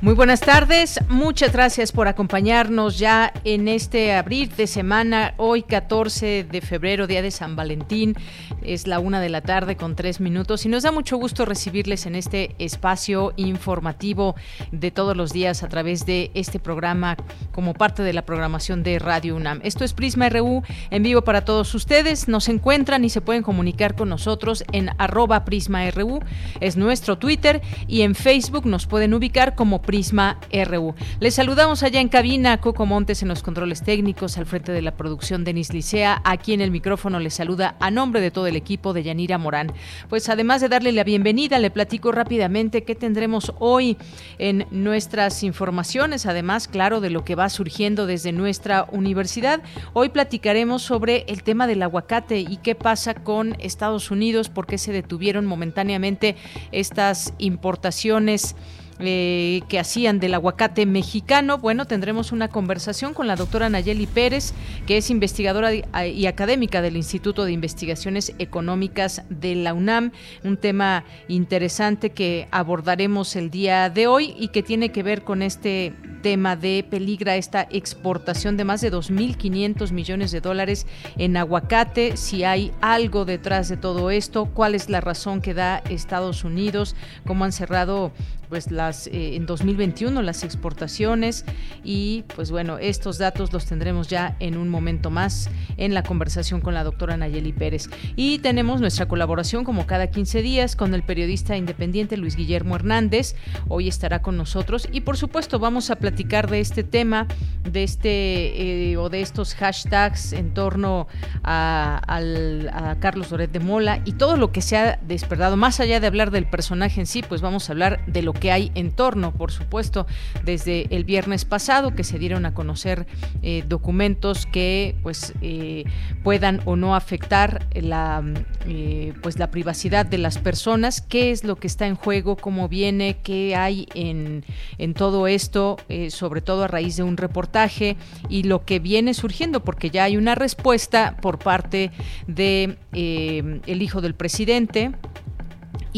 Muy buenas tardes, muchas gracias por acompañarnos ya en este abril de semana, hoy 14 de febrero, día de San Valentín, es la una de la tarde con tres minutos y nos da mucho gusto recibirles en este espacio informativo de todos los días a través de este programa como parte de la programación de Radio UNAM. Esto es Prisma RU en vivo para todos ustedes, nos encuentran y se pueden comunicar con nosotros en arroba Prisma RU, es nuestro Twitter y en Facebook nos pueden ubicar como Prisma RU. Les saludamos allá en cabina, Coco Montes en los controles técnicos, al frente de la producción Denis Licea. Aquí en el micrófono les saluda a nombre de todo el equipo de Yanira Morán. Pues además de darle la bienvenida, le platico rápidamente qué tendremos hoy en nuestras informaciones, además, claro, de lo que va surgiendo desde nuestra universidad. Hoy platicaremos sobre el tema del aguacate y qué pasa con Estados Unidos, por qué se detuvieron momentáneamente estas importaciones eh, que hacían del aguacate mexicano. Bueno, tendremos una conversación con la doctora Nayeli Pérez, que es investigadora y académica del Instituto de Investigaciones Económicas de la UNAM. Un tema interesante que abordaremos el día de hoy y que tiene que ver con este tema de peligra esta exportación de más de 2.500 millones de dólares en aguacate, si hay algo detrás de todo esto, cuál es la razón que da Estados Unidos, cómo han cerrado pues las eh, en 2021 las exportaciones. Y pues bueno estos datos los tendremos ya en un momento más en la conversación con la doctora Nayeli Pérez. Y tenemos nuestra colaboración como cada 15 días con el periodista independiente Luis Guillermo Hernández. Hoy estará con nosotros. Y por supuesto vamos a platicar de este tema de este eh, o de estos hashtags en torno a, a Carlos Loret de Mola y todo lo que se ha despertado. Más allá de hablar del personaje en sí pues vamos a hablar de lo que hay en torno, por supuesto, desde el viernes pasado que se dieron a conocer eh, documentos que pues eh, puedan o no afectar la eh, pues la privacidad de las personas, qué es lo que está en juego, cómo viene, qué hay en, en todo esto, sobre todo a raíz de un reportaje y lo que viene surgiendo, porque ya hay una respuesta por parte de el hijo del presidente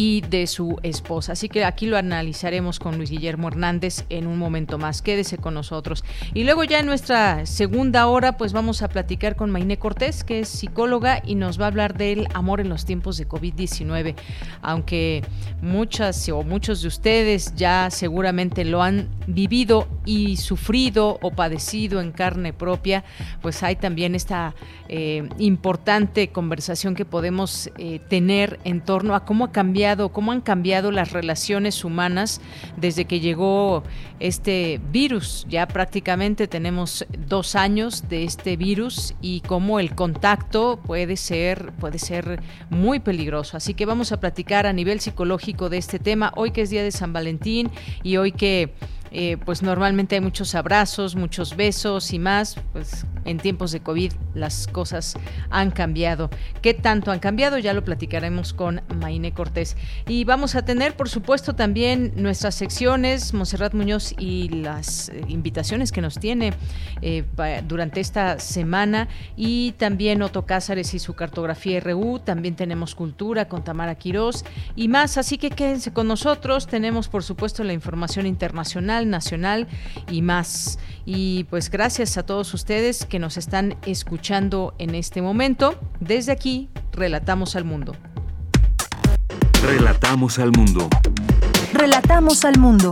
y de su esposa. Así que aquí lo analizaremos con Luis Guillermo Hernández en un momento más. Quédese con nosotros. Y luego ya en nuestra segunda hora, pues vamos a platicar con Mainé Cortés, que es psicóloga y nos va a hablar del amor en los tiempos de COVID-19. Aunque muchas o muchos de ustedes ya seguramente lo han vivido y sufrido o padecido en carne propia, pues hay también esta eh, importante conversación que podemos eh, tener en torno a cómo ha cambiado, cómo han cambiado las relaciones humanas desde que llegó este virus. Ya prácticamente tenemos dos años de este virus y cómo el contacto puede ser, puede ser muy peligroso. Así que vamos a platicar a nivel psicológico de este tema hoy que es día de San Valentín y hoy que eh, pues normalmente hay muchos abrazos, muchos besos y más, pues en tiempos de COVID las cosas han cambiado. ¿Qué tanto han cambiado? Ya lo platicaremos con Maine Cortés. Y vamos a tener, por supuesto, también nuestras secciones, Monserrat Muñoz y las eh, invitaciones que nos tiene eh, durante esta semana, y también Otto Cázares y su cartografía RU, también tenemos cultura con Tamara Quirós y más, así que quédense con nosotros, tenemos por supuesto la información internacional, nacional y más. Y pues gracias a todos ustedes que nos están escuchando en este momento. Desde aquí, relatamos al mundo. Relatamos al mundo. Relatamos al mundo.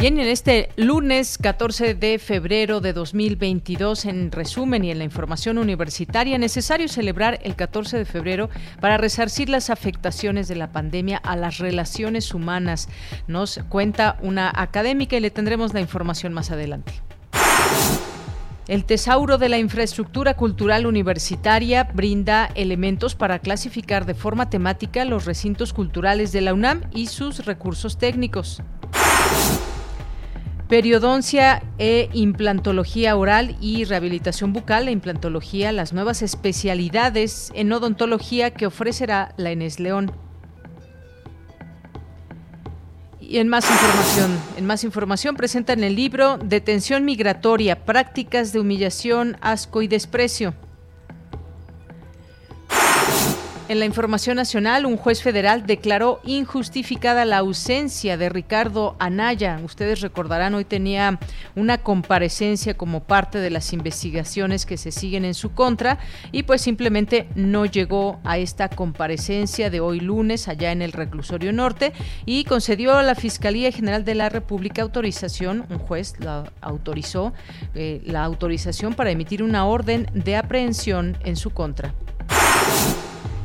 Bien, en este lunes 14 de febrero de 2022, en resumen y en la información universitaria, necesario celebrar el 14 de febrero para resarcir las afectaciones de la pandemia a las relaciones humanas. Nos cuenta una académica y le tendremos la información más adelante. El Tesauro de la Infraestructura Cultural Universitaria brinda elementos para clasificar de forma temática los recintos culturales de la UNAM y sus recursos técnicos periodoncia e implantología oral y rehabilitación bucal e implantología, las nuevas especialidades en odontología que ofrecerá la Enes León. Y en más información, en más información presentan el libro Detención migratoria, prácticas de humillación, asco y desprecio. En la información nacional, un juez federal declaró injustificada la ausencia de Ricardo Anaya. Ustedes recordarán, hoy tenía una comparecencia como parte de las investigaciones que se siguen en su contra y pues simplemente no llegó a esta comparecencia de hoy lunes allá en el reclusorio norte y concedió a la Fiscalía General de la República autorización, un juez la autorizó, eh, la autorización para emitir una orden de aprehensión en su contra.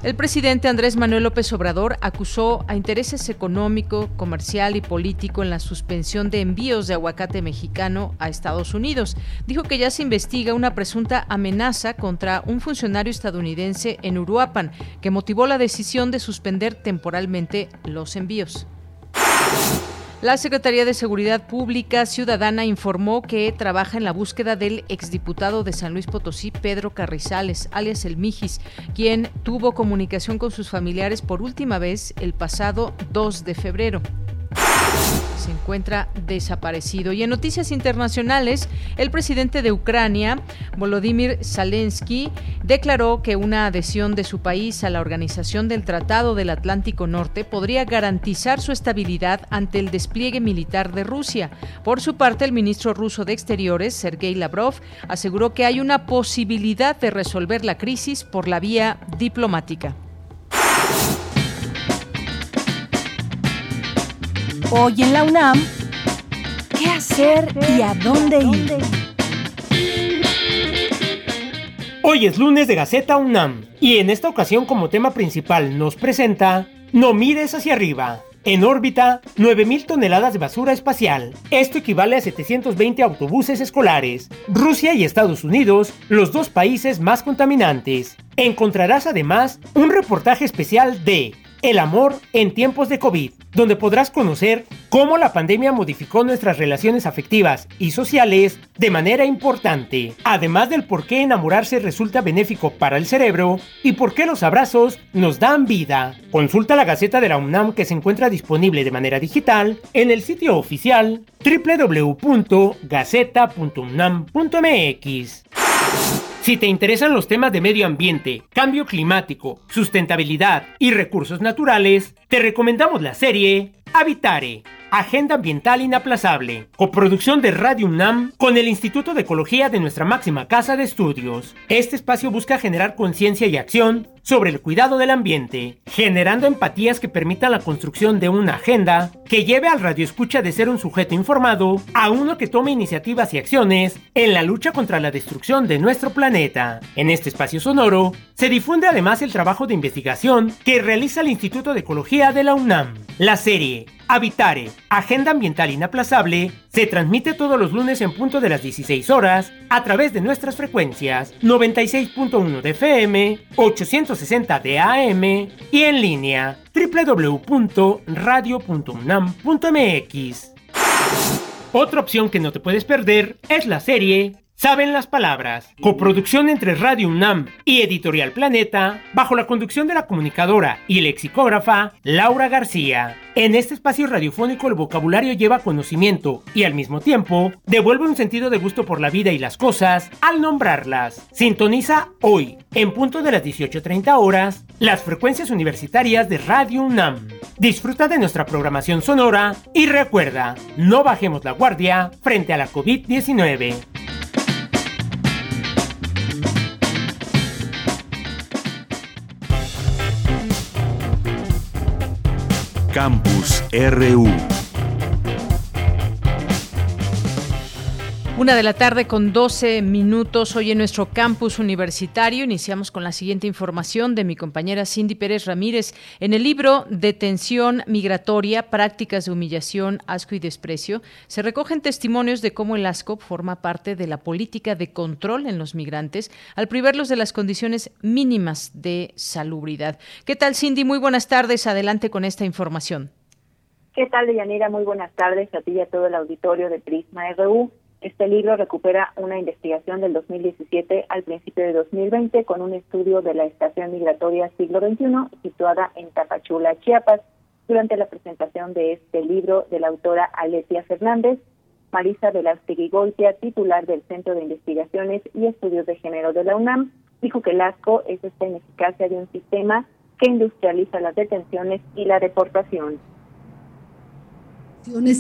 El presidente Andrés Manuel López Obrador acusó a intereses económico, comercial y político en la suspensión de envíos de aguacate mexicano a Estados Unidos. Dijo que ya se investiga una presunta amenaza contra un funcionario estadounidense en Uruapan, que motivó la decisión de suspender temporalmente los envíos. La Secretaría de Seguridad Pública Ciudadana informó que trabaja en la búsqueda del exdiputado de San Luis Potosí, Pedro Carrizales, alias El Mijis, quien tuvo comunicación con sus familiares por última vez el pasado 2 de febrero se encuentra desaparecido. Y en noticias internacionales, el presidente de Ucrania, Volodymyr Zelensky, declaró que una adhesión de su país a la Organización del Tratado del Atlántico Norte podría garantizar su estabilidad ante el despliegue militar de Rusia. Por su parte, el ministro ruso de Exteriores, Sergei Lavrov, aseguró que hay una posibilidad de resolver la crisis por la vía diplomática. Hoy en la UNAM, ¿qué hacer y a dónde ir? Hoy es lunes de Gaceta UNAM y en esta ocasión como tema principal nos presenta No mires hacia arriba. En órbita, 9.000 toneladas de basura espacial. Esto equivale a 720 autobuses escolares. Rusia y Estados Unidos, los dos países más contaminantes. Encontrarás además un reportaje especial de el amor en tiempos de COVID, donde podrás conocer cómo la pandemia modificó nuestras relaciones afectivas y sociales de manera importante, además del por qué enamorarse resulta benéfico para el cerebro y por qué los abrazos nos dan vida. Consulta la Gaceta de la UNAM que se encuentra disponible de manera digital en el sitio oficial www.gaceta.unam.mx. Si te interesan los temas de medio ambiente, cambio climático, sustentabilidad y recursos naturales, te recomendamos la serie Habitare Agenda Ambiental Inaplazable, coproducción de Radio UNAM con el Instituto de Ecología de nuestra máxima casa de estudios. Este espacio busca generar conciencia y acción sobre el cuidado del ambiente, generando empatías que permitan la construcción de una agenda que lleve al radioescucha de ser un sujeto informado a uno que tome iniciativas y acciones en la lucha contra la destrucción de nuestro planeta. En este espacio sonoro se difunde además el trabajo de investigación que realiza el Instituto de Ecología de la UNAM. La serie Habitare, Agenda Ambiental Inaplazable, se transmite todos los lunes en punto de las 16 horas a través de nuestras frecuencias 96.1 de FM, 860 de AM y en línea www.radio.unam.mx. Otra opción que no te puedes perder es la serie Saben las palabras. Coproducción entre Radio UNAM y Editorial Planeta, bajo la conducción de la comunicadora y lexicógrafa Laura García. En este espacio radiofónico el vocabulario lleva conocimiento y al mismo tiempo devuelve un sentido de gusto por la vida y las cosas al nombrarlas. Sintoniza hoy, en punto de las 18.30 horas, las frecuencias universitarias de Radio UNAM. Disfruta de nuestra programación sonora y recuerda, no bajemos la guardia frente a la COVID-19. Campus RU. Una de la tarde con 12 minutos hoy en nuestro campus universitario. Iniciamos con la siguiente información de mi compañera Cindy Pérez Ramírez. En el libro Detención Migratoria, Prácticas de Humillación, Asco y Desprecio, se recogen testimonios de cómo el asco forma parte de la política de control en los migrantes al privarlos de las condiciones mínimas de salubridad. ¿Qué tal, Cindy? Muy buenas tardes. Adelante con esta información. ¿Qué tal, Deyanira? Muy buenas tardes a ti y a todo el auditorio de Prisma RU. Este libro recupera una investigación del 2017 al principio de 2020 con un estudio de la estación migratoria siglo XXI situada en Tapachula, Chiapas. Durante la presentación de este libro de la autora Aletia Fernández, Marisa Velastegui Goitia, titular del Centro de Investigaciones y Estudios de Género de la UNAM, dijo que el asco es esta ineficacia de un sistema que industrializa las detenciones y la deportación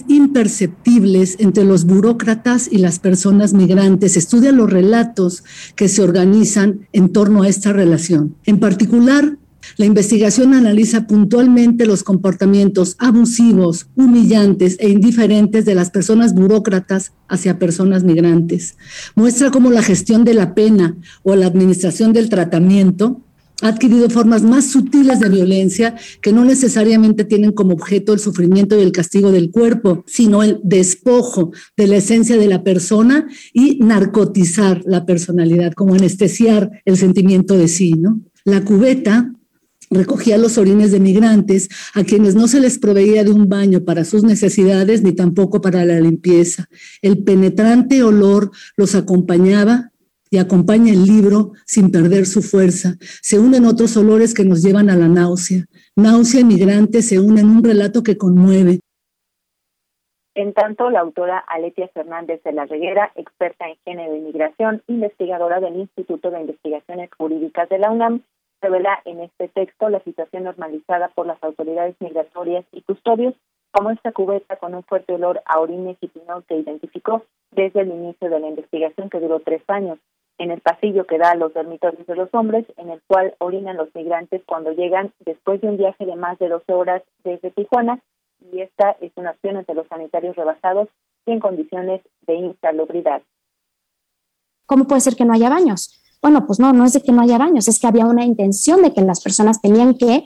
imperceptibles entre los burócratas y las personas migrantes. Estudia los relatos que se organizan en torno a esta relación. En particular, la investigación analiza puntualmente los comportamientos abusivos, humillantes e indiferentes de las personas burócratas hacia personas migrantes. Muestra cómo la gestión de la pena o la administración del tratamiento ha adquirido formas más sutiles de violencia que no necesariamente tienen como objeto el sufrimiento y el castigo del cuerpo, sino el despojo de la esencia de la persona y narcotizar la personalidad, como anestesiar el sentimiento de sí, ¿no? La cubeta recogía los orines de migrantes a quienes no se les proveía de un baño para sus necesidades ni tampoco para la limpieza. El penetrante olor los acompañaba y acompaña el libro sin perder su fuerza. Se unen otros olores que nos llevan a la náusea. Náusea y migrante se unen en un relato que conmueve. En tanto, la autora Aletia Fernández de la Reguera, experta en género y migración, investigadora del Instituto de Investigaciones Jurídicas de la UNAM, revela en este texto la situación normalizada por las autoridades migratorias y custodios, como esta cubeta con un fuerte olor a orines y pinol que identificó desde el inicio de la investigación que duró tres años en el pasillo que da a los dormitorios de los hombres, en el cual orinan los migrantes cuando llegan después de un viaje de más de 12 horas desde Tijuana, y esta es una opción entre los sanitarios rebasados y en condiciones de insalubridad. ¿Cómo puede ser que no haya baños? Bueno, pues no, no es de que no haya baños, es que había una intención de que las personas tenían que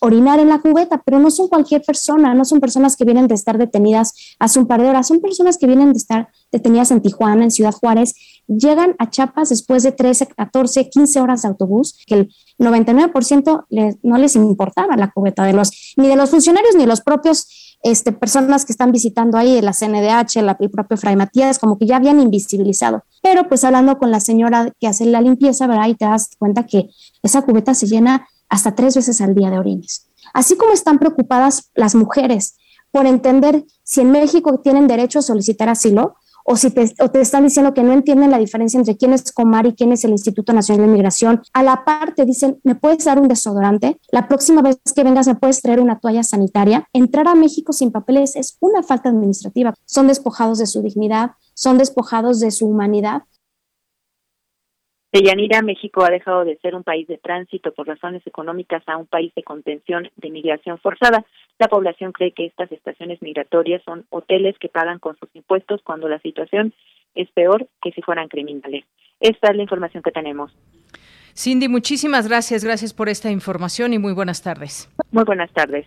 orinar en la cubeta, pero no son cualquier persona, no son personas que vienen de estar detenidas hace un par de horas, son personas que vienen de estar detenidas en Tijuana, en Ciudad Juárez, llegan a Chiapas después de 13, 14, 15 horas de autobús, que el 99% no les importaba la cubeta de los, ni de los funcionarios ni de los propios este, personas que están visitando ahí, la CNDH, la, el propio Fray Matías, como que ya habían invisibilizado. Pero pues hablando con la señora que hace la limpieza, ¿verdad? Y te das cuenta que esa cubeta se llena hasta tres veces al día de orines. Así como están preocupadas las mujeres por entender si en México tienen derecho a solicitar asilo o si te, están diciendo que no entienden la diferencia entre quién es Comar y quién es el Instituto Nacional de Migración. A la parte dicen, ¿me puedes dar un desodorante? La próxima vez que vengas me puedes traer una toalla sanitaria. Entrar a México sin papeles es una falta administrativa. Son despojados de su dignidad, son despojados de su humanidad Deyanira, México ha dejado de ser un país de tránsito por razones económicas a un país de contención de migración forzada. La población cree que estas estaciones migratorias son hoteles que pagan con sus impuestos cuando la situación es peor que si fueran criminales. Esta es la información que tenemos. Cindy, muchísimas gracias. Gracias por esta información y muy buenas tardes. Muy buenas tardes.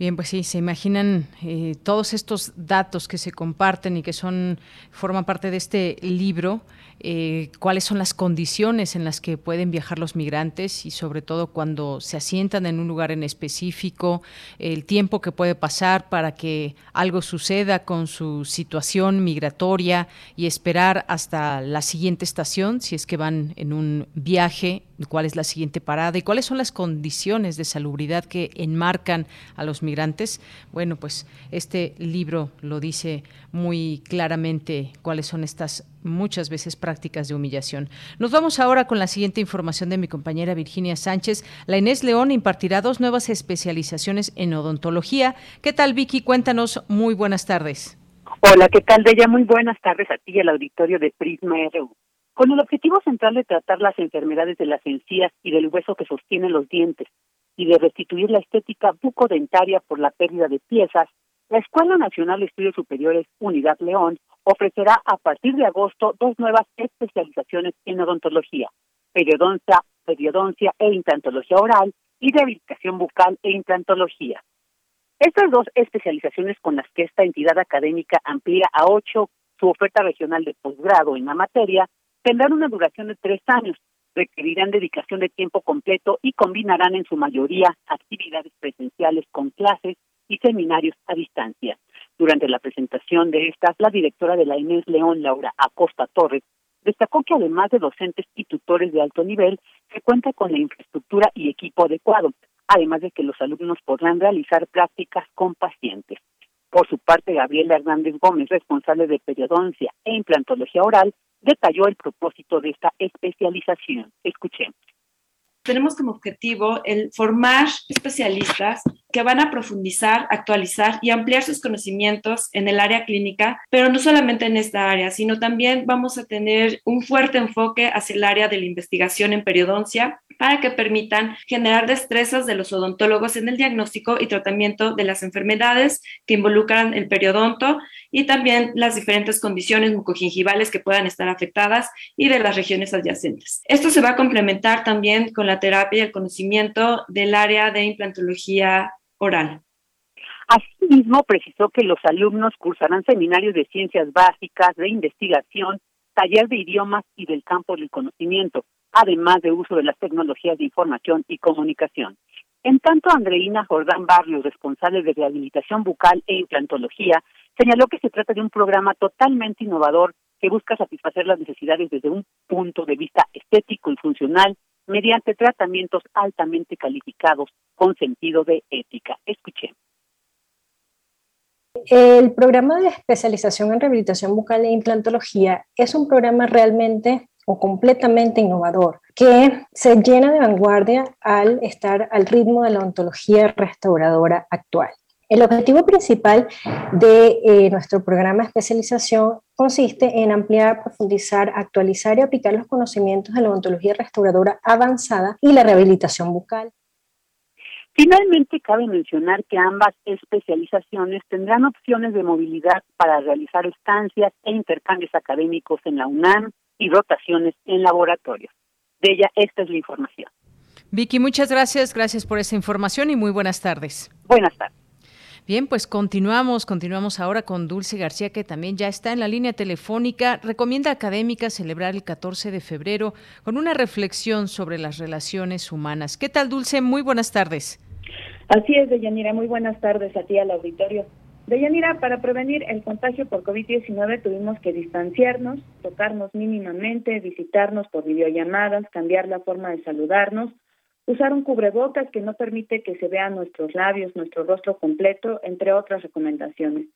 Bien, pues sí, se imaginan eh, todos estos datos que se comparten y que son forman parte de este libro eh, cuáles son las condiciones en las que pueden viajar los migrantes y sobre todo cuando se asientan en un lugar en específico, el tiempo que puede pasar para que algo suceda con su situación migratoria y esperar hasta la siguiente estación, si es que van en un viaje, cuál es la siguiente parada y cuáles son las condiciones de salubridad que enmarcan a los migrantes. Bueno, pues este libro lo dice muy claramente cuáles son estas muchas veces prácticas de humillación. Nos vamos ahora con la siguiente información de mi compañera Virginia Sánchez. La Inés León impartirá dos nuevas especializaciones en odontología. ¿Qué tal, Vicky? Cuéntanos. Muy buenas tardes. Hola, ¿qué tal, Bella? Muy buenas tardes a ti y al auditorio de Prisma RU. Con el objetivo central de tratar las enfermedades de las encías y del hueso que sostienen los dientes y de restituir la estética bucodentaria por la pérdida de piezas, La Escuela Nacional de Estudios Superiores Unidad León ofrecerá a partir de agosto dos nuevas especializaciones en odontología, periodoncia, periodoncia e implantología oral y rehabilitación bucal e implantología. Estas dos especializaciones con las que esta entidad académica amplía a ocho su oferta regional de posgrado en la materia tendrán una duración de tres años, requerirán dedicación de tiempo completo y combinarán en su mayoría actividades presenciales con clases y seminarios a distancia. Durante la presentación de estas, la directora de la Inés León, Laura Acosta Torres, destacó que además de docentes y tutores de alto nivel, se cuenta con la infraestructura y equipo adecuado, además de que los alumnos podrán realizar prácticas con pacientes. Por su parte, Gabriela Hernández Gómez, responsable de periodoncia e implantología oral, detalló el propósito de esta especialización. Escuchemos. Tenemos como objetivo el formar especialistas que van a profundizar, actualizar y ampliar sus conocimientos en el área clínica, pero no solamente en esta área, sino también vamos a tener un fuerte enfoque hacia el área de la investigación en periodoncia para que permitan generar destrezas de los odontólogos en el diagnóstico y tratamiento de las enfermedades que involucran el periodonto y también las diferentes condiciones mucogingivales que puedan estar afectadas y de las regiones adyacentes. Esto se va a complementar también con la terapia y el conocimiento del área de implantología oral. Asimismo, precisó que los alumnos cursarán seminarios de ciencias básicas, de investigación, taller de idiomas y del campo del conocimiento, además de uso de las tecnologías de información y comunicación. En tanto, Andreina Jordán Barrios, responsable de rehabilitación bucal e implantología, señaló que se trata de un programa totalmente innovador que busca satisfacer las necesidades desde un punto de vista estético y funcional mediante tratamientos altamente calificados con sentido de ética. Escuchemos. El programa de especialización en rehabilitación bucal e implantología es un programa realmente completamente innovador que se llena de vanguardia al estar al ritmo de la ontología restauradora actual. El objetivo principal de eh, nuestro programa de especialización consiste en ampliar, profundizar, actualizar y aplicar los conocimientos de la odontología restauradora avanzada y la rehabilitación bucal. Finalmente, cabe mencionar que ambas especializaciones tendrán opciones de movilidad para realizar estancias e intercambios académicos en la UNAM y rotaciones en laboratorios. De ella, esta es la información. Vicky, muchas gracias. Gracias por esa información y muy buenas tardes. Buenas tardes. Bien, pues continuamos, continuamos ahora con Dulce García, que también ya está en la línea telefónica. Recomienda académica celebrar el 14 de febrero con una reflexión sobre las relaciones humanas. ¿Qué tal, Dulce? Muy buenas tardes. Así es, Deyanira. Muy buenas tardes a ti, al auditorio. Deyanira, para prevenir el contagio por COVID-19 tuvimos que distanciarnos, tocarnos mínimamente, visitarnos por videollamadas, cambiar la forma de saludarnos usar un cubrebocas que no permite que se vean nuestros labios, nuestro rostro completo, entre otras recomendaciones.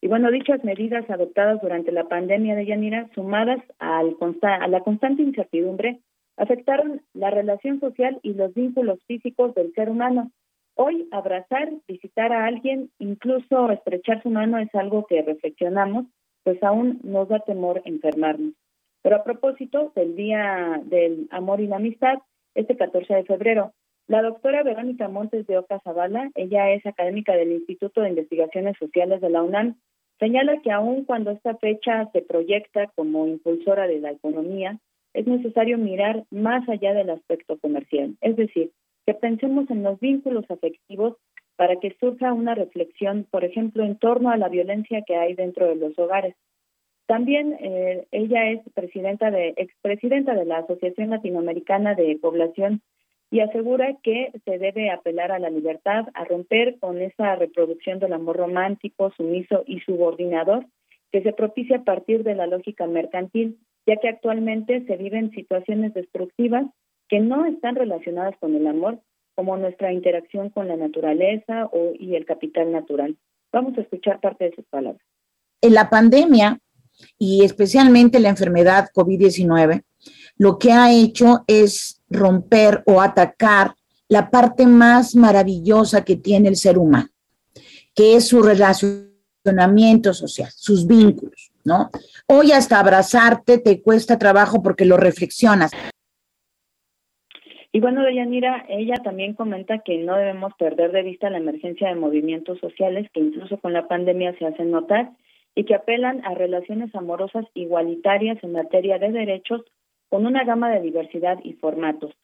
Y bueno, dichas medidas adoptadas durante la pandemia de Yanira, sumadas a la constante incertidumbre, afectaron la relación social y los vínculos físicos del ser humano. Hoy, abrazar, visitar a alguien, incluso estrechar su mano es algo que reflexionamos, pues aún nos da temor enfermarnos. Pero a propósito del Día del Amor y la Amistad, este 14 de febrero. La doctora Verónica Montes de Oca Zavala, ella es académica del Instituto de Investigaciones Sociales de la UNAM, señala que aun cuando esta fecha se proyecta como impulsora de la economía, es necesario mirar más allá del aspecto comercial, es decir, que pensemos en los vínculos afectivos para que surja una reflexión, por ejemplo, en torno a la violencia que hay dentro de los hogares. También eh, ella es presidenta de, expresidenta de la Asociación Latinoamericana de Población y asegura que se debe apelar a la libertad, a romper con esa reproducción del amor romántico, sumiso y subordinador que se propicia a partir de la lógica mercantil, ya que actualmente se viven situaciones destructivas que no están relacionadas con el amor, como nuestra interacción con la naturaleza o, y el capital natural. Vamos a escuchar parte de sus palabras. En la pandemia y especialmente la enfermedad COVID-19, lo que ha hecho es romper o atacar la parte más maravillosa que tiene el ser humano, que es su relacionamiento social, sus vínculos, ¿no? Hoy hasta abrazarte te cuesta trabajo porque lo reflexionas. Y bueno, Deyanira, ella también comenta que no debemos perder de vista la emergencia de movimientos sociales que incluso con la pandemia se hacen notar y que apelan a relaciones amorosas igualitarias en materia de derechos con una gama de diversidad y formatos.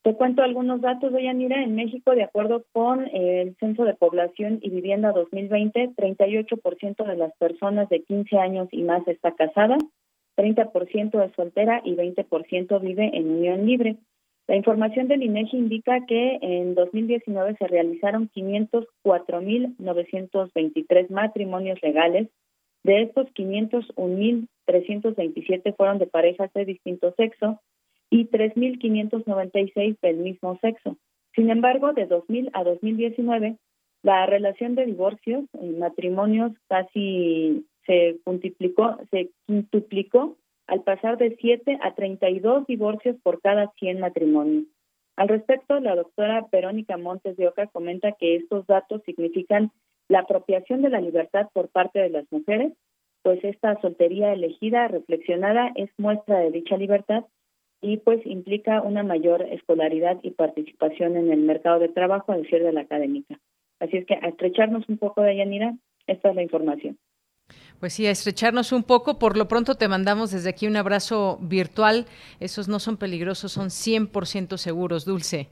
Te cuento algunos datos, Deyanira. En México, de acuerdo con el Censo de Población y Vivienda 2020, 38% de las personas de 15 años y más está casada, 30% es soltera y 20% vive en unión libre. La información del INEGI indica que en 2019 se realizaron 504.923 matrimonios legales. De estos, 501.327 fueron de parejas de distinto sexo y 3.596 del mismo sexo. Sin embargo, de 2000 a 2019, la relación de divorcios en matrimonios casi se multiplicó, se quintuplicó al pasar de 7 a 32 divorcios por cada 100 matrimonios. Al respecto, la doctora Verónica Montes de Oca comenta que estos datos significan la apropiación de la libertad por parte de las mujeres, pues esta soltería elegida, reflexionada, es muestra de dicha libertad y pues implica una mayor escolaridad y participación en el mercado de trabajo, a decir de la académica. Así es que a estrecharnos un poco de Yanira, esta es la información. Pues sí, a estrecharnos un poco. Por lo pronto te mandamos desde aquí un abrazo virtual. Esos no son peligrosos, son 100% seguros, Dulce.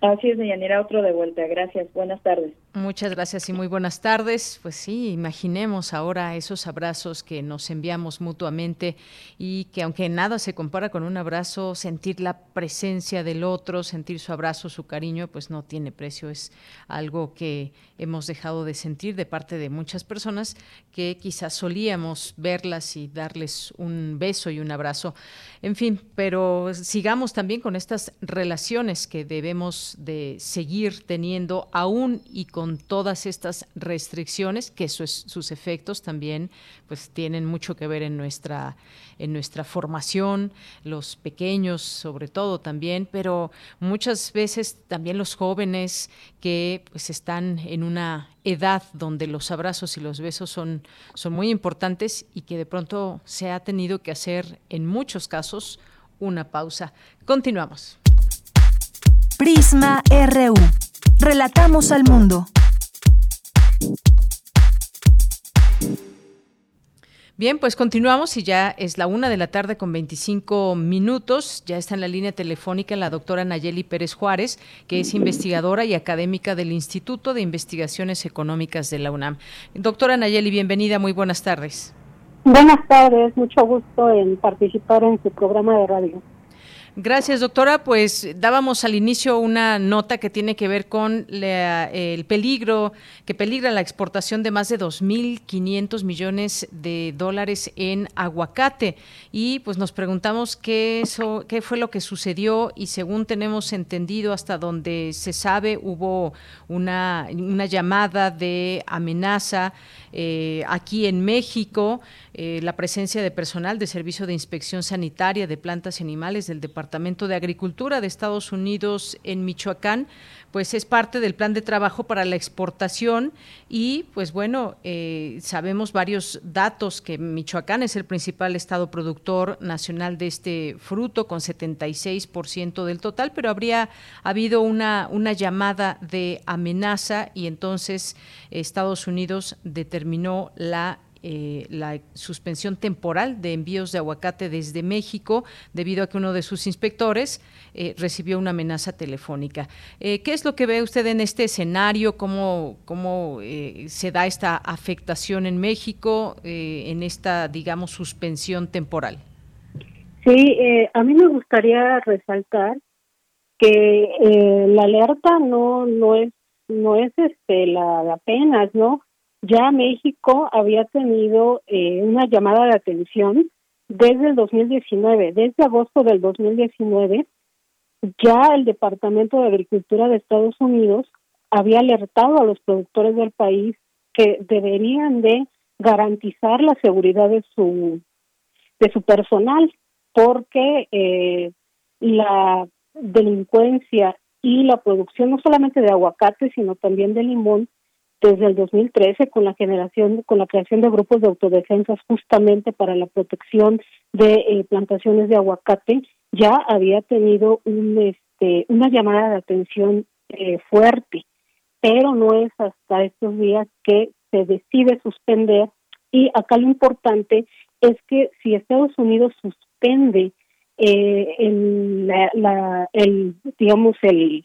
Así es, Deyanira, otro de vuelta. Gracias. Buenas tardes. Muchas gracias y muy buenas tardes. Pues sí, imaginemos ahora esos abrazos que nos enviamos mutuamente y que aunque nada se compara con un abrazo, sentir la presencia del otro, sentir su abrazo, su cariño, pues no tiene precio. Es algo que hemos dejado de sentir de parte de muchas personas que quizás solíamos verlas y darles un beso y un abrazo. En fin, pero sigamos también con estas relaciones que debemos de seguir teniendo aún y con todas estas restricciones que sus efectos también pues tienen mucho que ver en nuestra en nuestra formación, los pequeños sobre todo también, pero muchas veces también los jóvenes que pues están en una edad donde los abrazos y los besos son, son muy importantes y que de pronto se ha tenido que hacer en muchos casos una pausa. Continuamos. Prisma RU. Relatamos al mundo. Bien, pues continuamos y ya es la una de la tarde con 25 minutos. Ya está en la línea telefónica la doctora Nayeli Pérez Juárez, que es investigadora y académica del Instituto de Investigaciones Económicas de la UNAM. Doctora Nayeli, bienvenida, muy buenas tardes. Buenas tardes, mucho gusto en participar en su programa de radio. Gracias, doctora. Pues dábamos al inicio una nota que tiene que ver con el peligro, que peligra la exportación de más de 2.500 millones de dólares en aguacate. Y pues nos preguntamos qué, fue lo que sucedió y según tenemos entendido hasta donde se sabe, hubo una, una llamada de amenaza eh, aquí en México, eh, la presencia de personal de Servicio de Inspección Sanitaria de Plantas y Animales del Departamento de Agricultura de Estados Unidos en Michoacán, pues es parte del plan de trabajo para la exportación y pues bueno, eh, sabemos varios datos que Michoacán es el principal estado productor nacional de este fruto con 76% del total, pero habría habido una, una llamada de amenaza y entonces Estados Unidos determinó la eh, la suspensión temporal de envíos de aguacate desde México debido a que uno de sus inspectores eh, recibió una amenaza telefónica. Eh, ¿Qué es lo que ve usted en este escenario? ¿Cómo, cómo se da esta afectación en México en esta, digamos, suspensión temporal? Sí, a mí me gustaría resaltar que la alerta no no es no es este la apenas, ¿no? Ya México había tenido eh, una llamada de atención desde el 2019, desde agosto del 2019, ya el Departamento de Agricultura de Estados Unidos había alertado a los productores del país que deberían de garantizar la seguridad de su de su personal porque eh, la delincuencia y la producción no solamente de aguacate sino también de limón desde el 2013 con la generación, con la creación de grupos de autodefensas justamente para la protección de eh, plantaciones de aguacate, ya había tenido un este una llamada de atención eh, fuerte, pero no es hasta estos días que se decide suspender. Y acá lo importante es que si Estados Unidos suspende eh, el, la, el digamos el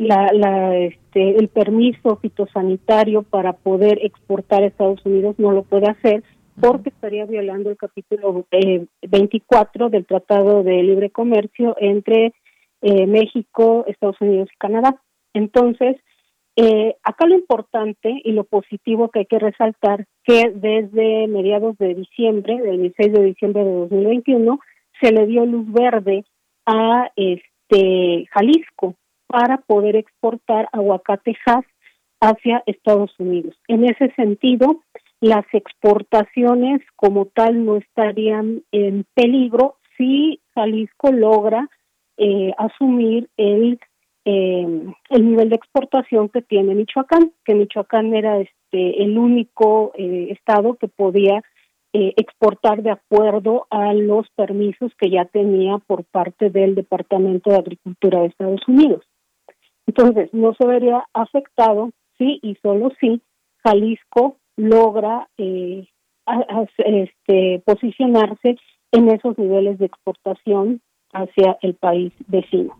la, la, este, el permiso fitosanitario para poder exportar a Estados Unidos no lo puede hacer porque estaría violando el capítulo eh, 24 del Tratado de Libre Comercio entre eh, México, Estados Unidos y Canadá. Entonces, eh, acá lo importante y lo positivo que hay que resaltar que desde mediados de diciembre, del 16 de diciembre de 2021, se le dio luz verde a este Jalisco para poder exportar aguacate hacia Estados Unidos. En ese sentido, las exportaciones como tal no estarían en peligro si Jalisco logra eh, asumir el eh, el nivel de exportación que tiene Michoacán, que Michoacán era este el único eh, estado que podía eh, exportar de acuerdo a los permisos que ya tenía por parte del Departamento de Agricultura de Estados Unidos. Entonces, no se vería afectado si y solo si Jalisco logra eh, este, posicionarse en esos niveles de exportación hacia el país vecino.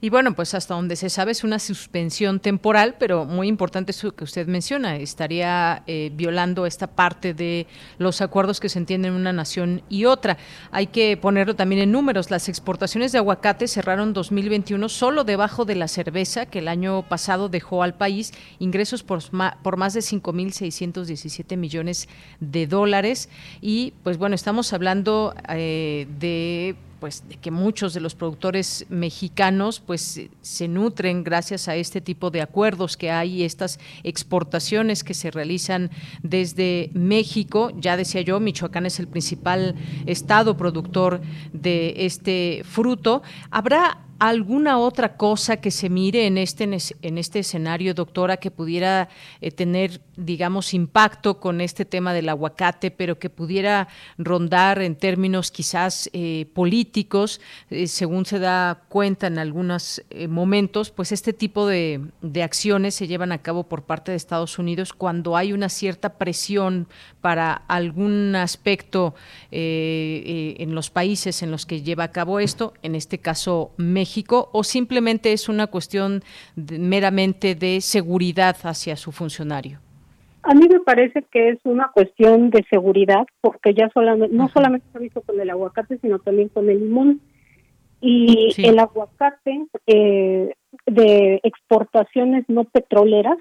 Y bueno, pues hasta donde se sabe es una suspensión temporal, pero muy importante eso que usted menciona, estaría eh, violando esta parte de los acuerdos que se entienden en una nación y otra. Hay que ponerlo también en números. Las exportaciones de aguacate cerraron 2021 solo debajo de la cerveza, que el año pasado dejó al país ingresos por, por más de 5.617 millones de dólares. Y pues bueno, estamos hablando eh, de pues de que muchos de los productores mexicanos pues se nutren gracias a este tipo de acuerdos que hay estas exportaciones que se realizan desde México. Ya decía yo Michoacán es el principal estado productor de este fruto. Habrá alguna otra cosa que se mire en este, en este escenario, doctora, que pudiera eh, tener, digamos, impacto con este tema del aguacate, pero que pudiera rondar en términos quizás eh, políticos, eh, según se da cuenta en algunos momentos, pues este tipo de, de acciones se llevan a cabo por parte de Estados Unidos cuando hay una cierta presión para algún aspecto en los países en los que lleva a cabo esto, en este caso México o simplemente es una cuestión meramente de seguridad hacia su funcionario? A mí me parece que es una cuestión de seguridad, porque ya solamente, no solamente se ha visto con el aguacate, sino también con el limón. Y el aguacate eh, de exportaciones no petroleras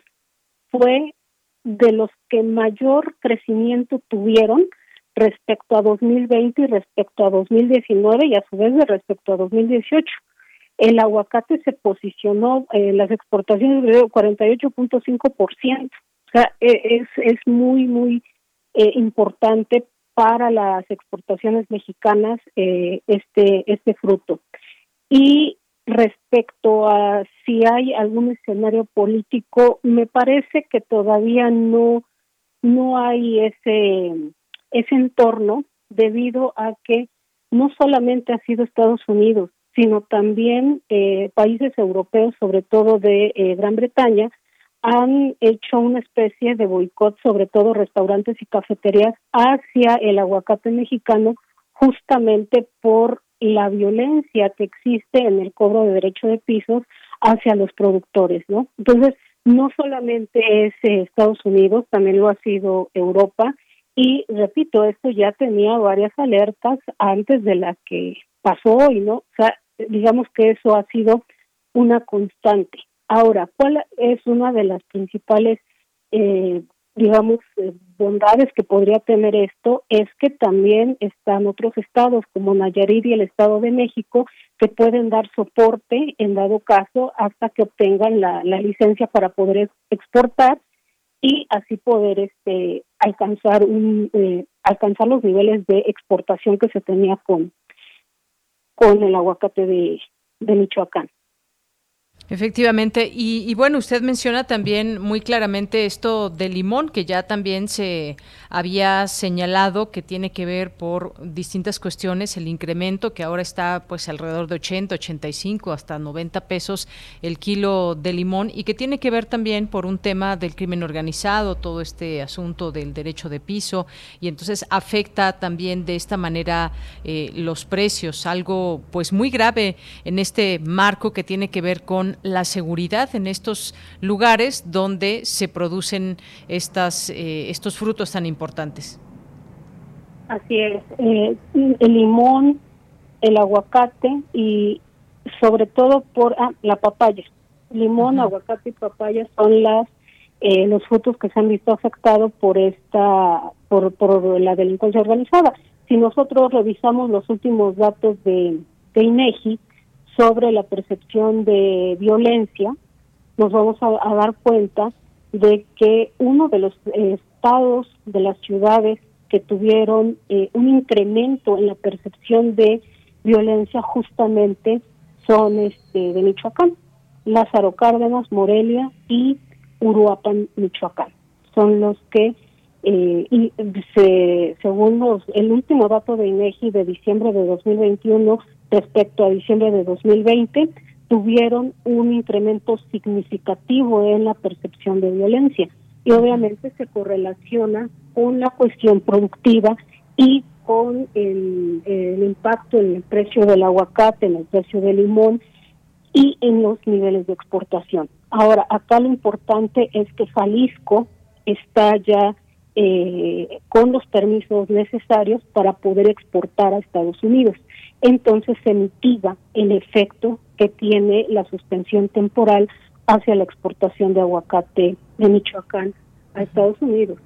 fue de los que mayor crecimiento tuvieron respecto a 2020 y respecto a 2019 y a su vez respecto a 2018 el aguacate se posicionó en eh, las exportaciones de 48.5%. O sea, e, es, es muy, muy eh, importante para las exportaciones mexicanas eh, este, este fruto. Y respecto a si hay algún escenario político, me parece que todavía no, no hay ese, ese entorno debido a que no solamente ha sido Estados Unidos, sino también eh, países europeos, sobre todo de eh, Gran Bretaña, han hecho una especie de boicot, sobre todo restaurantes y cafeterías, hacia el aguacate mexicano, justamente por la violencia que existe en el cobro de derecho de pisos hacia los productores, ¿no? Entonces, no solamente es eh, Estados Unidos, también lo ha sido Europa, y repito, esto ya tenía varias alertas antes de la que pasó hoy, ¿no? O sea, digamos que eso ha sido una constante. Ahora, ¿cuál es una de las principales, eh, digamos, eh, bondades que podría tener esto? Es que también están otros estados como Nayarit y el Estado de México que pueden dar soporte en dado caso hasta que obtengan la, la licencia para poder exportar y así poder este alcanzar un eh, alcanzar los niveles de exportación que se tenía con con el aguacate de, de Michoacán. Efectivamente, y, bueno, usted menciona también muy claramente esto del limón, que ya también se había señalado que tiene que ver por distintas cuestiones, el incremento que ahora está pues alrededor de 80, 85, hasta 90 pesos el kilo de limón y que tiene que ver también por un tema del crimen organizado, todo este asunto del derecho de piso y entonces afecta también de esta manera eh, los precios, algo pues muy grave en este marco que tiene que ver con la seguridad en estos lugares donde se producen estas, eh, estos frutos tan importantes. Así es, eh, el limón, el aguacate y sobre todo por ah, la papaya. Limón, aguacate y papaya son las eh, los frutos que se han visto afectados por esta por, por la delincuencia organizada. Si nosotros revisamos los últimos datos de, de INEGI, sobre la percepción de violencia, nos vamos a, dar cuenta de que uno de los estados de las ciudades que tuvieron eh, un incremento en la percepción de violencia justamente son este de Michoacán, Lázaro Cárdenas, Morelia y Uruapan, Michoacán. Son los que eh, y se, según los, el último dato de INEGI de diciembre de 2021 respecto a diciembre de 2020 tuvieron un incremento significativo en la percepción de violencia. Y obviamente se correlaciona con la cuestión productiva y con el, impacto en el precio del aguacate, en el precio del limón y en los niveles de exportación. Ahora, acá lo importante es que Jalisco está ya eh, con los permisos necesarios para poder exportar a Estados Unidos entonces se mitiga el efecto que tiene la suspensión temporal hacia la exportación de aguacate de Michoacán a Estados Unidos.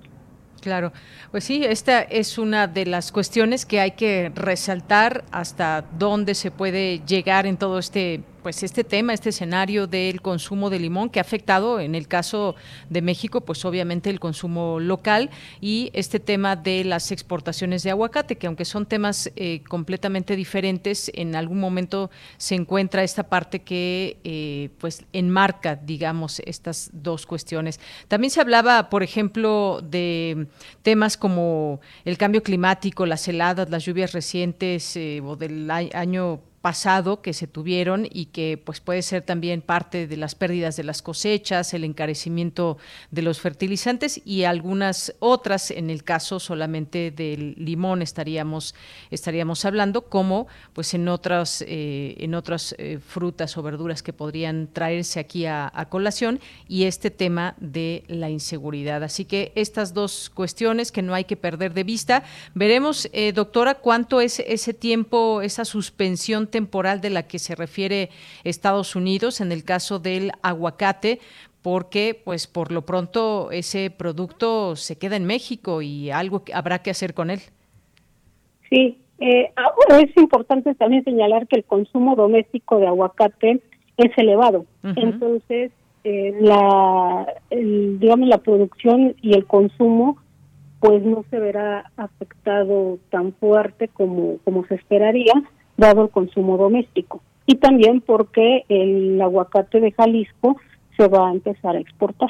Claro, pues sí, esta es una de las cuestiones que hay que resaltar hasta dónde se puede llegar en todo este pues este tema, este escenario del consumo de limón que ha afectado en el caso de México, pues obviamente el consumo local y este tema de las exportaciones de aguacate, que aunque son temas eh, completamente diferentes, en algún momento se encuentra esta parte que eh, pues enmarca, digamos, estas dos cuestiones. También se hablaba, por ejemplo, de temas como el cambio climático, las heladas, las lluvias recientes eh, o del año pasado que se tuvieron y que pues puede ser también parte de las pérdidas de las cosechas, el encarecimiento de los fertilizantes y algunas otras. En el caso solamente del limón estaríamos estaríamos hablando como pues en otras eh, en otras eh, frutas o verduras que podrían traerse aquí a, colación y este tema de la inseguridad. Así que estas dos cuestiones que no hay que perder de vista. Veremos eh, doctora cuánto es ese tiempo esa suspensión temporal de la que se refiere Estados Unidos en el caso del aguacate, porque pues por lo pronto ese producto se queda en México y algo habrá que hacer con él. Sí, eh, es importante también señalar que el consumo doméstico de aguacate es elevado, entonces eh, la digamos la producción y el consumo pues no se verá afectado tan fuerte como como se esperaría dado el consumo doméstico. Y también porque el aguacate de Jalisco se va a empezar a exportar.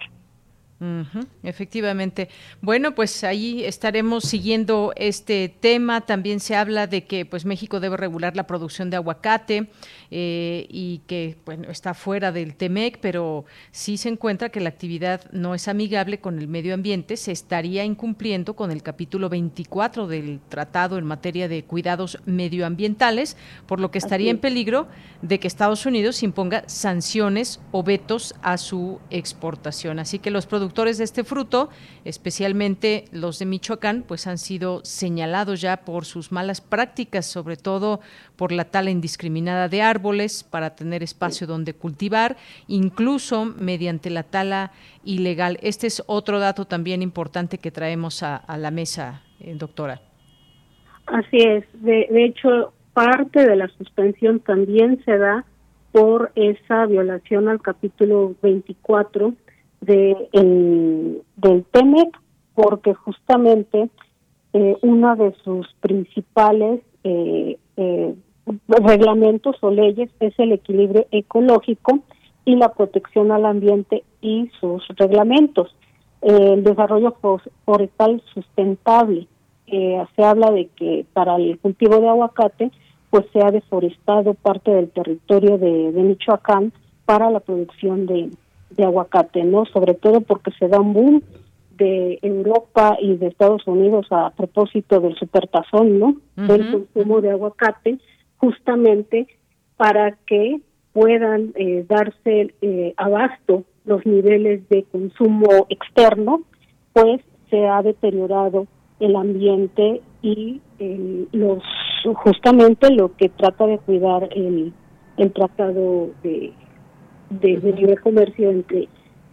Efectivamente. Bueno, pues ahí estaremos siguiendo este tema. También se habla de que pues México debe regular la producción de aguacate eh, y que bueno está fuera del TEMEC, pero sí se encuentra que la actividad no es amigable con el medio ambiente, se estaría incumpliendo con el capítulo 24 del Tratado en materia de cuidados medioambientales, por lo que estaría en peligro de que Estados Unidos imponga sanciones o vetos a su exportación. Así que los productores de este fruto, especialmente los de Michoacán, pues han sido señalados ya por sus malas prácticas, sobre todo por la tala indiscriminada de árboles para tener espacio donde cultivar, incluso mediante la tala ilegal. Este es otro dato también importante que traemos a, la mesa, eh, doctora. Así es. De, hecho, parte de la suspensión también se da por esa violación al capítulo 24 de, del TEMEC, porque justamente eh, una de sus principales eh, eh, reglamentos o leyes es el equilibrio ecológico y la protección al ambiente y sus reglamentos. el desarrollo forestal sustentable. se habla de que para el cultivo de aguacate pues se ha deforestado parte del territorio de, Michoacán para la producción de, aguacate, ¿no? Sobre todo porque se da un boom de Europa y de Estados Unidos a propósito del supertazón, ¿no? Del consumo de aguacate, justamente para que puedan eh, darse eh, abasto los niveles de consumo externo, pues se ha deteriorado el ambiente y eh, los justamente lo que trata de cuidar el, el tratado de, de, de libre comercio entre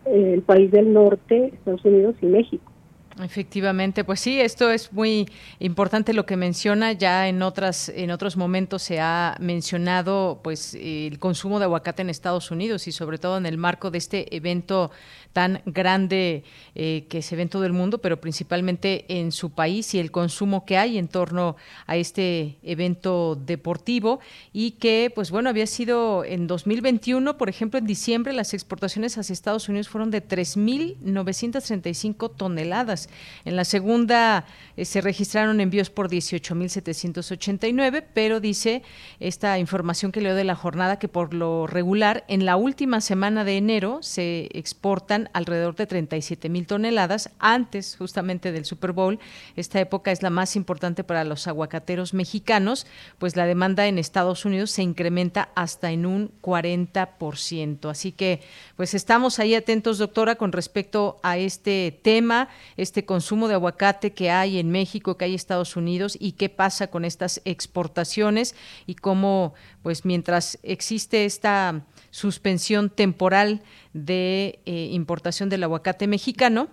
el país del norte, Estados Unidos y México. Efectivamente, pues sí, esto es muy importante lo que menciona. Ya en otras en otros momentos se ha mencionado, pues, el consumo de aguacate en Estados Unidos y sobre todo en el marco de este evento tan grande eh, que se ve en todo el mundo, pero principalmente en su país y el consumo que hay en torno a este evento deportivo y que, pues bueno, había sido en 2021, por ejemplo, en diciembre las exportaciones hacia Estados Unidos fueron de 3.935 toneladas. En la segunda eh, se registraron envíos por 18.789, pero dice esta información que leo de la jornada que por lo regular en la última semana de enero se exportan alrededor de 37 mil toneladas antes justamente del Super Bowl. Esta época es la más importante para los aguacateros mexicanos, pues la demanda en Estados Unidos se incrementa hasta en un 40%. Así que pues estamos ahí atentos, doctora, con respecto a este tema, este consumo de aguacate que hay en México, que hay en Estados Unidos y qué pasa con estas exportaciones y cómo pues mientras existe esta suspensión temporal de eh, importación del aguacate mexicano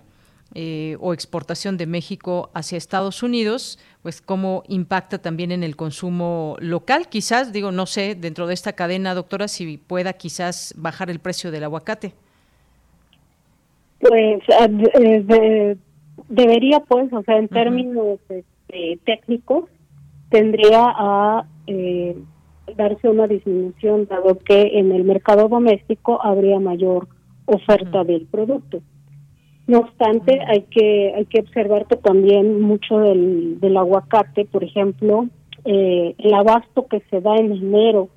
eh, o exportación de México hacia Estados Unidos, pues cómo impacta también en el consumo local. Quizás, digo, no sé, dentro de esta cadena, doctora, si pueda quizás bajar el precio del aguacate. Pues eh, debería, pues, o sea, en términos este, técnicos, tendría a darse una disminución, dado que en el mercado doméstico habría mayor oferta del producto. No obstante, hay que hay que observar que también mucho del, del aguacate, por ejemplo, eh, el abasto que se da en enero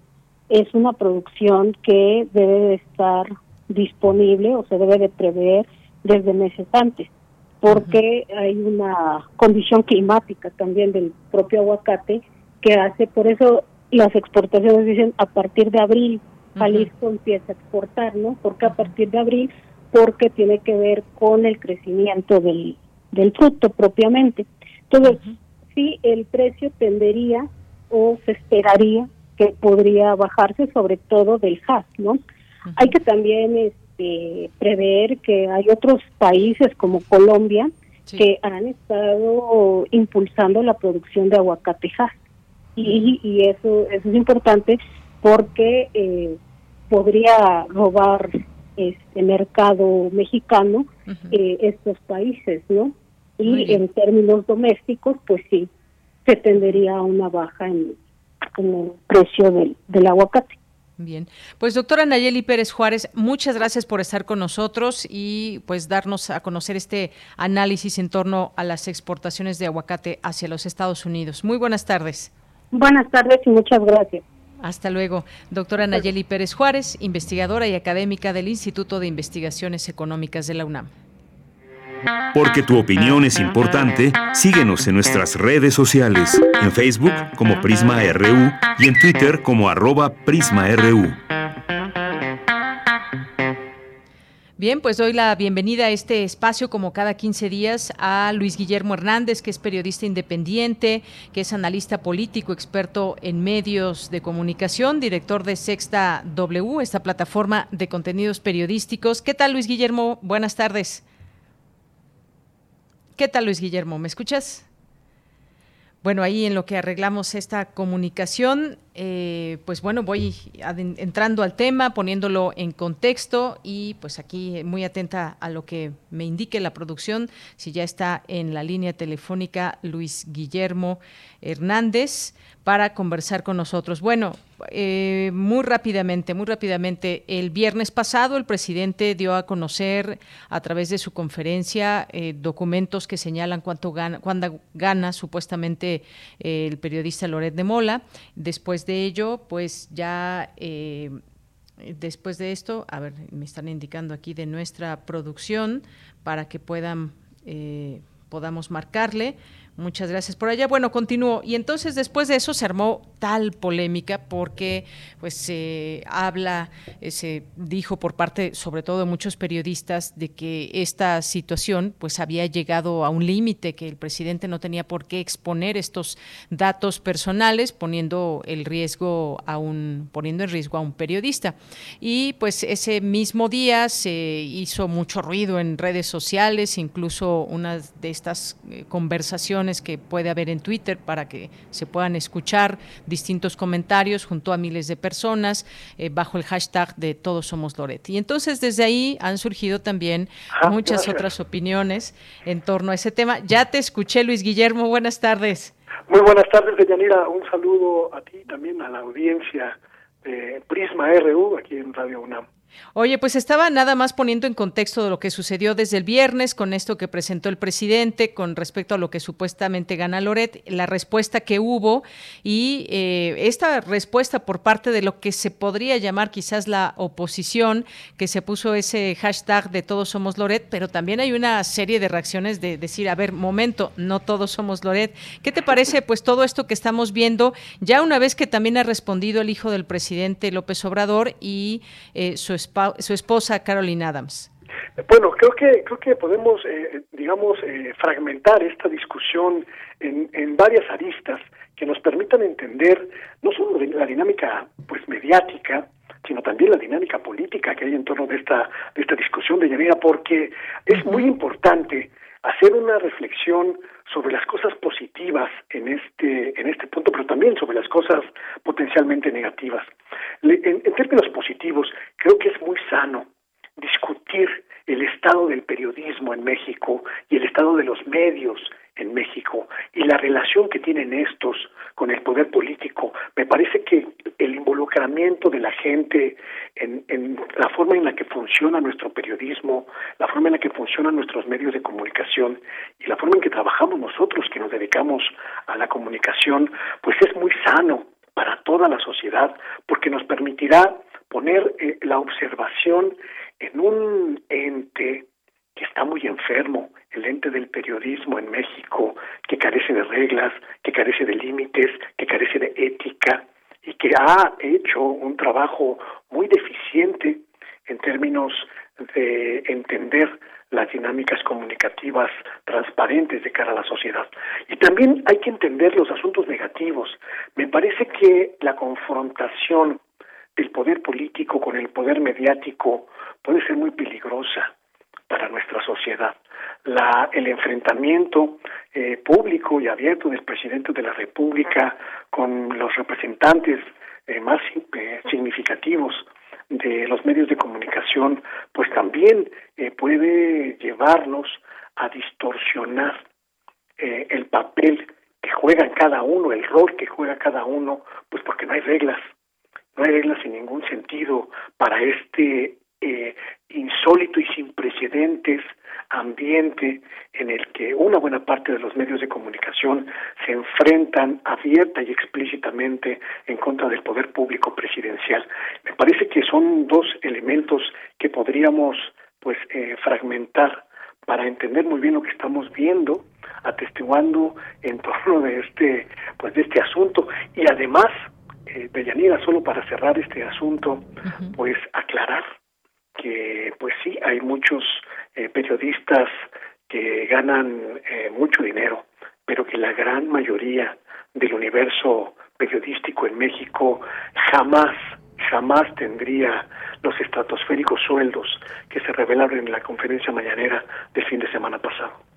es una producción que debe de estar disponible o se debe de prever desde meses antes, porque hay una condición climática también del propio aguacate que hace, por eso las exportaciones dicen a partir de abril Jalisco empieza a exportar, ¿no? Porque a partir de abril, porque tiene que ver con el crecimiento del, del fruto propiamente. Entonces, sí, el precio tendería o se esperaría que podría bajarse sobre todo del HAS, ¿no? Hay que también este, prever que hay otros países como Colombia que han estado impulsando la producción de aguacate HAS y, y eso, eso es importante porque eh, podría robar este mercado mexicano eh, estos países, ¿no? Y en términos domésticos, pues sí, se tendería a una baja en, el precio del, del aguacate. Bien, pues doctora Nayeli Pérez Juárez, muchas gracias por estar con nosotros y pues darnos a conocer este análisis en torno a las exportaciones de aguacate hacia los Estados Unidos. Muy buenas tardes. Buenas tardes y muchas gracias. Hasta luego. Doctora Nayeli Pérez Juárez, investigadora y académica del Instituto de Investigaciones Económicas de la UNAM. Porque tu opinión es importante, síguenos en nuestras redes sociales, en Facebook como Prisma RU y en Twitter como arroba PrismaRU. Bien, pues doy la bienvenida a este espacio como cada 15 días a Luis Guillermo Hernández, que es periodista independiente, que es analista político, experto en medios de comunicación, director de Sexta W, esta plataforma de contenidos periodísticos. ¿Qué tal, Luis Guillermo? Buenas tardes. ¿Qué tal, Luis Guillermo? ¿Me escuchas? Bueno, ahí en lo que arreglamos esta comunicación, eh, pues bueno, voy entrando al tema, poniéndolo en contexto y pues aquí muy atenta a lo que me indique la producción, si ya está en la línea telefónica Luis Guillermo Hernández para conversar con nosotros. Bueno, eh, muy rápidamente, muy rápidamente, el viernes pasado el presidente dio a conocer a través de su conferencia eh, documentos que señalan cuánto gana, cuánto gana supuestamente eh, el periodista Loret de Mola. Después de ello, pues ya después de esto, a ver, me están indicando aquí de nuestra producción para que puedan podamos marcarle. Muchas gracias por allá. Bueno, continúo. Y entonces después de eso se armó tal polémica porque pues se habla, eh, se dijo por parte sobre todo de muchos periodistas de que esta situación pues había llegado a un límite, que el presidente no tenía por qué exponer estos datos personales poniendo el riesgo a un poniendo en riesgo a un periodista. Y pues ese mismo día se hizo mucho ruido en redes sociales, incluso una de estas eh, conversaciones que puede haber en Twitter para que se puedan escuchar distintos comentarios junto a miles de personas eh, bajo el hashtag de Todos Somos Loret. Y entonces desde ahí han surgido también ah, muchas otras opiniones en torno a ese tema. Ya te escuché, Luis Guillermo. Buenas tardes. Muy buenas tardes, Deyanira. Un saludo a ti también, a la audiencia de Prisma RU aquí en Radio UNAM. Oye, pues estaba nada más poniendo en contexto de lo que sucedió desde el viernes con esto que presentó el presidente con respecto a lo que supuestamente gana Loret, la respuesta que hubo y eh, esta respuesta por parte de lo que se podría llamar quizás la oposición, que se puso ese hashtag de todos somos Loret, pero también hay una serie de reacciones de decir, a ver, momento, no todos somos Loret. ¿Qué te parece pues todo esto que estamos viendo ya una vez que también ha respondido el hijo del presidente López Obrador y eh, su su esposa Caroline Adams? Bueno, creo que creo que podemos, eh, digamos, eh, fragmentar esta discusión en, en varias aristas que nos permitan entender no solo la dinámica pues mediática, sino también la dinámica política que hay en torno de esta de esta discusión de Yanira, porque es muy importante hacer una reflexión sobre las cosas positivas en este en este punto, pero también sobre las cosas potencialmente negativas. En, términos positivos, creo que es muy sano discutir el estado del periodismo en México y el estado de los medios en México y la relación que tienen estos con el poder político. Me parece que el involucramiento de la gente en, la forma en la que funciona nuestro periodismo, la forma en la que funcionan nuestros medios de comunicación y la forma en que trabajamos nosotros que nos dedicamos a la comunicación, pues es muy sano para toda la sociedad porque nos permitirá poner eh, la observación en un ente que está muy enfermo, el ente del periodismo en México, que carece de reglas, que carece de límites, que carece de ética y que ha hecho un trabajo muy deficiente en términos de entender las dinámicas comunicativas transparentes de cara a la sociedad. Y también hay que entender los asuntos negativos. Me parece que la confrontación del poder político con el poder mediático puede ser muy peligrosa para nuestra sociedad. La, el enfrentamiento eh, público y abierto del presidente de la República con los representantes eh, más eh, significativos de los medios de comunicación, pues también puede llevarnos a distorsionar el papel que juega cada uno, el rol que juega cada uno, pues porque no hay reglas, no hay reglas en ningún sentido para este eh, insólito y sin precedentes ambiente en el que una buena parte de los medios de comunicación se enfrentan abierta y explícitamente en contra del poder público presidencial. Me parece que son dos elementos que podríamos pues eh, fragmentar para entender muy bien lo que estamos viendo, atestiguando en torno de este pues de este asunto y además eh, solo para cerrar este asunto pues aclarar que pues sí, hay muchos eh, periodistas que ganan eh, mucho dinero, pero que la gran mayoría del universo periodístico en México jamás, jamás tendría los estratosféricos sueldos que se revelaron en la conferencia mañanera del fin de semana pasado.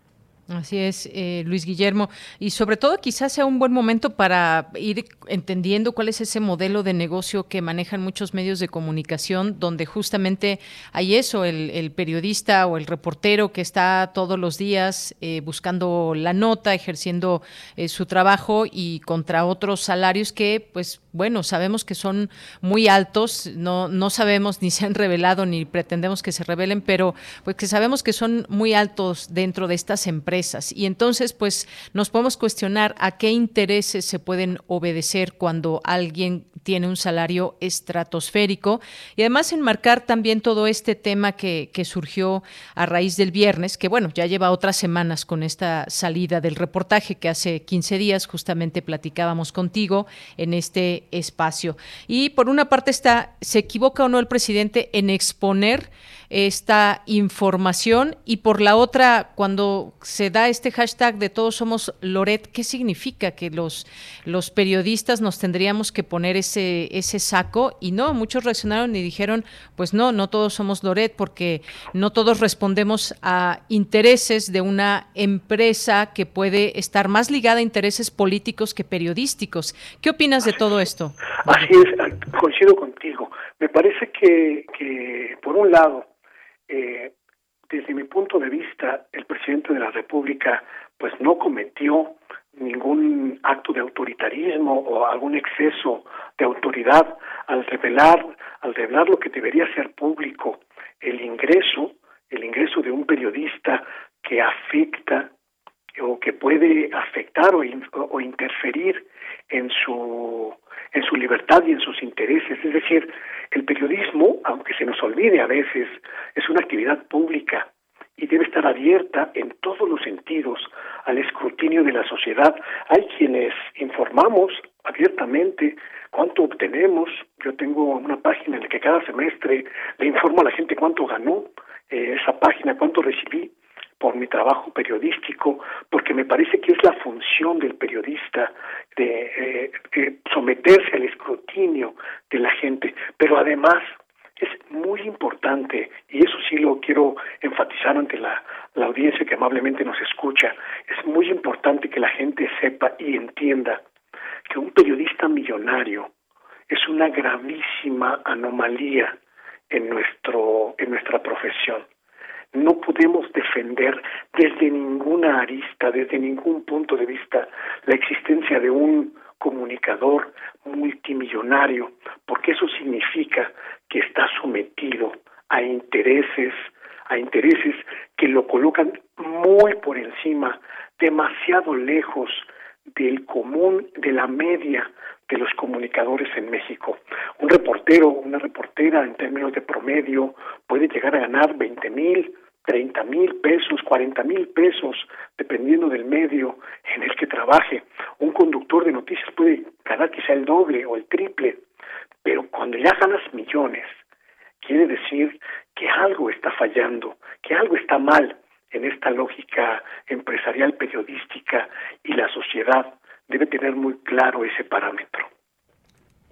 Así es, eh, Luis Guillermo. Y sobre todo quizás sea un buen momento para ir entendiendo cuál es ese modelo de negocio que manejan muchos medios de comunicación, donde justamente hay eso, el, periodista o el reportero que está todos los días eh, buscando la nota, ejerciendo eh, su trabajo y contra otros salarios que, pues, bueno, sabemos que son muy altos, no, no sabemos ni se han revelado ni pretendemos que se revelen, pero pues que sabemos que son muy altos dentro de estas empresas. Y entonces, pues, nos podemos cuestionar a qué intereses se pueden obedecer cuando alguien tiene un salario estratosférico y además enmarcar también todo este tema que, que surgió a raíz del viernes, que bueno, ya lleva otras semanas con esta salida del reportaje que hace 15 días justamente platicábamos contigo en este espacio. Y por una parte está, ¿se equivoca o no el presidente en exponer esta información y por la otra, cuando se da este hashtag de todos somos Loret, ¿qué significa? Que los, los periodistas nos tendríamos que poner ese, ese saco y no, muchos reaccionaron y dijeron, pues no, no todos somos Loret porque no todos respondemos a intereses de una empresa que puede estar más ligada a intereses políticos que periodísticos. ¿Qué opinas de todo esto? Así es, coincido contigo. Me parece que, que por un lado, eh, desde mi punto de vista, el presidente de la República pues no cometió ningún acto de autoritarismo o algún exceso de autoridad al revelar al revelar lo que debería ser público el ingreso el ingreso de un periodista que afecta o que puede afectar o, o interferir en su en su libertad y en sus intereses. Es decir el periodismo, aunque se nos olvide a veces, es una actividad pública y debe estar abierta en todos los sentidos al escrutinio de la sociedad. Hay quienes informamos abiertamente cuánto obtenemos. Yo tengo una página en la que cada semestre le informo a la gente cuánto ganó eh, esa página, cuánto recibí por mi trabajo periodístico, porque me parece que es la función del periodista de, eh, someterse al escrutinio de la gente, pero además es muy importante, y eso sí lo quiero enfatizar ante la, la audiencia que amablemente nos escucha, es muy importante que la gente sepa y entienda que un periodista millonario es una gravísima anomalía en nuestro en nuestra profesión no podemos defender desde ninguna arista, desde ningún punto de vista, la existencia de un comunicador multimillonario, porque eso significa que está sometido a intereses, a intereses que lo colocan muy por encima, demasiado lejos del común, de la media de los comunicadores en México. Un reportero, una reportera en términos de promedio puede llegar a ganar 20 mil, 30 mil pesos, 40 mil pesos, dependiendo del medio en el que trabaje. Un conductor de noticias puede ganar quizá el doble o el triple, pero cuando ya ganas millones, quiere decir que algo está fallando, que algo está mal en esta lógica empresarial periodística y la sociedad debe tener muy claro ese parámetro.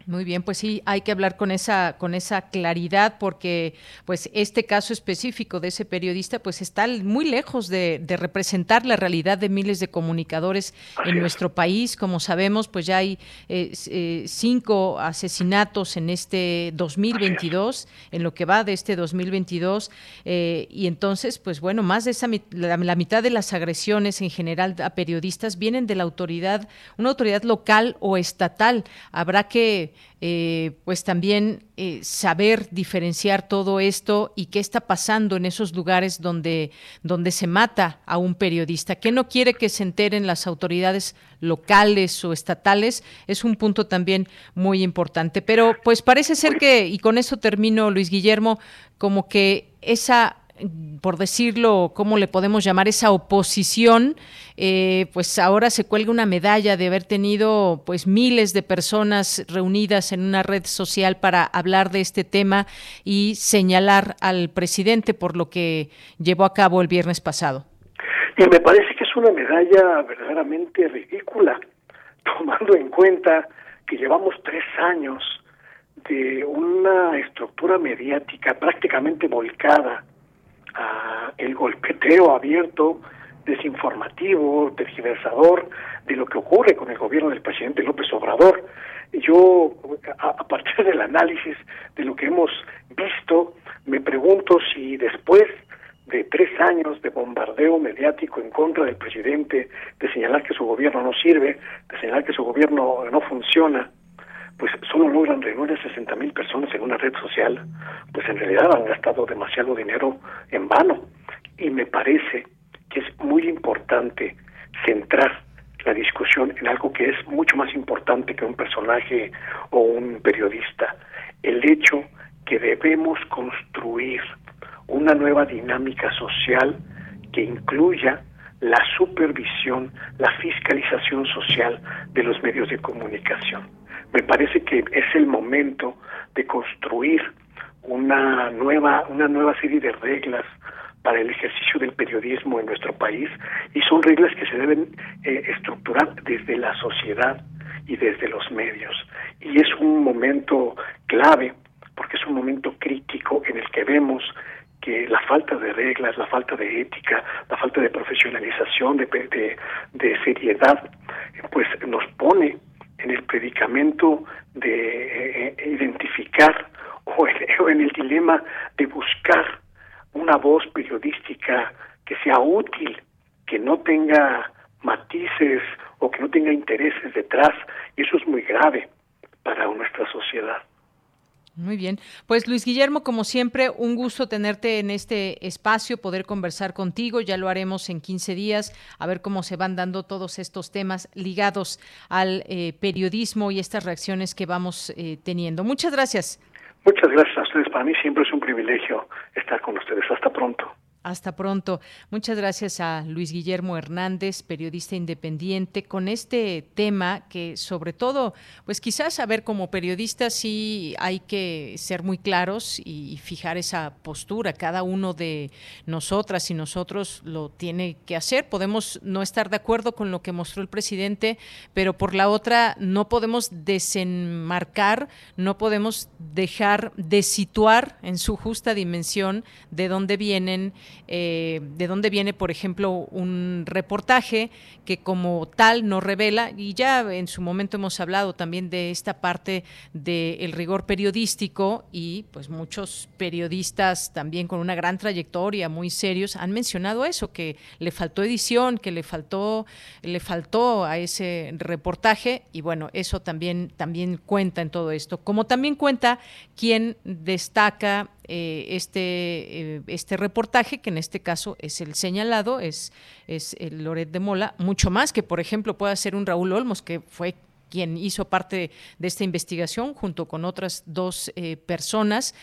Muy bien, pues sí, hay que hablar con esa con esa claridad porque pues este caso específico de ese periodista pues está muy lejos de, representar la realidad de miles de comunicadores en nuestro país. Como sabemos, pues ya hay eh, eh, cinco asesinatos en este 2022, en lo que va de este 2022 eh, y entonces pues bueno, más de esa la, la mitad de las agresiones en general a periodistas vienen de la autoridad, una autoridad local o estatal. Habrá que eh, pues también eh, saber diferenciar todo esto y qué está pasando en esos lugares donde, donde se mata a un periodista. ¿Qué no quiere que se enteren las autoridades locales o estatales? Es un punto también muy importante. Pero pues parece ser que, y con eso termino, Luis Guillermo, como que esa por decirlo, ¿cómo le podemos llamar? Esa oposición, eh, pues ahora se cuelga una medalla de haber tenido pues miles de personas reunidas en una red social para hablar de este tema y señalar al presidente por lo que llevó a cabo el viernes pasado. Y me parece que es una medalla verdaderamente ridícula, tomando en cuenta que llevamos tres años de una estructura mediática prácticamente volcada a el golpeteo abierto desinformativo, tergiversador de lo que ocurre con el gobierno del presidente López Obrador. Yo, a, partir del análisis de lo que hemos visto, me pregunto si después de tres años de bombardeo mediático en contra del presidente, de señalar que su gobierno no sirve, de señalar que su gobierno no funciona, pues solo logran reunir a 60 mil personas en una red social, pues en realidad han gastado demasiado dinero en vano. Y me parece que es muy importante centrar la discusión en algo que es mucho más importante que un personaje o un periodista, el hecho que debemos construir una nueva dinámica social que incluya la supervisión, la fiscalización social de los medios de comunicación. Me parece que es el momento de construir una nueva, una nueva serie de reglas para el ejercicio del periodismo en nuestro país y son reglas que se deben eh, estructurar desde la sociedad y desde los medios. Y es un momento clave porque es un momento crítico en el que vemos que la falta de reglas, la falta de ética, la falta de profesionalización, de, de, de seriedad, pues nos pone en el predicamento de eh, identificar o en, el dilema de buscar una voz periodística que sea útil, que no tenga matices o que no tenga intereses detrás, y eso es muy grave para nuestra sociedad. Muy bien. Pues Luis Guillermo, como siempre, un gusto tenerte en este espacio, poder conversar contigo. Ya lo haremos en 15 días, a ver cómo se van dando todos estos temas ligados al eh, periodismo y estas reacciones que vamos eh, teniendo. Muchas gracias. Muchas gracias a ustedes. Para mí siempre es un privilegio estar con ustedes. Hasta pronto. Hasta pronto. Muchas gracias a Luis Guillermo Hernández, periodista independiente, con este tema que sobre todo, pues quizás a ver como periodista sí hay que ser muy claros y fijar esa postura. Cada uno de nosotras y nosotros lo tiene que hacer. Podemos no estar de acuerdo con lo que mostró el presidente, pero por la otra no podemos desenmarcar, no podemos dejar de situar en su justa dimensión de dónde vienen eh, de dónde viene, por ejemplo, un reportaje que como tal no revela, y ya en su momento hemos hablado también de esta parte del rigor periodístico y pues muchos periodistas también con una gran trayectoria, muy serios, han mencionado eso, que le faltó edición, que le faltó, le faltó a ese reportaje y bueno, eso también, también cuenta en todo esto. Como también cuenta quien destaca eh, este, eh, este reportaje, que en este caso es el señalado, es, es el Loret de Mola, mucho más que, por ejemplo, pueda ser un Raúl Olmos, que fue quien hizo parte de esta investigación junto con otras dos eh, personas,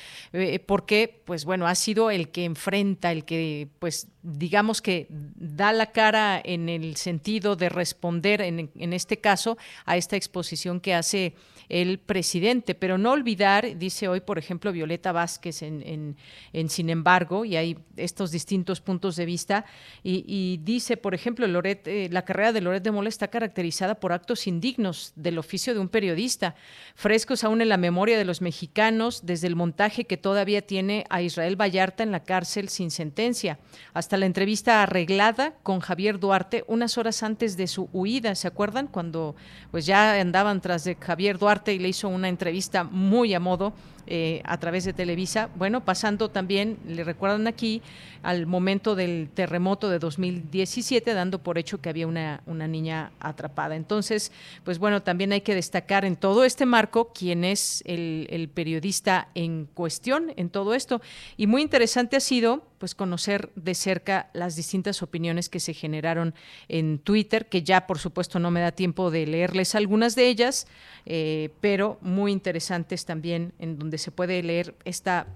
porque, pues bueno, ha sido el que enfrenta, el que, pues, digamos que da la cara en el sentido de responder, en, en este caso, a esta exposición que hace el presidente. Pero no olvidar, dice hoy, por ejemplo, Violeta Vázquez en, en, Sin embargo, y hay estos distintos puntos de vista, y, dice, por ejemplo, Loret, eh, la carrera de Loret de Mola está caracterizada por actos indignos del oficio de un periodista, frescos aún en la memoria de los mexicanos, desde el montaje que todavía tiene a Israel Vallarta en la cárcel sin sentencia, hasta la entrevista arreglada con Javier Duarte unas horas antes de su huida, ¿se acuerdan? Cuando pues ya andaban tras de Javier Duarte y le hizo una entrevista muy a modo eh, a través de Televisa. Bueno, pasando también, le recuerdan aquí, al momento del terremoto de 2017, dando por hecho que había una, una niña atrapada. Entonces, pues bueno, también hay que destacar en todo este marco quién es el, periodista en cuestión en todo esto. Y muy interesante ha sido pues conocer de cerca las distintas opiniones que se generaron en Twitter, que ya por supuesto no me da tiempo de leerles algunas de ellas, eh, pero muy interesantes también en donde se puede leer esta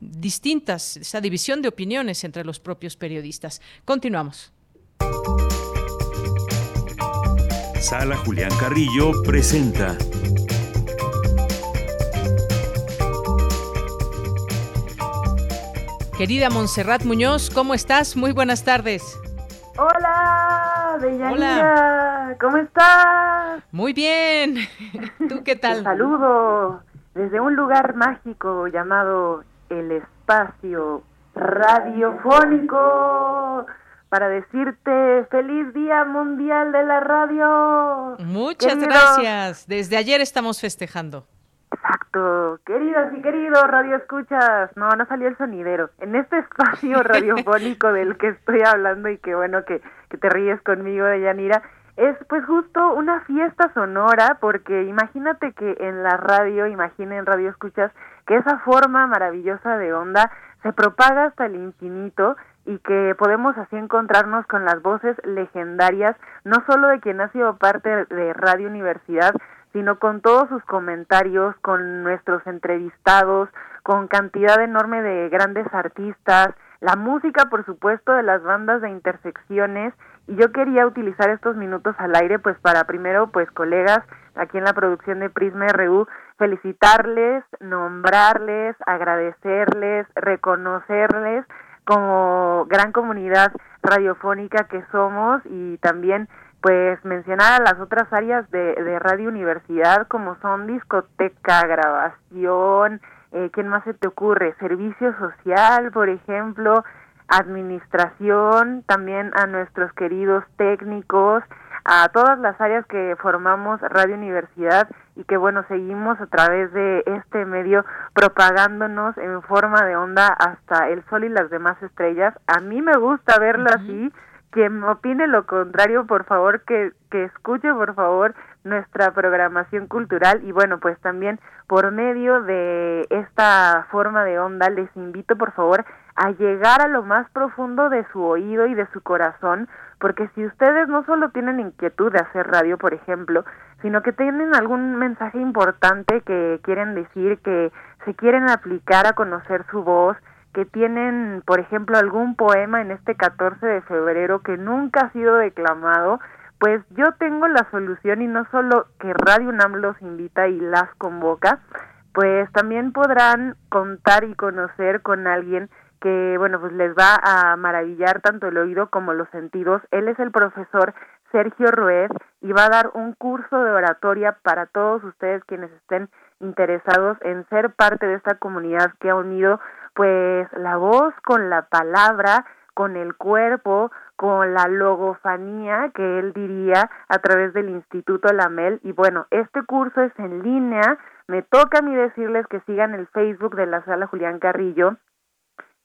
distintas, esta división de opiniones entre los propios periodistas. Continuamos. Sala Julián Carrillo presenta Querida Montserrat Muñoz, ¿cómo estás? Muy buenas tardes. Hola, Bella Hola. ¿cómo estás? Muy bien. ¿Tú qué tal? saludo desde un lugar mágico llamado el espacio radiofónico para decirte feliz Día Mundial de la Radio. Muchas gracias. Desde ayer estamos festejando. Exacto. Queridos y queridos radio escuchas, no, no salió el sonidero. En este espacio radiofónico del que estoy hablando y que bueno que, que te ríes conmigo, de Yanira, es pues justo una fiesta sonora porque imagínate que en la radio, imaginen radio escuchas, que esa forma maravillosa de onda se propaga hasta el infinito y que podemos así encontrarnos con las voces legendarias, no solo de quien ha sido parte de Radio Universidad, sino con todos sus comentarios, con nuestros entrevistados, con cantidad enorme de grandes artistas, la música, por supuesto, de las bandas de intersecciones. Y yo quería utilizar estos minutos al aire, pues para primero, pues colegas aquí en la producción de Prisma RU, felicitarles, nombrarles, agradecerles, reconocerles como gran comunidad radiofónica que somos y también pues mencionar a las otras áreas de, de Radio Universidad como son discoteca, grabación, eh, ¿quién más se te ocurre? Servicio social, por ejemplo, administración, también a nuestros queridos técnicos, a todas las áreas que formamos Radio Universidad y que bueno, seguimos a través de este medio propagándonos en forma de onda hasta el sol y las demás estrellas. A mí me gusta verlo así. Quien opine lo contrario, por favor, que, que escuche, por favor, nuestra programación cultural. Y bueno, pues también por medio de esta forma de onda les invito, por favor, a llegar a lo más profundo de su oído y de su corazón, porque si ustedes no solo tienen inquietud de hacer radio, por ejemplo, sino que tienen algún mensaje importante que quieren decir, que se quieren aplicar a conocer su voz, que tienen, por ejemplo, algún poema en este 14 de febrero que nunca ha sido declamado, pues yo tengo la solución y no solo que Radio UNAM los invita y las convoca, pues también podrán contar y conocer con alguien que, bueno, pues les va a maravillar tanto el oído como los sentidos. Él es el profesor Sergio Ruiz y va a dar un curso de oratoria para todos ustedes quienes estén interesados en ser parte de esta comunidad que ha unido pues la voz con la palabra, con el cuerpo, con la logofanía que él diría a través del Instituto Lamel. Y bueno, este curso es en línea. Me toca a mí decirles que sigan el Facebook de la sala Julián Carrillo,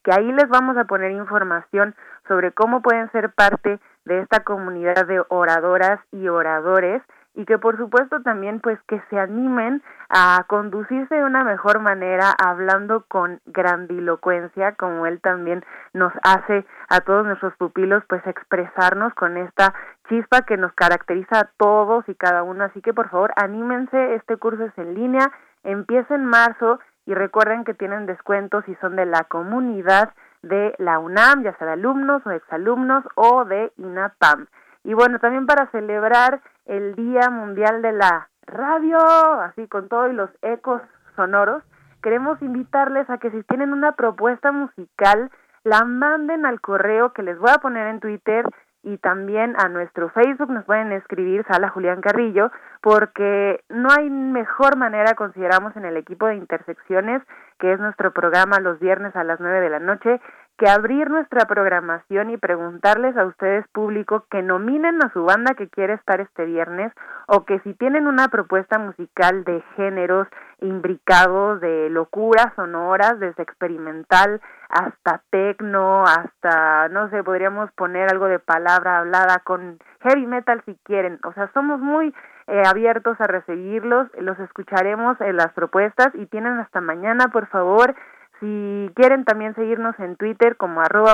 que ahí les vamos a poner información sobre cómo pueden ser parte de esta comunidad de oradoras y oradores y que por supuesto también pues que se animen a conducirse de una mejor manera hablando con grandilocuencia como él también nos hace a todos nuestros pupilos pues expresarnos con esta chispa que nos caracteriza a todos y cada uno. Así que por favor anímense. Este curso es en línea. Empieza en marzo y recuerden que tienen descuentos si son de la comunidad de la UNAM, ya sea de alumnos o exalumnos o de INAPAM. Y bueno, también para celebrar el Día Mundial de la Radio, así con todos los ecos sonoros, queremos invitarles a que si tienen una propuesta musical, la manden al correo que les voy a poner en Twitter y también a nuestro Facebook nos pueden escribir Sala Julián Carrillo porque no hay mejor manera consideramos en el equipo de intersecciones que es nuestro programa los viernes a las nueve de la noche que abrir nuestra programación y preguntarles a ustedes público que nominen a su banda que quiere estar este viernes o que si tienen una propuesta musical de géneros imbricados de locuras sonoras, desde experimental hasta tecno, hasta, no sé, podríamos poner algo de palabra hablada con heavy metal si quieren. O sea, somos muy eh, abiertos a recibirlos, los escucharemos en las propuestas y tienen hasta mañana, por favor, si quieren también seguirnos en Twitter como arroba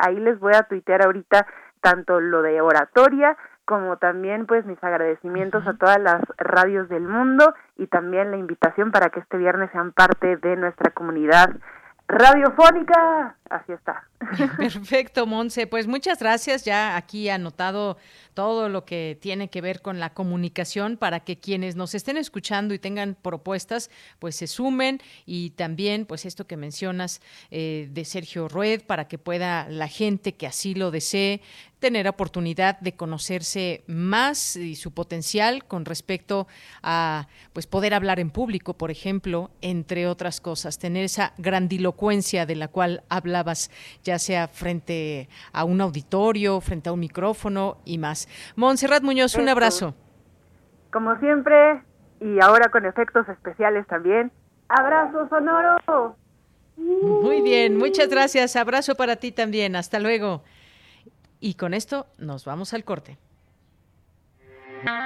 ahí les voy a tuitear ahorita tanto lo de oratoria como también pues mis agradecimientos a todas las radios del mundo y también la invitación para que este viernes sean parte de nuestra comunidad radiofónica. Así está. Perfecto, Monse. Pues muchas gracias. Ya aquí anotado todo lo que tiene que ver con la comunicación para que quienes nos estén escuchando y tengan propuestas, pues se sumen y también, pues esto que mencionas eh, de Sergio Rued, para que pueda la gente que así lo desee tener oportunidad de conocerse más y su potencial con respecto a pues poder hablar en público, por ejemplo, entre otras cosas, tener esa grandilocuencia de la cual hablabas, ya sea frente a un auditorio, frente a un micrófono y más. Montserrat Muñoz, un abrazo. Como siempre, y ahora con efectos especiales también. Abrazo sonoro. Muy bien, muchas gracias. Abrazo para ti también. Hasta luego. Y con esto nos vamos al corte.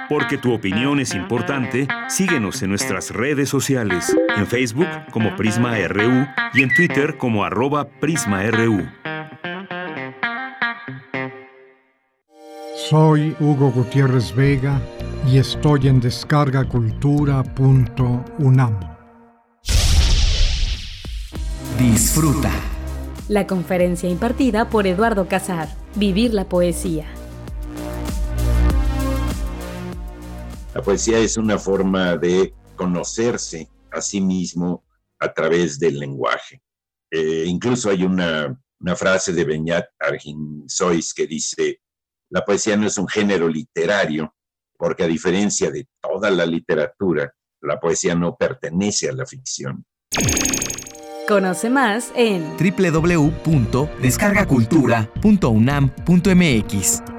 Porque tu opinión es importante, síguenos en nuestras redes sociales, en Facebook como Prisma RU y en Twitter como arroba PrismaRU. Soy Hugo Gutiérrez Vega y estoy en descargacultura.unam. Disfruta. La conferencia impartida por Eduardo Casar, Vivir la Poesía. La poesía es una forma de conocerse a sí mismo a través del lenguaje. Eh, incluso hay una, una, frase de Beñat Arginsois que dice, la poesía no es un género literario, porque a diferencia de toda la literatura, la poesía no pertenece a la ficción. Conoce más en www.descargacultura.unam.mx.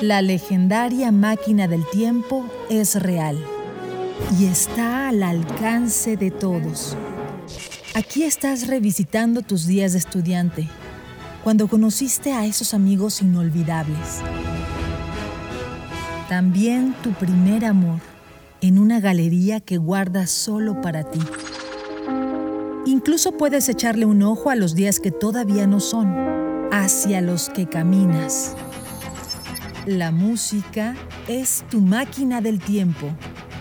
La legendaria máquina del tiempo es real y está al alcance de todos. Aquí estás revisitando tus días de estudiante, cuando conociste a esos amigos inolvidables. También tu primer amor en una galería que guardas solo para ti. Incluso puedes echarle un ojo a los días que todavía no son, hacia los que caminas. La música es tu máquina del tiempo.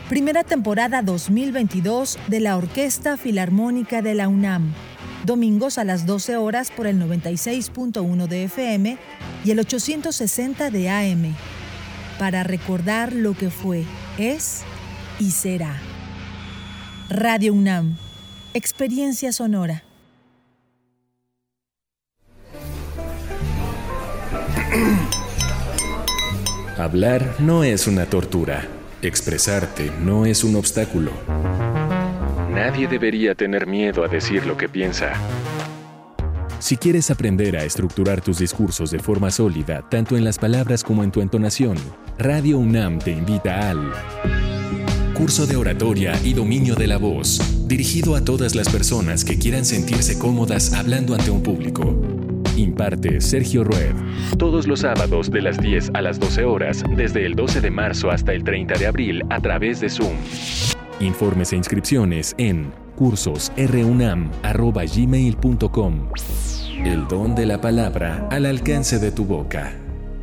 Primera temporada 2022 de la Orquesta Filarmónica de la UNAM. Domingos a las 12 horas por el 96.1 de FM y el 860 de AM. Para recordar lo que fue, es y será. Radio UNAM. Experiencia sonora. Hablar no es una tortura. Expresarte no es un obstáculo. Nadie debería tener miedo a decir lo que piensa. Si quieres aprender a estructurar tus discursos de forma sólida, tanto en las palabras como en tu entonación, Radio UNAM te invita al Curso de Oratoria y Dominio de la Voz, dirigido a todas las personas que quieran sentirse cómodas hablando ante un público. Imparte Sergio Rued. Todos los sábados de las 10 a las 12 horas, desde el 12 de marzo hasta el 30 de abril, a través de Zoom. Informes e inscripciones en cursosrunam.gmail.com. El don de la palabra al alcance de tu boca.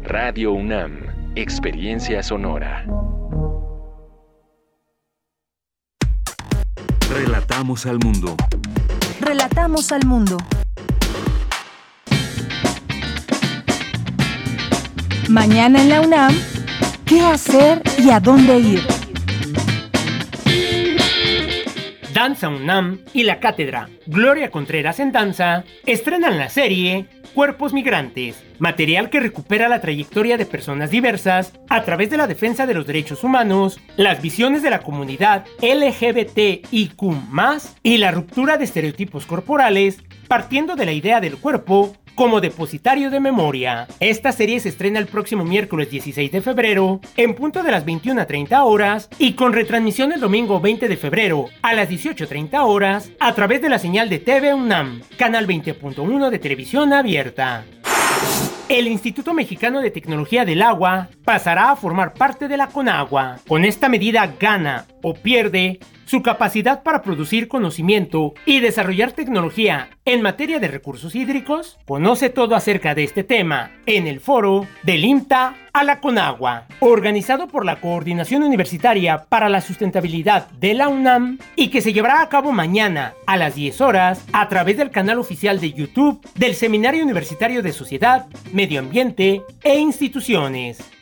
Radio UNAM. Experiencia sonora. Relatamos al mundo. Relatamos al mundo. Mañana en la UNAM, ¿qué hacer y a dónde ir? Danza UNAM y la cátedra Gloria Contreras en Danza estrenan la serie Cuerpos Migrantes, material que recupera la trayectoria de personas diversas a través de la defensa de los derechos humanos, las visiones de la comunidad LGBTIQ y la ruptura de estereotipos corporales, partiendo de la idea del cuerpo como depositario de memoria. Esta serie se estrena el próximo miércoles 16 de febrero, en punto de las 21.30 horas, y con retransmisión el domingo 20 de febrero a las 18.30 horas, a través de la señal de TV UNAM, canal 20.1 de televisión abierta. El Instituto Mexicano de Tecnología del Agua pasará a formar parte de la CONAGUA. Con esta medida gana o pierde su capacidad para producir conocimiento y desarrollar tecnología en materia de recursos hídricos? Conoce todo acerca de este tema en el foro del IMTA a la Conagua, organizado por la Coordinación Universitaria para la Sustentabilidad de la UNAM y que se llevará a cabo mañana a las 10 horas a través del canal oficial de YouTube del Seminario Universitario de Sociedad, Medio Ambiente e Instituciones.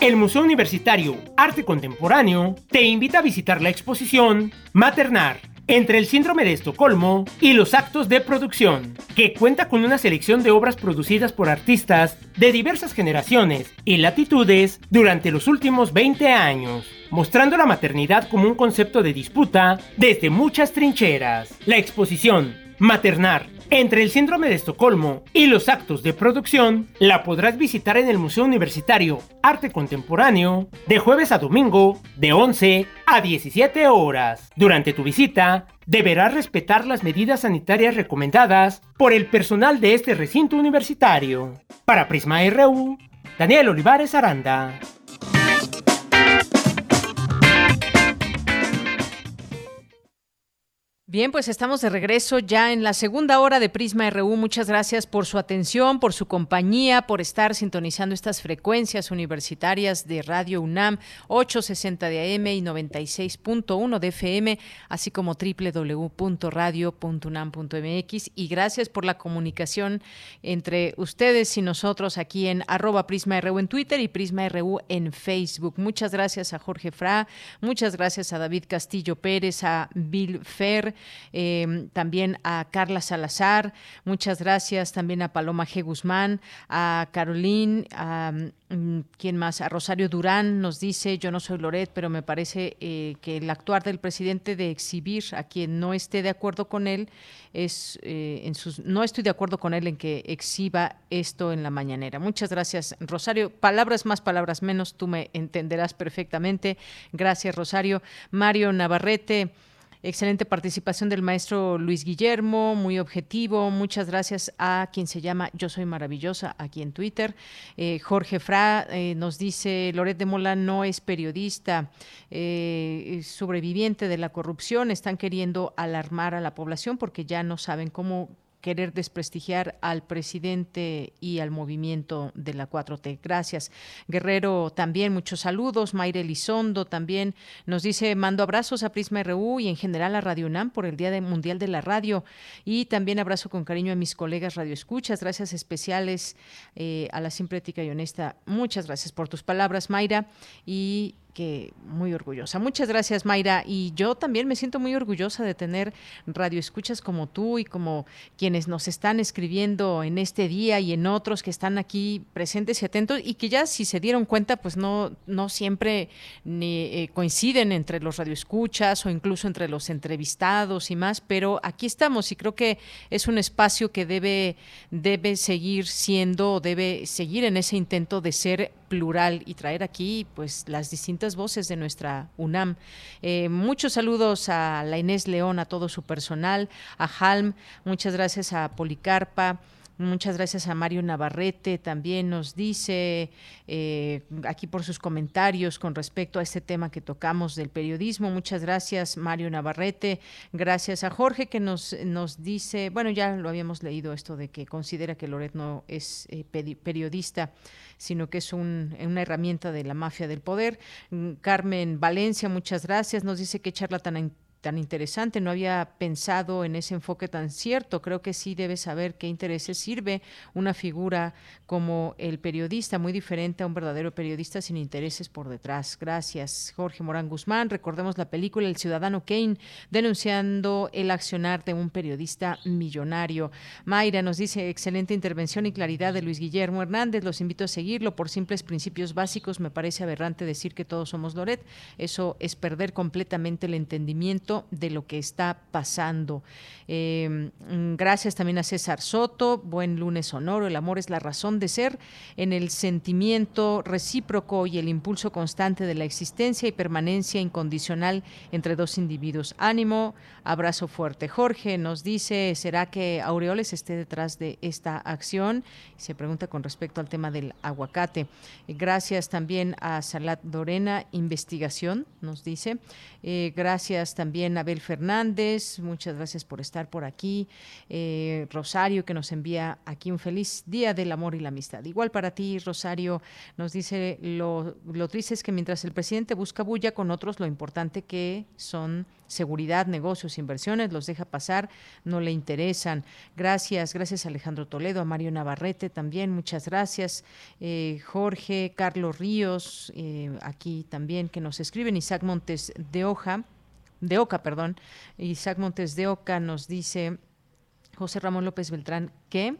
El Museo Universitario Arte Contemporáneo te invita a visitar la exposición Maternar, entre el síndrome de Estocolmo y los actos de producción, que cuenta con una selección de obras producidas por artistas de diversas generaciones y latitudes durante los últimos 20 años, mostrando la maternidad como un concepto de disputa desde muchas trincheras. La exposición Maternar entre el síndrome de Estocolmo y los actos de producción, la podrás visitar en el Museo Universitario Arte Contemporáneo de jueves a domingo de 11 a 17 horas. Durante tu visita, deberás respetar las medidas sanitarias recomendadas por el personal de este recinto universitario. Para Prisma RU, Daniel Olivares Aranda. Bien, pues estamos de regreso ya en la segunda hora de Prisma RU. Muchas gracias por su atención, por su compañía, por estar sintonizando estas frecuencias universitarias de Radio UNAM 860 de AM y 96.1 de FM, así como www.radio.unam.mx. Y gracias por la comunicación entre ustedes y nosotros aquí en arroba Prisma RU en Twitter y Prisma RU en Facebook. Muchas gracias a Jorge Fra, muchas gracias a David Castillo Pérez, a Bill Fer Em, también a Carla Salazar, muchas gracias también a Paloma G. Guzmán, a Carolín, a mm, ¿Quién más? A Rosario Durán nos dice, yo no soy Loret, pero me parece eh, que el actuar del presidente de exhibir a quien no esté de acuerdo con él es eh, en sus, no estoy de acuerdo con él en que exhiba esto en la mañanera. Muchas gracias, Rosario. Palabras más, palabras menos, tú me entenderás perfectamente. Gracias, Rosario. Mario Navarrete. Excelente participación del maestro Luis Guillermo, muy objetivo. Muchas gracias a quien se llama Yo Soy Maravillosa aquí en Twitter. Eh, Jorge Fra eh, nos dice, Loret de Mola no es periodista, eh, sobreviviente de la corrupción. Están queriendo alarmar a la población porque ya no saben cómo querer desprestigiar al presidente y al movimiento de la 4T. Gracias. Guerrero, también muchos saludos. Mayre Elizondo también nos dice, mando abrazos a Prisma RU y en general a Radio UNAM por el Día Mundial de la Radio. Y también abrazo con cariño a mis colegas Radio Escuchas. Gracias especiales eh, a la siempre ética y honesta. Muchas gracias por tus palabras, Mayra. Y muy orgullosa. Muchas gracias, Mayra. Y yo también me siento muy orgullosa de tener radioescuchas como tú y como quienes nos están escribiendo en este día y en otros que están aquí presentes y atentos y que ya si se dieron cuenta, pues no, no siempre ni, eh, coinciden entre los radioescuchas o incluso entre los entrevistados y más, pero aquí estamos y creo que es un espacio que debe, debe seguir siendo, debe seguir en ese intento de ser plural y traer aquí pues las distintas voces de nuestra UNAM. Eh, muchos saludos a la Inés León, a todo su personal, a Halm, muchas gracias a Policarpa. Muchas gracias a Mario Navarrete, también nos dice eh, aquí por sus comentarios con respecto a este tema que tocamos del periodismo. Muchas gracias, Mario Navarrete. Gracias a Jorge que nos, nos dice, bueno, ya lo habíamos leído esto de que considera que Loret no es eh, periodista sino que es una herramienta de la mafia del poder. Mm, Carmen Valencia, muchas gracias. Nos dice que charla tan tan interesante. No había pensado en ese enfoque tan cierto. Creo que sí debe saber qué intereses sirve una figura como el periodista, muy diferente a un verdadero periodista sin intereses por detrás. Gracias, Jorge Morán Guzmán. Recordemos la película El Ciudadano Kane, denunciando el accionar de un periodista millonario. Mayra nos dice, excelente intervención y claridad de Luis Guillermo Hernández. Los invito a seguirlo por simples principios básicos. Me parece aberrante decir que todos somos Loret. Eso es perder completamente el entendimiento de lo que está pasando. Eh, gracias también a César Soto. Buen lunes sonoro. El amor es la razón de ser en el sentimiento recíproco y el impulso constante de la existencia y permanencia incondicional entre dos individuos. Ánimo, abrazo fuerte. Jorge nos dice, ¿será que Aureoles esté detrás de esta acción? Se pregunta con respecto al tema del aguacate. Gracias también a Salat Dorena, investigación, nos dice. Eh, gracias también a Abel Fernández, muchas gracias por estar por aquí. Eh, Rosario, que nos envía aquí un feliz día del amor y la amistad. Igual para ti, Rosario, nos dice, lo, triste es que mientras el presidente busca bulla con otros, lo importante que son seguridad, negocios, inversiones, los deja pasar, no le interesan. Gracias, gracias Alejandro Toledo, a Mario Navarrete también, muchas gracias. Eh, Jorge, Carlos Ríos, eh, aquí también que nos escriben, Isaac Montes de Oja, de Oca, perdón, Isaac Montes de Oca nos dice, José Ramón López Beltrán, ¿qué?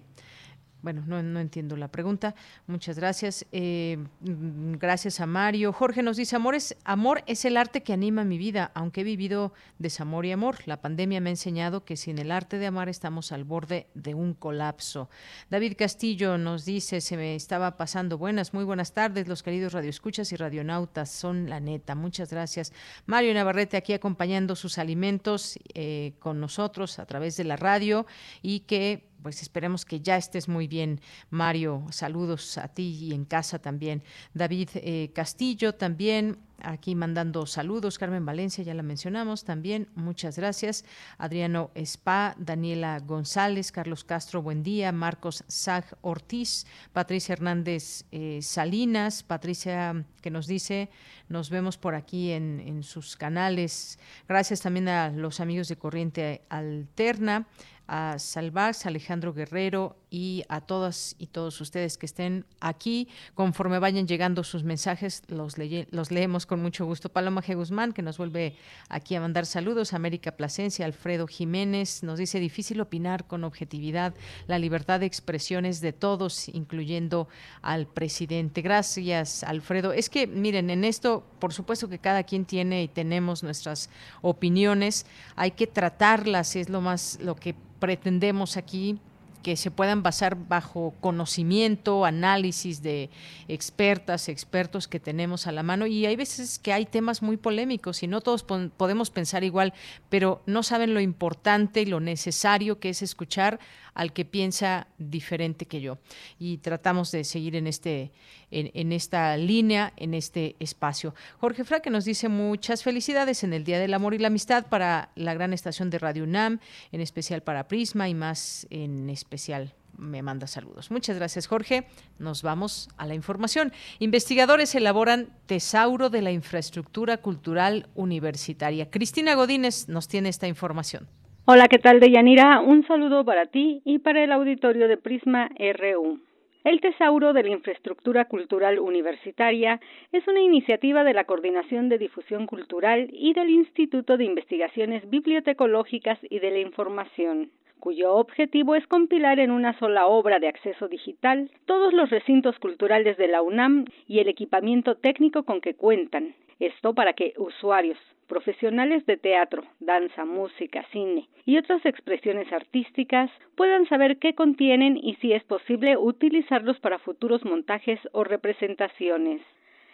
Bueno, no, no, entiendo la pregunta. Muchas gracias. Eh, mm, gracias a Mario. Jorge nos dice, amor es, amor es el arte que anima mi vida, aunque he vivido desamor y amor. La pandemia me ha enseñado que sin el arte de amar estamos al borde de un colapso. David Castillo nos dice, se me estaba pasando buenas, muy buenas tardes, los queridos radioescuchas y radionautas, son la neta. Muchas gracias. Mario Navarrete aquí acompañando sus alimentos eh, con nosotros a través de la radio y que pues esperemos que ya estés muy bien, Mario. Saludos a ti y en casa también. David eh, Castillo también aquí mandando saludos. Carmen Valencia, ya la mencionamos también. Muchas gracias. Adriano Spa, Daniela González, Carlos Castro, buen día. Marcos Sag Ortiz, Patricia Hernández eh, Salinas, Patricia que nos dice, nos vemos por aquí en sus canales. Gracias también a los amigos de Corriente Alterna a Salvax, Alejandro Guerrero y a todas y todos ustedes que estén aquí. Conforme vayan llegando sus mensajes, los, los leemos con mucho gusto. Paloma G. Guzmán, que nos vuelve aquí a mandar saludos. América Plasencia, Alfredo Jiménez, nos dice difícil opinar con objetividad. La libertad de expresión es de todos, incluyendo al presidente. Gracias, Alfredo. Es que, miren, en esto, por supuesto que cada quien tiene y tenemos nuestras opiniones. Hay que tratarlas, es lo más, lo que pretendemos aquí que se puedan basar bajo conocimiento, análisis de expertas, expertos que tenemos a la mano. Y hay veces que hay temas muy polémicos y no todos podemos pensar igual, pero no saben lo importante y lo necesario que es escuchar al que piensa diferente que yo. Y tratamos de seguir en, este, en, esta línea, en este espacio. Jorge Fraque nos dice muchas felicidades en el Día del Amor y la Amistad para la gran estación de Radio UNAM, en especial para Prisma y más en especial me manda saludos. Muchas gracias, Jorge. Nos vamos a la información. Investigadores elaboran tesauro de la infraestructura cultural universitaria. Cristina Godínez nos tiene esta información. Hola, ¿qué tal, Deyanira? Un saludo para ti y para el auditorio de Prisma RU. El Tesauro de la Infraestructura Cultural Universitaria es una iniciativa de la Coordinación de Difusión Cultural y del Instituto de Investigaciones Bibliotecológicas y de la Información cuyo objetivo es compilar en una sola obra de acceso digital todos los recintos culturales de la UNAM y el equipamiento técnico con que cuentan. Esto para que usuarios, profesionales de teatro, danza, música, cine y otras expresiones artísticas puedan saber qué contienen y si es posible utilizarlos para futuros montajes o representaciones.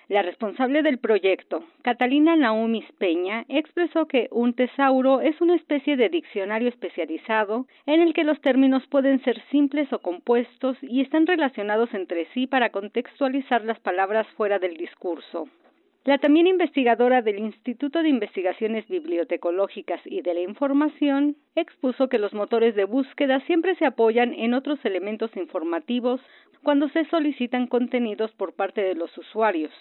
La responsable del proyecto, Catalina Naumis Peña, expresó que un tesauro es una especie de diccionario especializado en el que los términos pueden ser simples o compuestos y están relacionados entre sí para contextualizar las palabras fuera del discurso. La también investigadora del Instituto de Investigaciones Bibliotecológicas y de la Información expuso que los motores de búsqueda siempre se apoyan en otros elementos informativos cuando se solicitan contenidos por parte de los usuarios.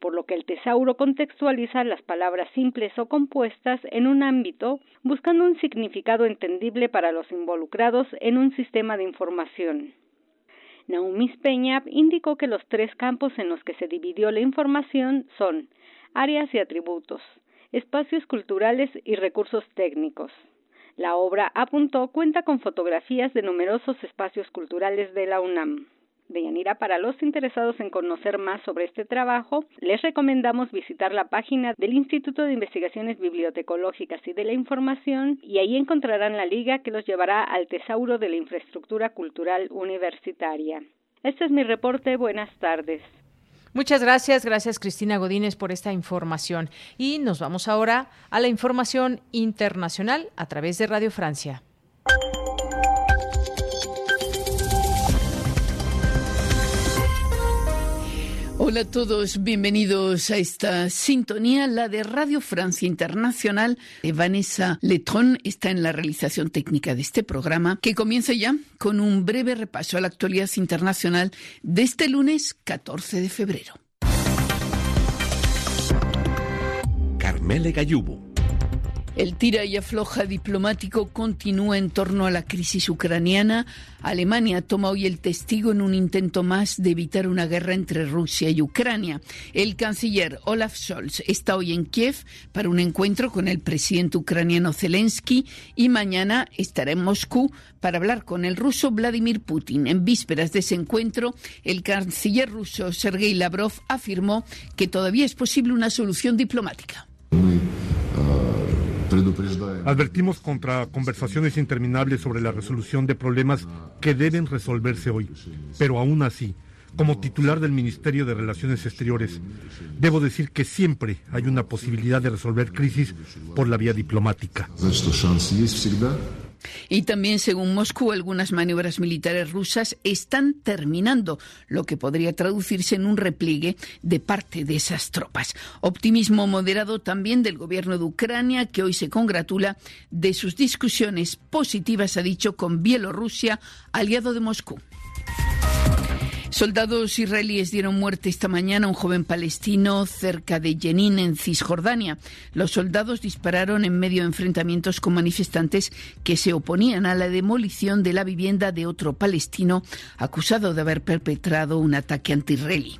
por lo que el tesauro contextualiza las palabras simples o compuestas en un ámbito, buscando un significado entendible para los involucrados en un sistema de información. Naumis Peña indicó que los tres campos en los que se dividió la información son áreas y atributos, espacios culturales y recursos técnicos. La obra, apuntó, cuenta con fotografías de numerosos espacios culturales de la UNAM. Deyanira, para los interesados en conocer más sobre este trabajo, les recomendamos visitar la página del Instituto de Investigaciones Bibliotecológicas y de la Información y ahí encontrarán la liga que los llevará al tesauro de la infraestructura cultural universitaria. Este es mi reporte. Buenas tardes. Muchas gracias, gracias Cristina Godínez por esta información. Y nos vamos ahora a la información internacional a través de Radio Francia. Hola a todos, bienvenidos a esta sintonía, la de Radio Francia Internacional. Vanessa Letron está en la realización técnica de este programa, que comienza ya con un breve repaso a la actualidad internacional de este lunes 14 de febrero. Carmele Gallubo. El tira y afloja diplomático continúa en torno a la crisis ucraniana. Alemania toma hoy el testigo en un intento más de evitar una guerra entre Rusia y Ucrania. El canciller Olaf Scholz está hoy en Kiev para un encuentro con el presidente ucraniano Zelensky y mañana estará en Moscú para hablar con el ruso Vladimir Putin. En vísperas de ese encuentro, el canciller ruso Sergei Lavrov afirmó que todavía es posible una solución diplomática. Advertimos contra conversaciones interminables sobre la resolución de problemas que deben resolverse hoy. Pero aún así, como titular del Ministerio de Relaciones Exteriores, debo decir que siempre hay una posibilidad de resolver crisis por la vía diplomática. Y también, según Moscú, algunas maniobras militares rusas están terminando, lo que podría traducirse en un repliegue de parte de esas tropas. Optimismo moderado también del gobierno de Ucrania, que hoy se congratula de sus discusiones positivas, ha dicho, con Bielorrusia, aliado de Moscú. Soldados israelíes dieron muerte esta mañana a un joven palestino cerca de Jenin, en Cisjordania. Los soldados dispararon en medio de enfrentamientos con manifestantes que se oponían a la demolición de la vivienda de otro palestino acusado de haber perpetrado un ataque anti-israelí.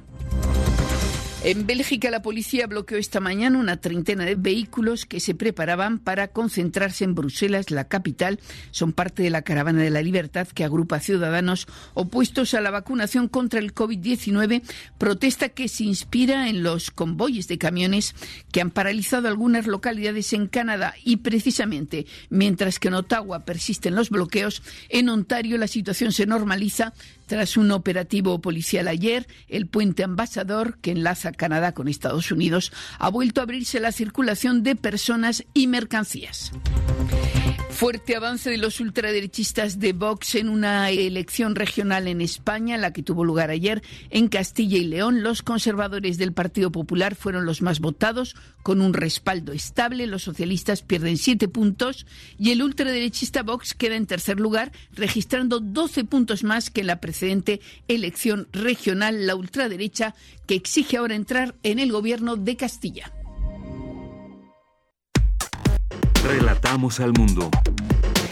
En Bélgica, la policía bloqueó esta mañana una treintena de vehículos que se preparaban para concentrarse en Bruselas, la capital. Son parte de la Caravana de la Libertad que agrupa ciudadanos opuestos a la vacunación contra el COVID-19, protesta que se inspira en los convoyes de camiones que han paralizado algunas localidades en Canadá y precisamente mientras que en Ottawa persisten los bloqueos, en Ontario la situación se normaliza tras un operativo policial ayer, el puente ambasador que enlaza Canadá con Estados Unidos ha vuelto a abrirse la circulación de personas y mercancías. Fuerte avance de los ultraderechistas de Vox en una elección regional en España, la que tuvo lugar ayer en Castilla y León. Los conservadores del Partido Popular fueron los más votados, con un respaldo estable. Los socialistas pierden siete puntos y el ultraderechista Vox queda en tercer lugar, registrando 12 puntos más que la precedente elección regional. La ultraderecha que exige ahora entrar en el gobierno de Castilla. Relatamos al mundo.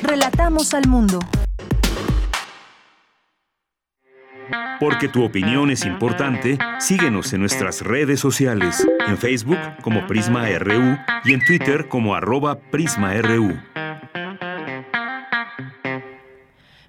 Relatamos al mundo. Porque tu opinión es importante, síguenos en nuestras redes sociales, en Facebook como Prisma RU y en Twitter como arroba PrismaRU.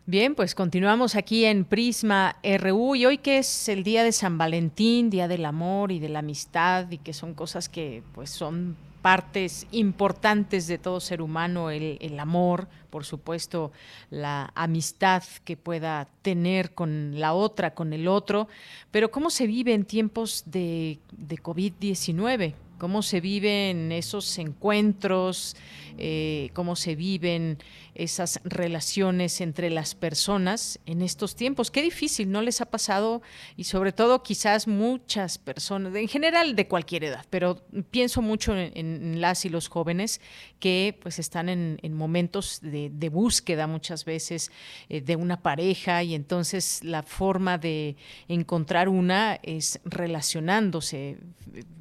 Bien, pues continuamos aquí en Prisma RU y hoy que es el día de San Valentín, día del amor y de la amistad y que son cosas que pues son partes importantes de todo ser humano, el, amor, por supuesto, la amistad que pueda tener con la otra, con el otro, pero cómo se vive en tiempos de, de COVID-19. Cómo se viven esos encuentros, eh, cómo se viven esas relaciones entre las personas en estos tiempos. Qué difícil, ¿no les ha pasado? Y sobre todo quizás muchas personas, en general de cualquier edad, pero pienso mucho en, las y los jóvenes que pues están en, momentos de, búsqueda muchas veces eh, de una pareja y entonces la forma de encontrar una es relacionándose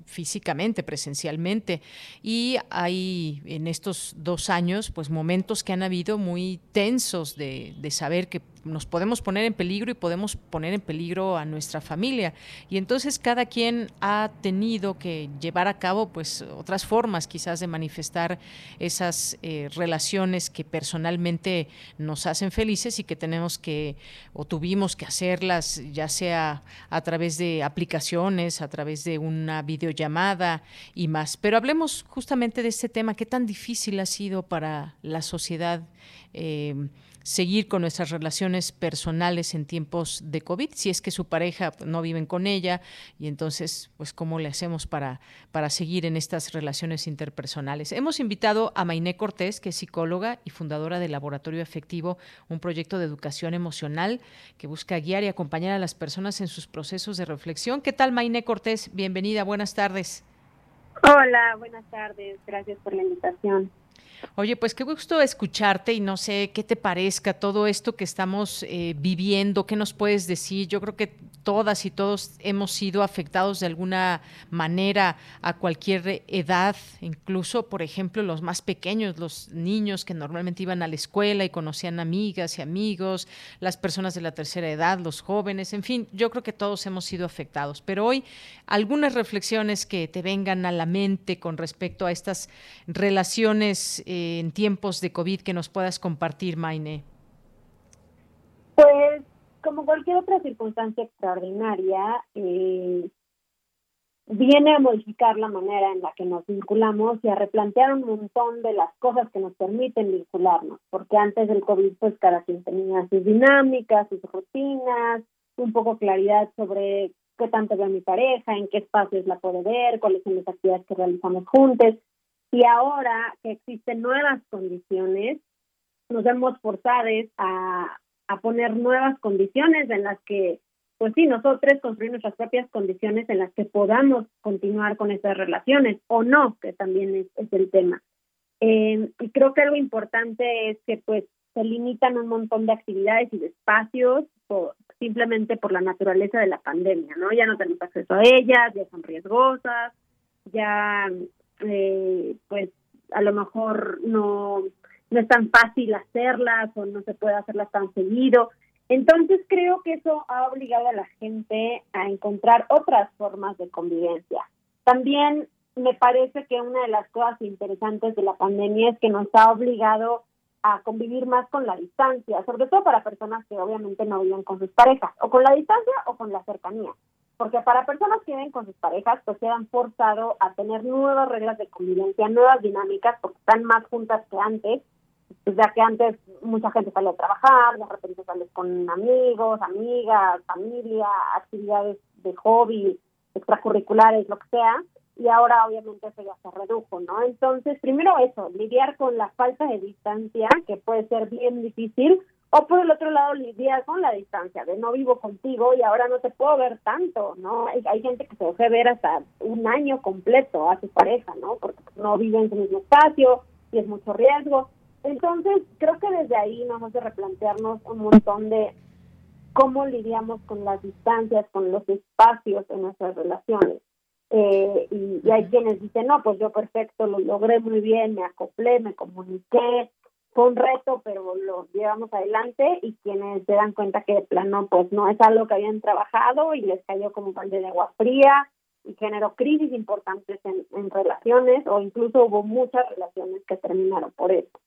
físicamente, presencialmente. Y hay en estos dos años, pues momentos que han habido muy tensos de, de saber que nos podemos poner en peligro y podemos poner en peligro a nuestra familia. Y entonces cada quien ha tenido que llevar a cabo pues otras formas quizás de manifestar esas eh, relaciones que personalmente nos hacen felices y que tenemos que o tuvimos que hacerlas ya sea a través de aplicaciones, a través de una videollamada y más. Pero hablemos justamente de este tema, qué tan difícil ha sido para la sociedad. Eh, seguir con nuestras relaciones personales en tiempos de COVID, si es que su pareja no viven con ella y entonces, pues, ¿cómo le hacemos para, para seguir en estas relaciones interpersonales? Hemos invitado a Mainé Cortés, que es psicóloga y fundadora del Laboratorio Efectivo, un proyecto de educación emocional que busca guiar y acompañar a las personas en sus procesos de reflexión. ¿Qué tal, Mainé Cortés? Bienvenida, buenas tardes. Hola, buenas tardes, gracias por la invitación. Oye, pues qué gusto escucharte y no sé qué te parezca todo esto que estamos eh, viviendo, qué nos puedes decir. Yo creo que todas y todos hemos sido afectados de alguna manera a cualquier edad, incluso, por ejemplo, los más pequeños, los niños que normalmente iban a la escuela y conocían amigas y amigos, las personas de la tercera edad, los jóvenes, en fin, yo creo que todos hemos sido afectados. Pero hoy, algunas reflexiones que te vengan a la mente con respecto a estas relaciones eh, en tiempos de COVID que nos puedas compartir, Maine? Pues como cualquier otra circunstancia extraordinaria, eh, viene a modificar la manera en la que nos vinculamos y a replantear un montón de las cosas que nos permiten vincularnos, porque antes del COVID pues cada quien tenía sus dinámicas, sus rutinas, un poco claridad sobre qué tanto ve a mi pareja, en qué espacios la puede ver, cuáles son las actividades que realizamos juntos. Y ahora que existen nuevas condiciones, nos vemos forzados a, a poner nuevas condiciones en las que, pues sí, nosotros construir nuestras propias condiciones en las que podamos continuar con estas relaciones o no, que también es, el tema. Eh, y creo que algo importante es que pues se limitan un montón de actividades y de espacios por, simplemente por la naturaleza de la pandemia, ¿no? Ya no tenemos acceso a ellas, ya son riesgosas, ya eh, pues a lo mejor no, no es tan fácil hacerlas o no se puede hacerlas tan seguido. Entonces creo que eso ha obligado a la gente a encontrar otras formas de convivencia. También me parece que una de las cosas interesantes de la pandemia es que nos ha obligado a convivir más con la distancia, sobre todo para personas que obviamente no viven con sus parejas, o con la distancia o con la cercanía porque para personas que viven con sus parejas, pues se han forzado a tener nuevas reglas de convivencia, nuevas dinámicas, porque están más juntas que antes, pues ya que antes mucha gente salía a trabajar, de repente sales con amigos, amigas, familia, actividades de hobby, extracurriculares, lo que sea, y ahora obviamente eso ya se redujo, ¿no? Entonces, primero eso, lidiar con la falta de distancia, que puede ser bien difícil, o por el otro lado, lidiar con la distancia, de no vivo contigo y ahora no te puedo ver tanto, ¿no? Hay, hay gente que se deja ver hasta un año completo a su pareja, ¿no? Porque no viven en su mismo espacio y es mucho riesgo. Entonces, creo que desde ahí nos hace replantearnos un montón de cómo lidiamos con las distancias, con los espacios en nuestras relaciones. Eh, y, y, hay quienes dicen, no, pues yo perfecto, lo logré muy bien, me acoplé, me comuniqué, fue un reto, pero lo llevamos adelante y quienes se dan cuenta que de plano pues no es algo que habían trabajado y les cayó como un balde de agua fría y generó crisis importantes en, relaciones o incluso hubo muchas relaciones que terminaron por eso.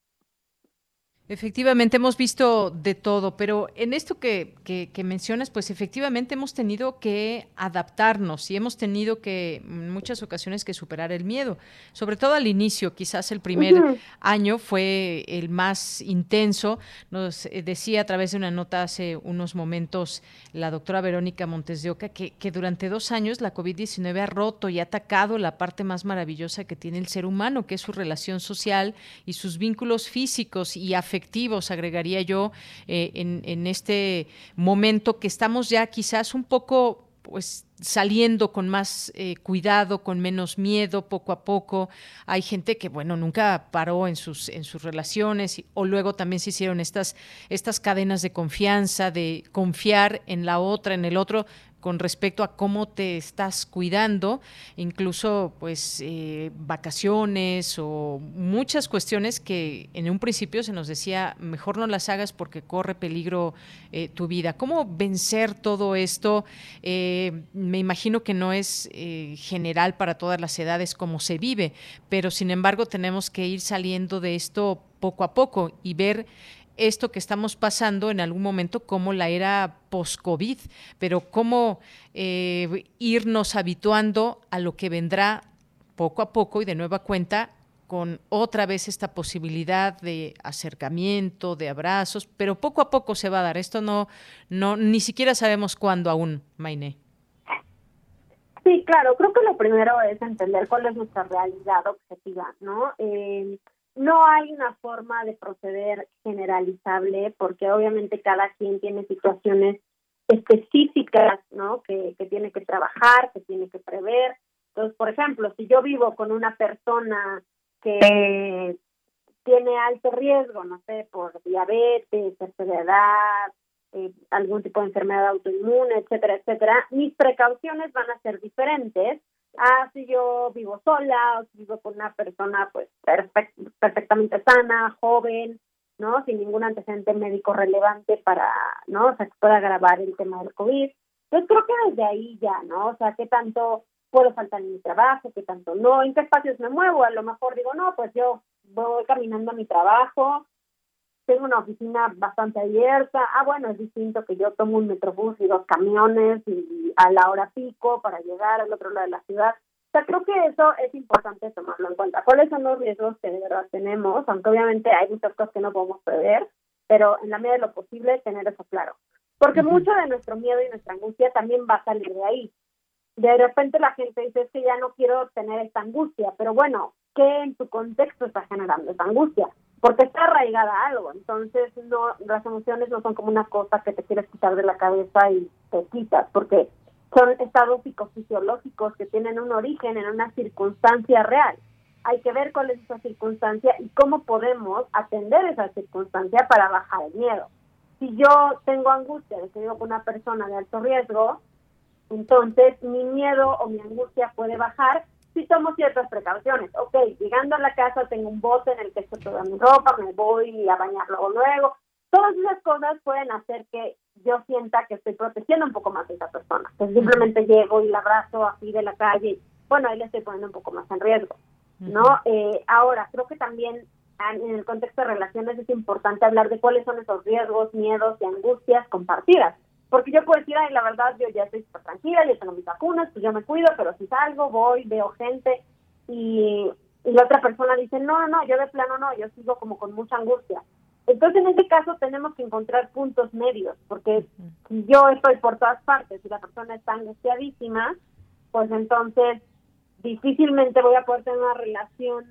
Efectivamente, hemos visto de todo, pero en esto que, que, mencionas, pues efectivamente hemos tenido que adaptarnos y hemos tenido que en muchas ocasiones que superar el miedo, sobre todo al inicio, quizás el primer año fue el más intenso. Nos eh, decía a través de una nota hace unos momentos la doctora Verónica Montes de Oca que, que durante dos años la COVID-19 ha roto y ha atacado la parte más maravillosa que tiene el ser humano, que es su relación social y sus vínculos físicos y afectivos agregaría yo, eh, en, este momento que estamos ya quizás un poco pues saliendo con más eh, cuidado, con menos miedo, poco a poco. Hay gente que, bueno, nunca paró en sus, en sus relaciones o luego también se hicieron estas, estas cadenas de confianza, de confiar en la otra, en el otro con respecto a cómo te estás cuidando, incluso pues eh, vacaciones o muchas cuestiones que en un principio se nos decía mejor no las hagas porque corre peligro eh, tu vida. ¿Cómo vencer todo esto? Eh, me imagino que no es general para todas las edades como se vive, pero sin embargo tenemos que ir saliendo de esto poco a poco y ver esto que estamos pasando en algún momento como la era post-COVID, pero cómo eh, irnos habituando a lo que vendrá poco a poco y de nueva cuenta con otra vez esta posibilidad de acercamiento, de abrazos, pero poco a poco se va a dar. Esto no, no, ni siquiera sabemos cuándo aún, Mainé. Sí, claro, creo que lo primero es entender cuál es nuestra realidad objetiva, ¿no? Eh, no hay una forma de proceder generalizable porque obviamente cada quien tiene situaciones específicas, ¿no? Que, que tiene que trabajar, que tiene que prever. Entonces, por ejemplo, si yo vivo con una persona que tiene alto riesgo, no sé, por diabetes, tercera eh, algún tipo de enfermedad autoinmune, etcétera, etcétera, mis precauciones van a ser diferentes ah, si yo vivo sola o si vivo con una persona pues perfectamente sana, joven, ¿no? Sin ningún antecedente médico relevante para, ¿no? O sea, que pueda agravar el tema del COVID. Entonces creo que desde ahí ya, ¿no? O sea, ¿qué tanto puedo faltar en mi trabajo? ¿Qué tanto no? ¿En qué espacios me muevo? A lo mejor digo, no, pues yo voy caminando a mi trabajo, tengo una oficina bastante abierta. Ah, bueno, es distinto que yo tomo un metrobús y dos camiones y a la hora pico para llegar al otro lado de la ciudad. O sea, creo que eso es importante tomarlo en cuenta. ¿Cuáles son los riesgos que de verdad tenemos? Aunque obviamente hay muchas cosas que no podemos prever, pero en la medida de lo posible tener eso claro. Porque mucho de nuestro miedo y nuestra angustia también va a salir de ahí. De repente la gente dice, es que ya no quiero tener esta angustia, pero bueno, ¿qué en tu contexto está generando esa angustia? porque está arraigada a algo. Entonces, no, las emociones no son como una cosa que te quieres quitar de la cabeza y te quitas, porque son estados psicofisiológicos que tienen un origen en una circunstancia real. Hay que ver cuál es esa circunstancia y cómo podemos atender esa circunstancia para bajar el miedo. Si yo tengo angustia de que con una persona de alto riesgo, entonces mi miedo o mi angustia puede bajar si tomo ciertas precauciones. Ok, llegando a la casa tengo un bote en el que estoy toda mi ropa, me voy a bañarlo luego. Todas esas cosas pueden hacer que yo sienta que estoy protegiendo un poco más a esa persona. Que simplemente llego y la abrazo así de la calle. Bueno, ahí le estoy poniendo un poco más en riesgo. ¿no? Eh, ahora, creo que también en el contexto de relaciones es importante hablar de cuáles son esos riesgos, miedos y angustias compartidas porque yo puedo decir, ay, la verdad, yo ya estoy tranquila, yo tengo mis vacunas, pues yo me cuido, pero si salgo, voy, veo gente y, la otra persona dice, no, no, no, yo de plano no, yo sigo como con mucha angustia. Entonces, en este caso, tenemos que encontrar puntos medios, porque si yo estoy por todas partes y la persona está angustiadísima, pues entonces difícilmente voy a poder tener una relación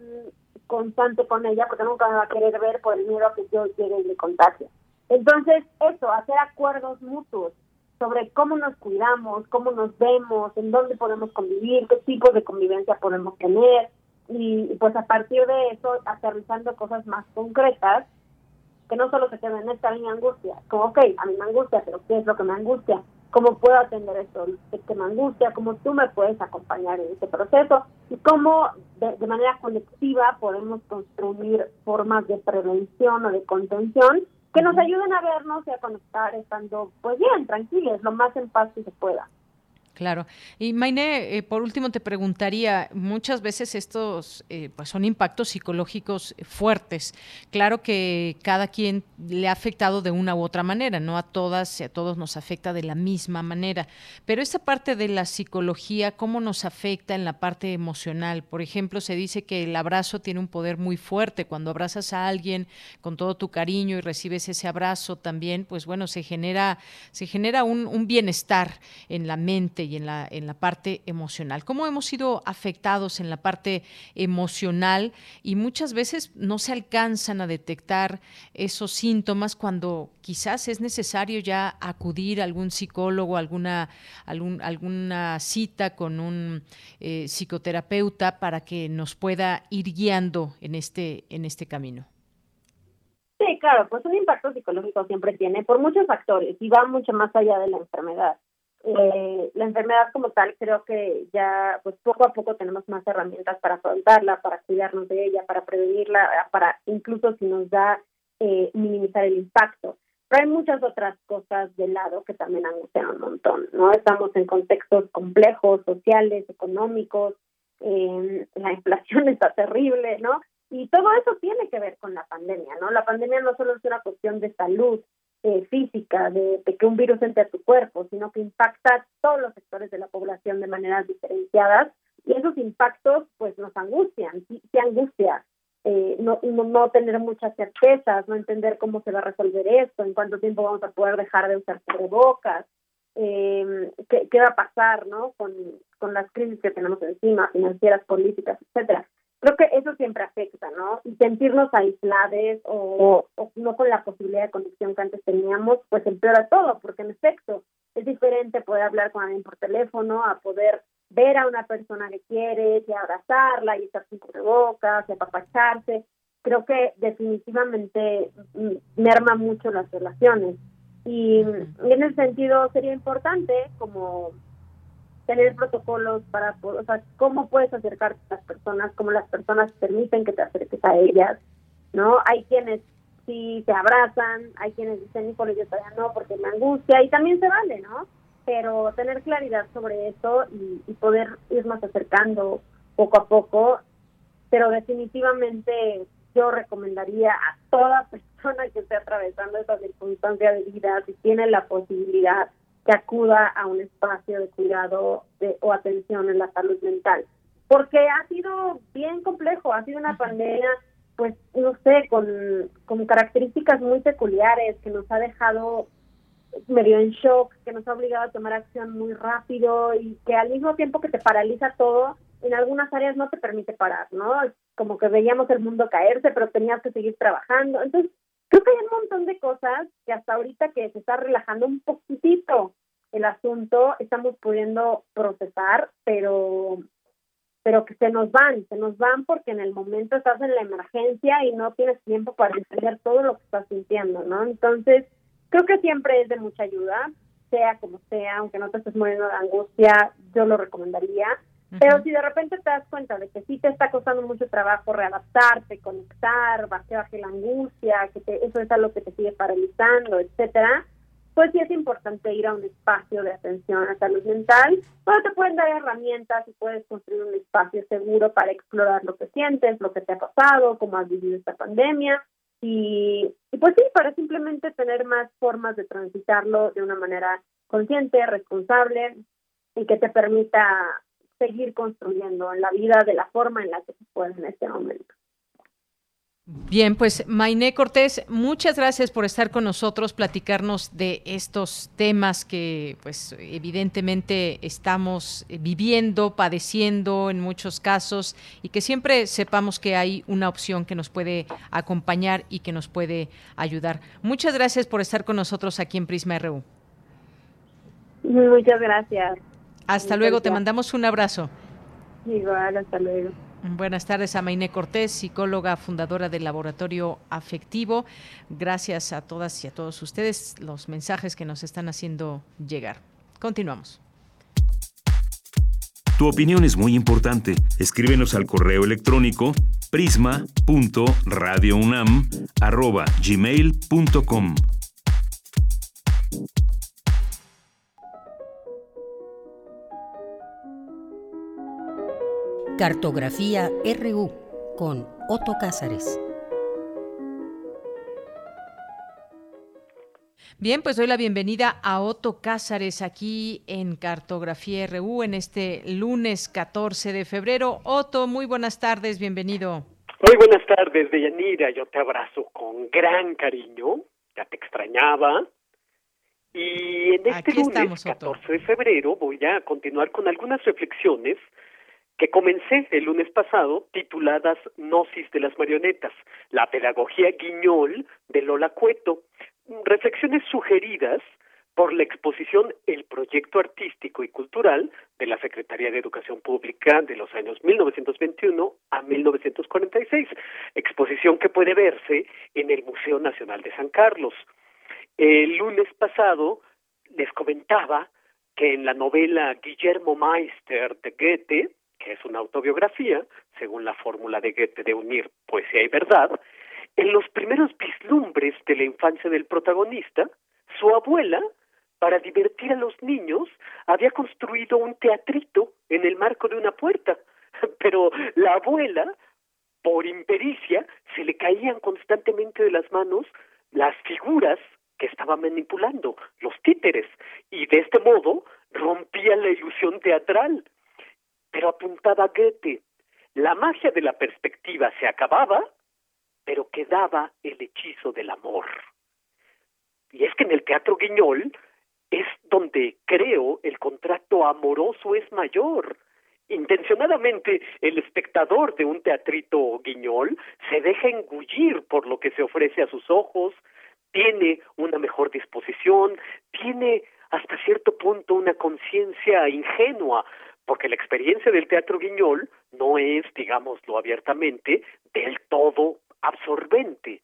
constante con ella, porque nunca me va a querer ver por el miedo a que yo llegue y le contagie. Entonces, eso, hacer acuerdos mutuos sobre cómo nos cuidamos, cómo nos vemos, en dónde podemos convivir, qué tipos de convivencia podemos tener, y pues a partir de eso, aterrizando cosas más concretas, que no solo se queden en esta línea angustia, como, ok, a mí me angustia, pero ¿qué es lo que me angustia? ¿Cómo puedo atender esto que me angustia? ¿Cómo tú me puedes acompañar en este proceso? Y cómo de, de manera colectiva podemos construir formas de prevención o de contención que nos ayuden a vernos y a conectar estando pues bien, tranquilos, lo más en paz que se pueda. Claro. Y Maine, eh, por último te preguntaría, muchas veces estos eh, pues son impactos psicológicos fuertes. Claro que cada quien le ha afectado de una u otra manera, no a todas y a todos nos afecta de la misma manera. Pero esa parte de la psicología, ¿cómo nos afecta en la parte emocional? Por ejemplo, se dice que el abrazo tiene un poder muy fuerte. Cuando abrazas a alguien con todo tu cariño y recibes ese abrazo también, pues bueno, se genera, se genera un bienestar en la mente y en la, en la parte emocional. ¿Cómo hemos sido afectados en la parte emocional y muchas veces no se alcanzan a detectar esos síntomas cuando quizás es necesario ya acudir a algún psicólogo, alguna, algún, alguna cita con un eh, psicoterapeuta para que nos pueda ir guiando en este, en este camino? Sí, claro, pues un impacto psicológico siempre tiene por muchos factores y va mucho más allá de la enfermedad eh, la enfermedad como tal creo que ya pues poco a poco tenemos más herramientas para afrontarla, para cuidarnos de ella, para prevenirla, para incluso si nos da eh, minimizar el impacto. Pero hay muchas otras cosas de lado que también angustian un montón, ¿no? Estamos en contextos complejos, sociales, económicos, eh, la inflación está terrible, ¿no? Y todo eso tiene que ver con la pandemia, ¿no? La pandemia no solo es una cuestión de salud, eh, física de, que un virus entre a tu cuerpo, sino que impacta todos los sectores de la población de maneras diferenciadas y esos impactos pues nos angustian, sí, angustia, eh, no, no, tener muchas certezas, no entender cómo se va a resolver esto, en cuánto tiempo vamos a poder dejar de usar cubrebocas, eh, qué, qué va a pasar ¿no? con, con las crisis que tenemos encima, financieras, políticas, etcétera creo que eso siempre afecta, ¿no? Y sentirnos aislados o, no con la posibilidad de conexión que antes teníamos, pues empeora todo, porque en efecto es diferente poder hablar con alguien por teléfono a poder ver a una persona que quieres y abrazarla y estar sin cubrebocas y apapacharse. Creo que definitivamente mm, merma mucho las relaciones. Y en ese sentido sería importante como tener protocolos para, o sea, cómo puedes acercarte a las personas, cómo las personas permiten que te acerques a ellas, ¿no? Hay quienes sí te abrazan, hay quienes dicen, híjole, yo todavía no, porque me angustia, y también se vale, ¿no? Pero tener claridad sobre eso y, y poder irnos acercando poco a poco, pero definitivamente yo recomendaría a toda persona que esté atravesando esa circunstancia de vida, si tiene la posibilidad, que acuda a un espacio de cuidado de, o atención en la salud mental. Porque ha sido bien complejo, ha sido una pandemia, pues, no sé, con, con características muy peculiares que nos ha dejado medio en shock, que nos ha obligado a tomar acción muy rápido y que al mismo tiempo que te paraliza todo, en algunas áreas no te permite parar, ¿no? Como que veíamos el mundo caerse, pero tenías que seguir trabajando. Entonces, Creo que hay un montón de cosas que hasta ahorita que se está relajando un poquitito el asunto, estamos pudiendo procesar, pero pero que se nos van, se nos van porque en el momento estás en la emergencia y no tienes tiempo para entender todo lo que estás sintiendo, ¿no? Entonces, creo que siempre es de mucha ayuda, sea como sea, aunque no te estés muriendo de angustia, yo lo recomendaría. Pero si de repente te das cuenta de que sí te está costando mucho trabajo readaptarte, conectar, baje, baje la angustia, que eso es algo que te sigue paralizando, etcétera, pues sí es importante ir a un espacio de atención a salud mental, donde te pueden dar herramientas y puedes construir un espacio seguro para explorar lo que sientes, lo que te ha pasado, cómo has vivido esta pandemia, y, y pues sí, para simplemente tener más formas de transitarlo de una manera consciente, responsable y que te permita seguir construyendo en la vida de la forma en la que se puede en este momento. Bien, pues Mainé Cortés, muchas gracias por estar con nosotros, platicarnos de estos temas que pues evidentemente estamos viviendo, padeciendo en muchos casos y que siempre sepamos que hay una opción que nos puede acompañar y que nos puede ayudar. Muchas gracias por estar con nosotros aquí en Prisma RU. Muchas gracias. Hasta luego, te mandamos un abrazo. Igual, hasta luego. Buenas tardes a Mainé Cortés, psicóloga fundadora del Laboratorio Afectivo. Gracias a todas y a todos ustedes los mensajes que nos están haciendo llegar. Continuamos. Tu opinión es muy importante. Escríbenos al correo electrónico Cartografía RU con Otto Cázares. Bien, pues doy la bienvenida a Otto Cázares aquí en Cartografía RU en este lunes 14 de febrero. Otto, muy buenas tardes, bienvenido. Muy buenas tardes, Deyanira. Yo te abrazo con gran cariño. Ya te extrañaba. Y en este lunes 14 de febrero voy a continuar con algunas reflexiones que comencé el lunes pasado tituladas Gnosis de las marionetas, la pedagogía guiñol de Lola Cueto reflexiones sugeridas por la exposición El Proyecto Artístico y Cultural de la Secretaría de Educación Pública de los años 1921 a 1946, exposición que puede verse en el Museo Nacional de San Carlos. El lunes pasado les comentaba que en la novela Guillermo Meister de Goethe, que es una autobiografía, según la fórmula de Goethe de unir poesía y verdad, en los primeros vislumbres de la infancia del protagonista, su abuela, para divertir a los niños, había construido un teatrito en el marco de una puerta, pero la abuela, por impericia, se le caían constantemente de las manos las figuras que estaba manipulando, los títeres, y de este modo rompía la ilusión teatral. Pero apuntaba Goethe, la magia de la perspectiva se acababa pero quedaba el hechizo del amor. Y es que en el teatro guiñol es donde creo el contrato amoroso es mayor. Intencionadamente el espectador de un teatrito guiñol se deja engullir por lo que se ofrece a sus ojos, tiene una mejor disposición, tiene hasta cierto punto una conciencia ingenua, porque la experiencia del teatro guiñol no es, digámoslo abiertamente, del todo absorbente.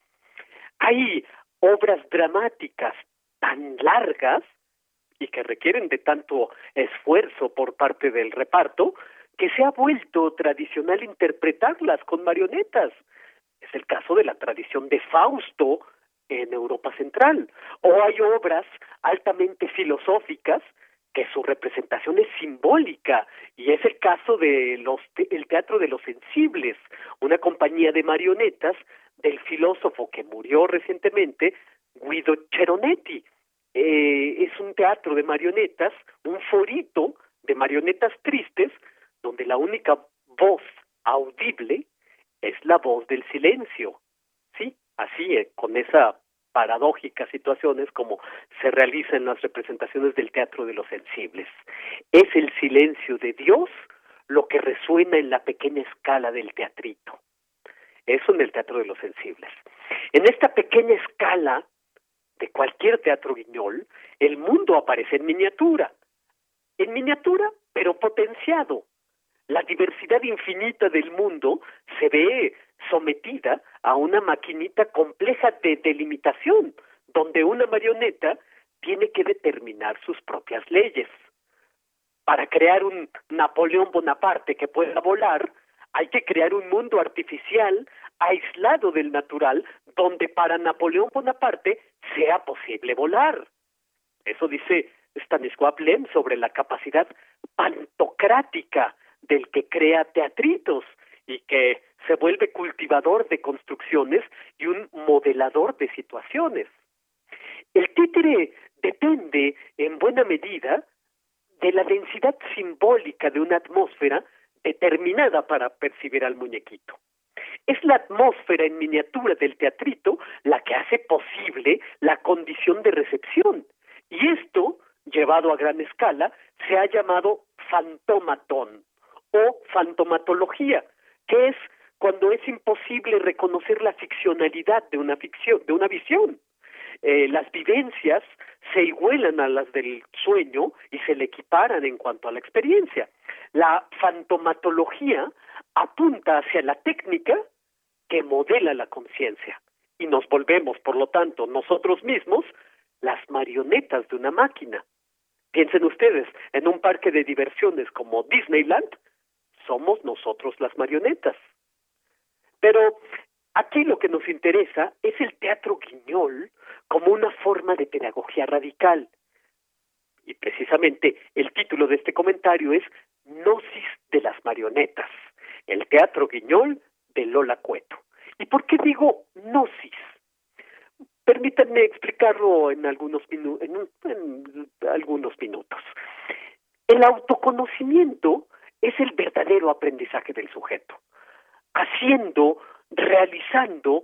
Hay obras dramáticas tan largas y que requieren de tanto esfuerzo por parte del reparto que se ha vuelto tradicional interpretarlas con marionetas. Es el caso de la tradición de Fausto en Europa Central. O hay obras altamente filosóficas que su representación es simbólica y es el caso de los el teatro de los sensibles, una compañía de marionetas del filósofo que murió recientemente, Guido Ceronetti. Eh, es un teatro de marionetas, un forito de marionetas tristes, donde la única voz audible es la voz del silencio. Sí, así, eh, con esa paradójicas situaciones como se realiza en las representaciones del teatro de los sensibles. Es el silencio de Dios lo que resuena en la pequeña escala del teatrito. Eso en el teatro de los sensibles. En esta pequeña escala de cualquier teatro guiñol, el mundo aparece en miniatura. En miniatura, pero potenciado. La diversidad infinita del mundo se ve sometida a una maquinita compleja de delimitación, donde una marioneta tiene que determinar sus propias leyes. Para crear un Napoleón Bonaparte que pueda volar, hay que crear un mundo artificial aislado del natural, donde para Napoleón Bonaparte sea posible volar. Eso dice Stanisław Lem sobre la capacidad pantocrática del que crea teatritos y que se vuelve cultivador de construcciones y un modelador de situaciones. El títere depende en buena medida de la densidad simbólica de una atmósfera determinada para percibir al muñequito. Es la atmósfera en miniatura del teatrito la que hace posible la condición de recepción. Y esto, llevado a gran escala, se ha llamado fantomatón o fantomatología, que es cuando es imposible reconocer la ficcionalidad de una ficción, de una visión. Eh, las vivencias se igualan a las del sueño y se le equiparan en cuanto a la experiencia. La fantomatología apunta hacia la técnica que modela la conciencia y nos volvemos, por lo tanto, nosotros mismos las marionetas de una máquina. Piensen ustedes, en un parque de diversiones como Disneyland, somos nosotros las marionetas. Pero aquí lo que nos interesa es el teatro guiñol como una forma de pedagogía radical. Y precisamente el título de este comentario es Gnosis de las marionetas. el Teatro Guiñol de Lola Cueto. ¿Y por qué digo gnosis? Permítanme explicarlo en algunos, en algunos minutos. El autoconocimiento es el verdadero aprendizaje del sujeto. Haciendo, realizando,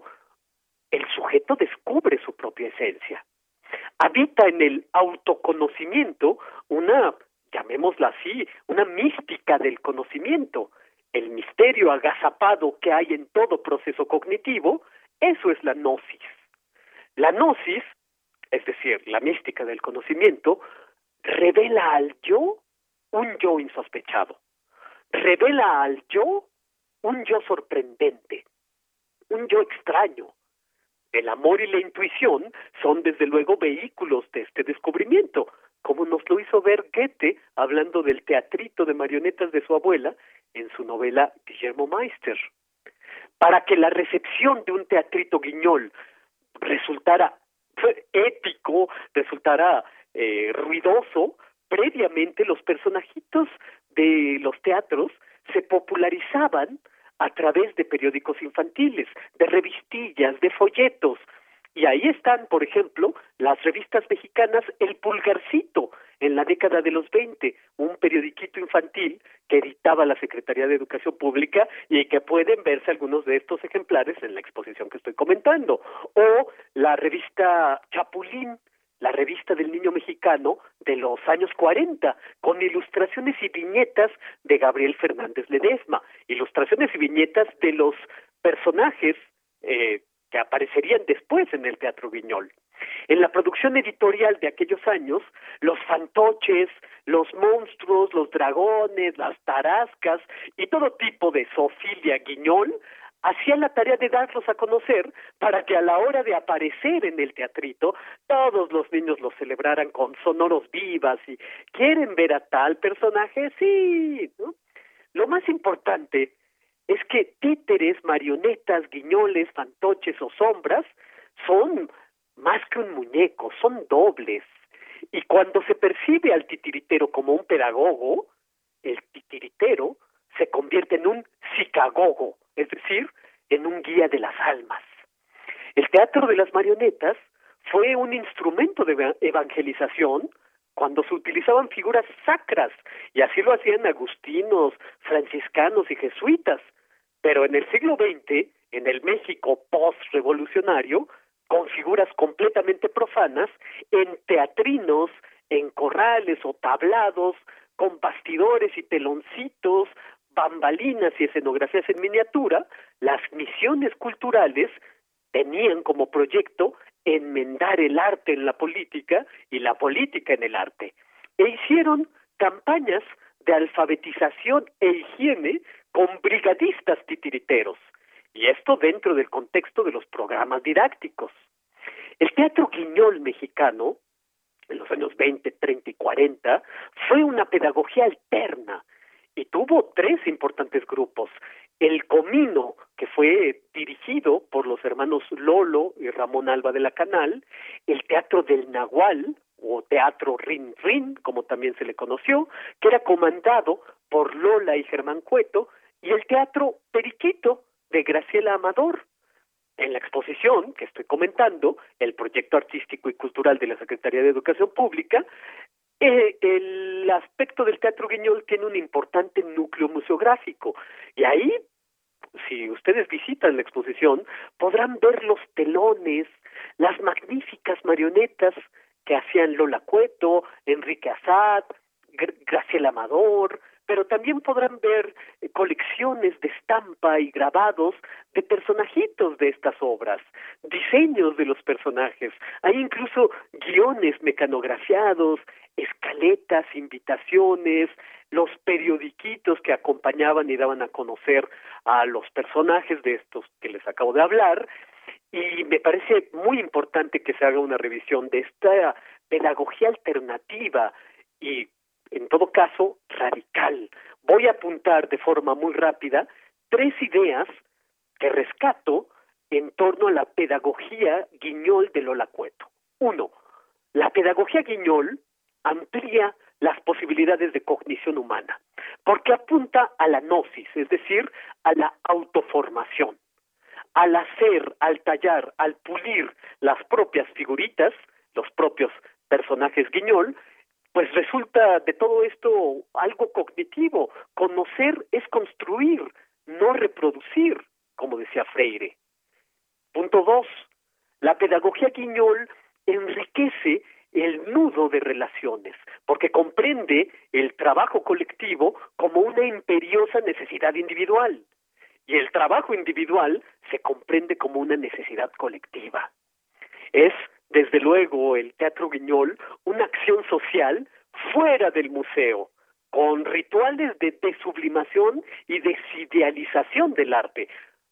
el sujeto descubre su propia esencia. Habita en el autoconocimiento una, llamémosla así, una mística del conocimiento, el misterio agazapado que hay en todo proceso cognitivo, eso es la gnosis. La gnosis, es decir, la mística del conocimiento, revela al yo un yo insospechado, revela al yo un yo sorprendente, un yo extraño. El amor y la intuición son desde luego vehículos de este descubrimiento, como nos lo hizo ver Goethe hablando del teatrito de marionetas de su abuela en su novela Guillermo Meister. Para que la recepción de un teatrito guiñol resultara épico, resultara eh, ruidoso, previamente los personajitos de los teatros se popularizaban a través de periódicos infantiles, de revistillas, de folletos, y ahí están, por ejemplo, las revistas mexicanas El Pulgarcito, en la década de los 20, un periodiquito infantil que editaba la Secretaría de Educación Pública y que pueden verse algunos de estos ejemplares en la exposición que estoy comentando. O la revista Chapulín, la revista del niño mexicano de los años 40, con ilustraciones y viñetas de Gabriel Fernández Ledesma, ilustraciones y viñetas de los personajes eh, que aparecerían después en el Teatro Guiñol. En la producción editorial de aquellos años, los fantoches, los monstruos, los dragones, las tarascas y todo tipo de zoofilia guiñol hacían la tarea de darlos a conocer para que a la hora de aparecer en el teatrito todos los niños los celebraran con sonoros vivas y quieren ver a tal personaje, sí. Lo más importante es que títeres, marionetas, guiñoles, fantoches o sombras son más que un muñeco, son dobles. Y cuando se percibe al titiritero como un pedagogo, el titiritero se convierte en un psicagogo, es decir, en un guía de las almas. El teatro de las marionetas fue un instrumento de evangelización cuando se utilizaban figuras sacras, y así lo hacían agustinos, franciscanos y jesuitas. Pero en el siglo XX, en el México post-revolucionario, con figuras completamente profanas, en teatrinos, en corrales o tablados, con bastidores y teloncitos, bambalinas y escenografías en miniatura, las misiones culturales tenían como proyecto enmendar el arte en la política y la política en el arte. E hicieron campañas de alfabetización e higiene con brigadistas titiriteros, y esto dentro del contexto de los programas didácticos. El teatro guiñol mexicano, en los años 20, 30 y 40, fue una pedagogía alterna y tuvo tres importantes grupos. El Comino, que fue dirigido por los hermanos Lolo y Ramón Alba de la Canal, el Teatro del Nahual, o Teatro Rin Rin, como también se le conoció, que era comandado por Lola y Germán Cueto, y el Teatro Periquito de Graciela Amador. En la exposición que estoy comentando, el proyecto artístico y cultural de la Secretaría de Educación Pública, eh, el aspecto del Teatro Guiñol tiene un importante núcleo museográfico. Y ahí, si ustedes visitan la exposición, podrán ver los telones, las magníficas marionetas que hacían Lola Cueto, Enrique Azad, Graciela Amador, pero también podrán ver eh, colecciones de estampa y grabados de personajitos de estas obras, diseños de los personajes, hay incluso guiones mecanografiados, escaletas, invitaciones, los periodiquitos que acompañaban y daban a conocer a los personajes de estos que les acabo de hablar, y me parece muy importante que se haga una revisión de esta pedagogía alternativa y en todo caso radical. Voy a apuntar de forma muy rápida tres ideas que rescato en torno a la pedagogía guiñol de Lola Cueto. Uno, la pedagogía guiñol amplía las posibilidades de cognición humana. porque apunta a la gnosis, es decir, a la autoformación. Al hacer, al tallar, al pulir las propias figuritas, los propios personajes guiñol, pues resulta de todo esto algo cognitivo. Conocer es construir, no reproducir, como decía Freire. Punto dos, la pedagogía guiñol enriquece el nudo de relaciones, porque comprende el trabajo colectivo como una imperiosa necesidad individual, y el trabajo individual se comprende como una necesidad colectiva. Es, desde luego, el Teatro Guiñol una acción social fuera del museo, con rituales de desublimación y desidealización del arte,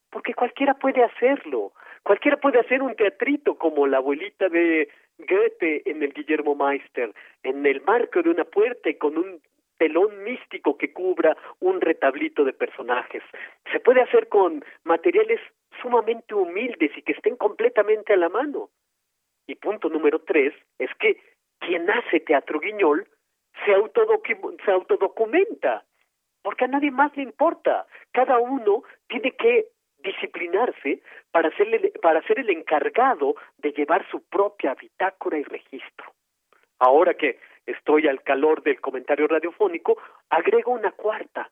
porque cualquiera puede hacerlo, cualquiera puede hacer un teatrito como la abuelita de Goethe en el Guillermo Meister, en el marco de una puerta y con un telón místico que cubra un retablito de personajes. Se puede hacer con materiales sumamente humildes y que estén completamente a la mano. Y punto número tres es que quien hace teatro guiñol se, se autodocumenta, porque a nadie más le importa. Cada uno tiene que disciplinarse para, hacerle, para ser el encargado de llevar su propia bitácora y registro. Ahora que estoy al calor del comentario radiofónico, agrego una cuarta.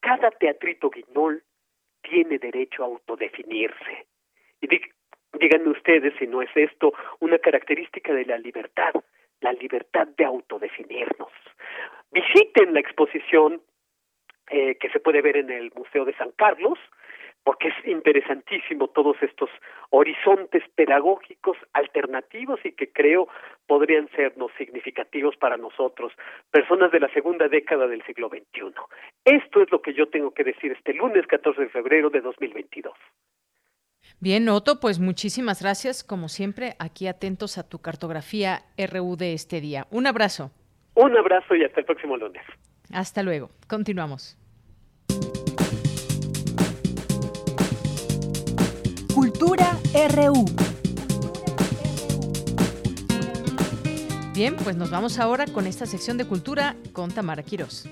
Cada teatrito guiñol tiene derecho a autodefinirse. Y díganme ustedes si no es esto una característica de la libertad, la libertad de autodefinirnos. Visiten la exposición eh, que se puede ver en el Museo de San Carlos, porque es interesantísimo todos estos horizontes pedagógicos alternativos y que creo podrían sernos significativos para nosotros, personas de la segunda década del siglo XXI. Esto es lo que yo tengo que decir este lunes 14 de febrero de 2022. Bien, Otto, pues muchísimas gracias, como siempre, aquí atentos a tu cartografía RU de este día. Un abrazo. Un abrazo y hasta el próximo lunes. Hasta luego. Continuamos. Cultura RU. Bien, pues nos vamos ahora con esta sección de cultura con Tamara Quirós.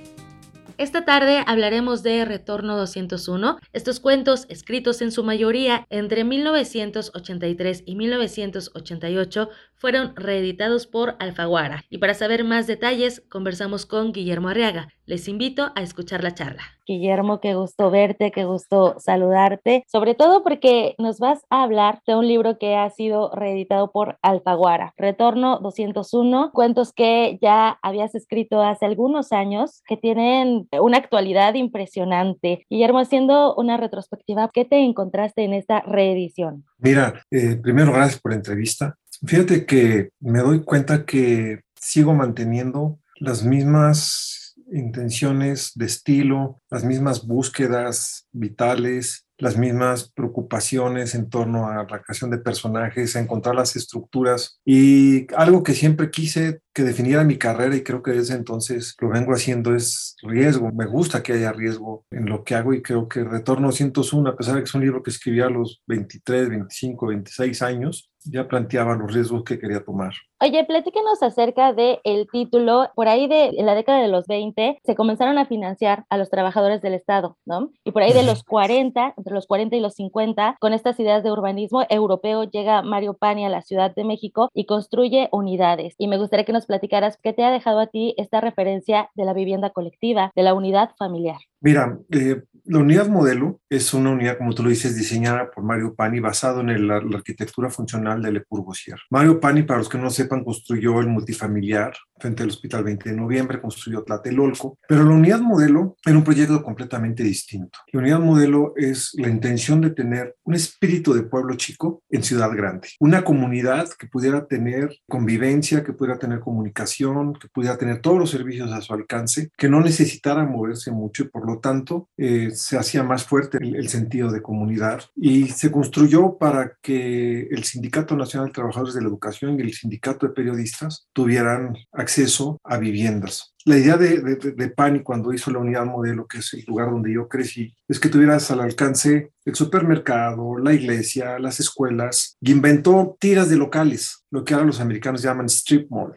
Esta tarde hablaremos de Retorno 201, estos cuentos escritos en su mayoría entre 1983 y 1988 fueron reeditados por Alfaguara. Y para saber más detalles, conversamos con Guillermo Arriaga. Les invito a escuchar la charla. Guillermo, qué gusto verte, qué gusto saludarte, sobre todo porque nos vas a hablar de un libro que ha sido reeditado por Alfaguara, Retorno 201, cuentos que ya habías escrito hace algunos años, que tienen una actualidad impresionante. Guillermo, haciendo una retrospectiva, ¿qué te encontraste en esta reedición? Mira, eh, primero gracias por la entrevista. Fíjate que me doy cuenta que sigo manteniendo las mismas intenciones de estilo, las mismas búsquedas vitales, las mismas preocupaciones en torno a la creación de personajes, a encontrar las estructuras y algo que siempre quise que definiera mi carrera y creo que desde entonces lo vengo haciendo es riesgo. Me gusta que haya riesgo en lo que hago y creo que Retorno 101, a pesar de que es un libro que escribí a los 23, 25, 26 años, ya planteaba los riesgos que quería tomar. Oye, platícanos acerca del el título. Por ahí de en la década de los 20 se comenzaron a financiar a los trabajadores del Estado, ¿no? Y por ahí de los 40, entre los 40 y los 50, con estas ideas de urbanismo europeo, llega Mario Pani a la Ciudad de México y construye unidades. Y me gustaría que nos platicaras qué te ha dejado a ti esta referencia de la vivienda colectiva, de la unidad familiar. Mira, eh, la unidad modelo es una unidad, como tú lo dices, diseñada por Mario Pani, basado en la, arquitectura funcional de Le Corbusier. Mario Pani, para los que no sepan, construyó el multifamiliar frente al Hospital 20 de Noviembre, construyó Tlatelolco, pero la unidad modelo era un proyecto completamente distinto. La unidad modelo es la intención de tener un espíritu de pueblo chico en ciudad grande, una comunidad que pudiera tener convivencia, que pudiera tener comunicación, que pudiera tener todos los servicios a su alcance, que no necesitara moverse mucho y por lo tanto eh, se hacía más fuerte el, el, sentido de comunidad y se construyó para que el Sindicato Nacional de Trabajadores de la Educación y el Sindicato de Periodistas tuvieran acceso a viviendas. La idea de, de, de, Pani cuando hizo la unidad modelo, que es el lugar donde yo crecí, es que tuvieras al alcance el supermercado, la iglesia, las escuelas, y inventó tiras de locales, lo que ahora los americanos llaman strip mall.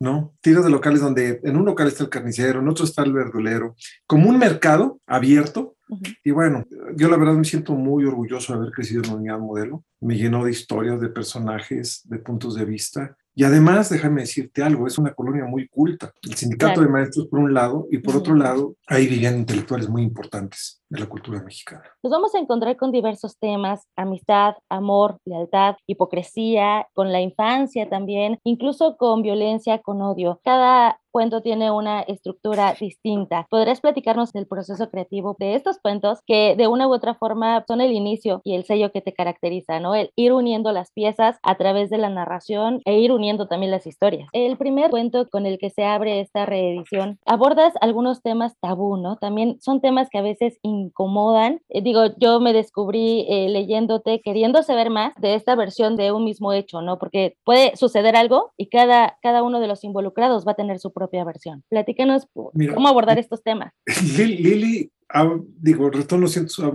¿No? Tiras de locales donde en un local está el carnicero, en otro está el verdulero, como un mercado abierto. Y bueno, yo la verdad me siento muy orgulloso de haber crecido en unidad modelo. Me llenó de historias, de personajes, de puntos de vista. Y además, déjame decirte algo, es una colonia muy culta. El sindicato de maestros por un lado y por otro lado, ahí vivían intelectuales muy importantes de la cultura mexicana. Nos vamos a encontrar con diversos temas, amistad, amor, lealtad, hipocresía, con la infancia también, incluso con violencia, con odio. Cada cuento tiene una estructura distinta. ¿Podrías platicarnos del proceso creativo de estos cuentos que de una u otra forma son el inicio y el sello que te caracteriza, ¿no? El ir uniendo las piezas a través de la narración e ir uniendo también las historias. El primer cuento con el que se abre esta reedición abordas algunos temas tabú, ¿no? También son temas que a veces incomodan. Eh, digo, yo me descubrí eh, leyéndote, queriendo saber más de esta versión de un mismo hecho, ¿no? Porque puede suceder algo y cada, cada uno de los involucrados va a tener su propia versión. Platícanos cómo abordar estos temas. Lili, digo, Retorno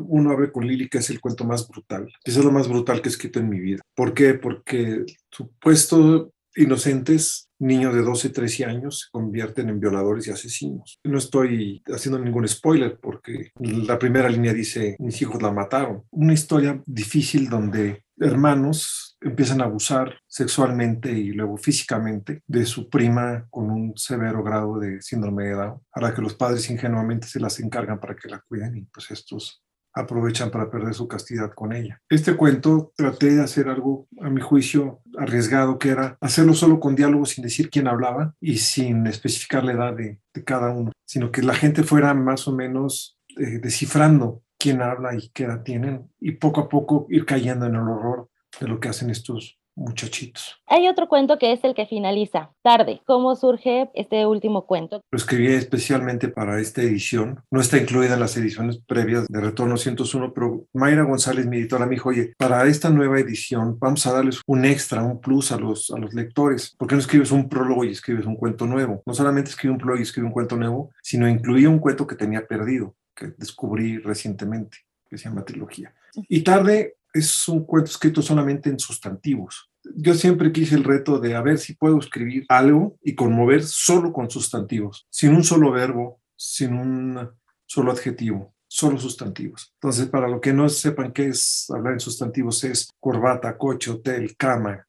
uno abre con Lili, que es el cuento más brutal. Es lo más brutal que he escrito en mi vida. ¿Por qué? Porque supuesto inocentes, niños de 12, 13 años, se convierten en violadores y asesinos. No estoy haciendo ningún spoiler porque la primera línea dice, mis hijos la mataron. Una historia difícil donde hermanos empiezan a abusar sexualmente y luego físicamente de su prima con un severo grado de síndrome de Down, a la que los padres ingenuamente se las encargan para que la cuiden y pues estos aprovechan para perder su castidad con ella. Este cuento traté de hacer algo, a mi juicio, arriesgado, que era hacerlo solo con diálogos sin decir quién hablaba y sin especificar la edad de, cada uno, sino que la gente fuera más o menos eh, descifrando quién habla y qué edad tienen y poco a poco ir cayendo en el horror de lo que hacen estos muchachitos. Hay otro cuento que es el que finaliza, Tarde. ¿Cómo surge este último cuento? Lo escribí especialmente para esta edición. No está incluida en las ediciones previas de Retorno 101, pero Mayra González, mi editora, me dijo, oye, para esta nueva edición vamos a darles un extra, un plus a los, a los lectores. ¿Por qué no escribes un prólogo y escribes un cuento nuevo? No solamente escribí un prólogo y escribí un cuento nuevo, sino incluí un cuento que tenía perdido, que descubrí recientemente, que se llama Trilogía. Y Tarde es un cuento escrito solamente en sustantivos. Yo siempre quise el reto de a ver si puedo escribir algo y conmover solo con sustantivos, sin un solo verbo, sin un solo adjetivo, solo sustantivos. Entonces, para lo que no sepan qué es hablar en sustantivos, es corbata, coche, hotel, cama,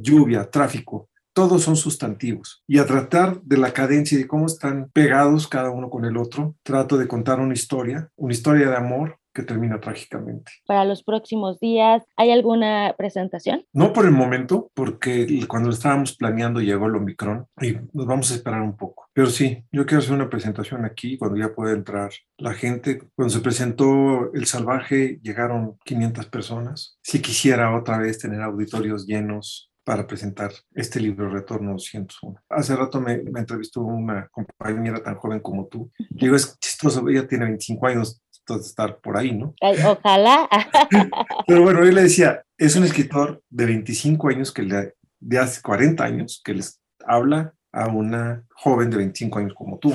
lluvia, tráfico. Todos son sustantivos. Y a tratar de la cadencia y de cómo están pegados cada uno con el otro, trato de contar una historia, una historia de amor que termina trágicamente. Para los próximos días, ¿hay alguna presentación? No por el momento, porque cuando lo estábamos planeando llegó el Omicron y nos vamos a esperar un poco. Pero sí, yo quiero hacer una presentación aquí cuando ya pueda entrar la gente. Cuando se presentó El Salvaje llegaron 500 personas. Si quisiera otra vez tener auditorios llenos, para presentar este libro Retorno 201. Hace rato me, me entrevistó una compañera tan joven como tú. Digo, es chistoso, ella tiene 25 años, estar por ahí, ¿no? ojalá. Pero bueno, yo le decía, es un escritor de 25 años que le, de hace 40 años que les habla a una joven de 25 años como tú.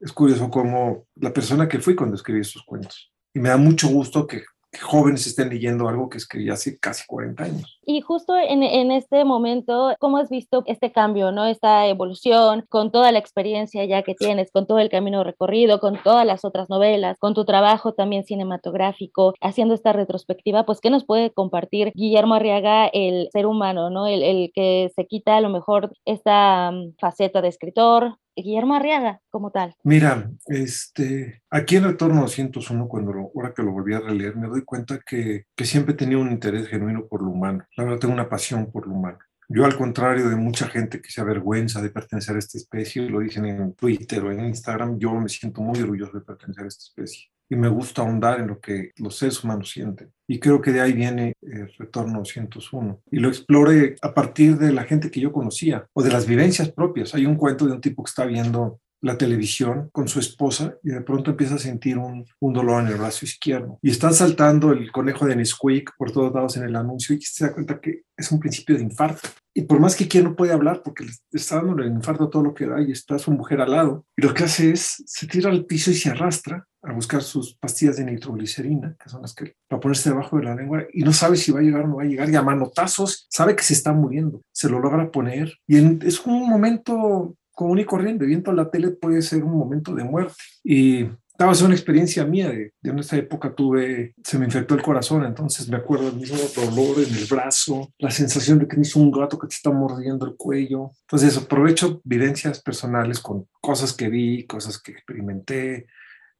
Es curioso cómo la persona que fui cuando escribí esos cuentos. Y me da mucho gusto que jóvenes estén leyendo algo que escribí hace casi 40 años. Y justo en, este momento, ¿cómo has visto este cambio, no? esta evolución con toda la experiencia ya que tienes, con todo el camino recorrido, con todas las otras novelas, con tu trabajo también cinematográfico, haciendo esta retrospectiva, pues ¿qué nos puede compartir Guillermo Arriaga, el ser humano, ¿no? el, que se quita a lo mejor esta mm, faceta de escritor, Guillermo Arriaga como tal? Mira, este, aquí en Retorno 201, cuando ahora que lo volví a releer, me doy cuenta que, que siempre tenía un interés genuino por lo humano. La verdad, tengo una pasión por lo humano. Yo, al contrario de mucha gente que se avergüenza de pertenecer a esta especie, lo dicen en Twitter o en Instagram, yo me siento muy orgulloso de pertenecer a esta especie y me gusta ahondar en lo que los seres humanos sienten. Y creo que de ahí viene el Retorno 201. Y lo exploré a partir de la gente que yo conocía o de las vivencias propias. Hay un cuento de un tipo que está viendo la televisión con su esposa y de pronto empieza a sentir un, un dolor en el brazo izquierdo. Y están saltando el conejo de Nesquik por todos lados en el anuncio y se da cuenta que es un principio de infarto. Y por más que quiera no puede hablar porque está dando el infarto todo lo que da y está su mujer al lado. Y lo que hace es, se tira al piso y se arrastra a buscar sus pastillas de nitroglicerina, que son las que va a ponerse debajo de la lengua y no sabe si va a llegar o no va a llegar. Y a manotazos sabe que se está muriendo. Se lo logra poner y es un momento común y corriente. Viendo la tele puede ser un momento de muerte. Y estaba a una experiencia mía de, de en esa época tuve, se me infectó el corazón, entonces me acuerdo del mismo dolor en el brazo, la sensación de que tienes un gato que te está mordiendo el cuello. Entonces aprovecho vivencias personales con cosas que vi, cosas que experimenté,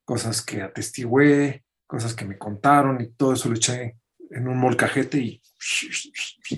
cosas que atestigué, cosas que me contaron y todo eso lo eché en un molcajete y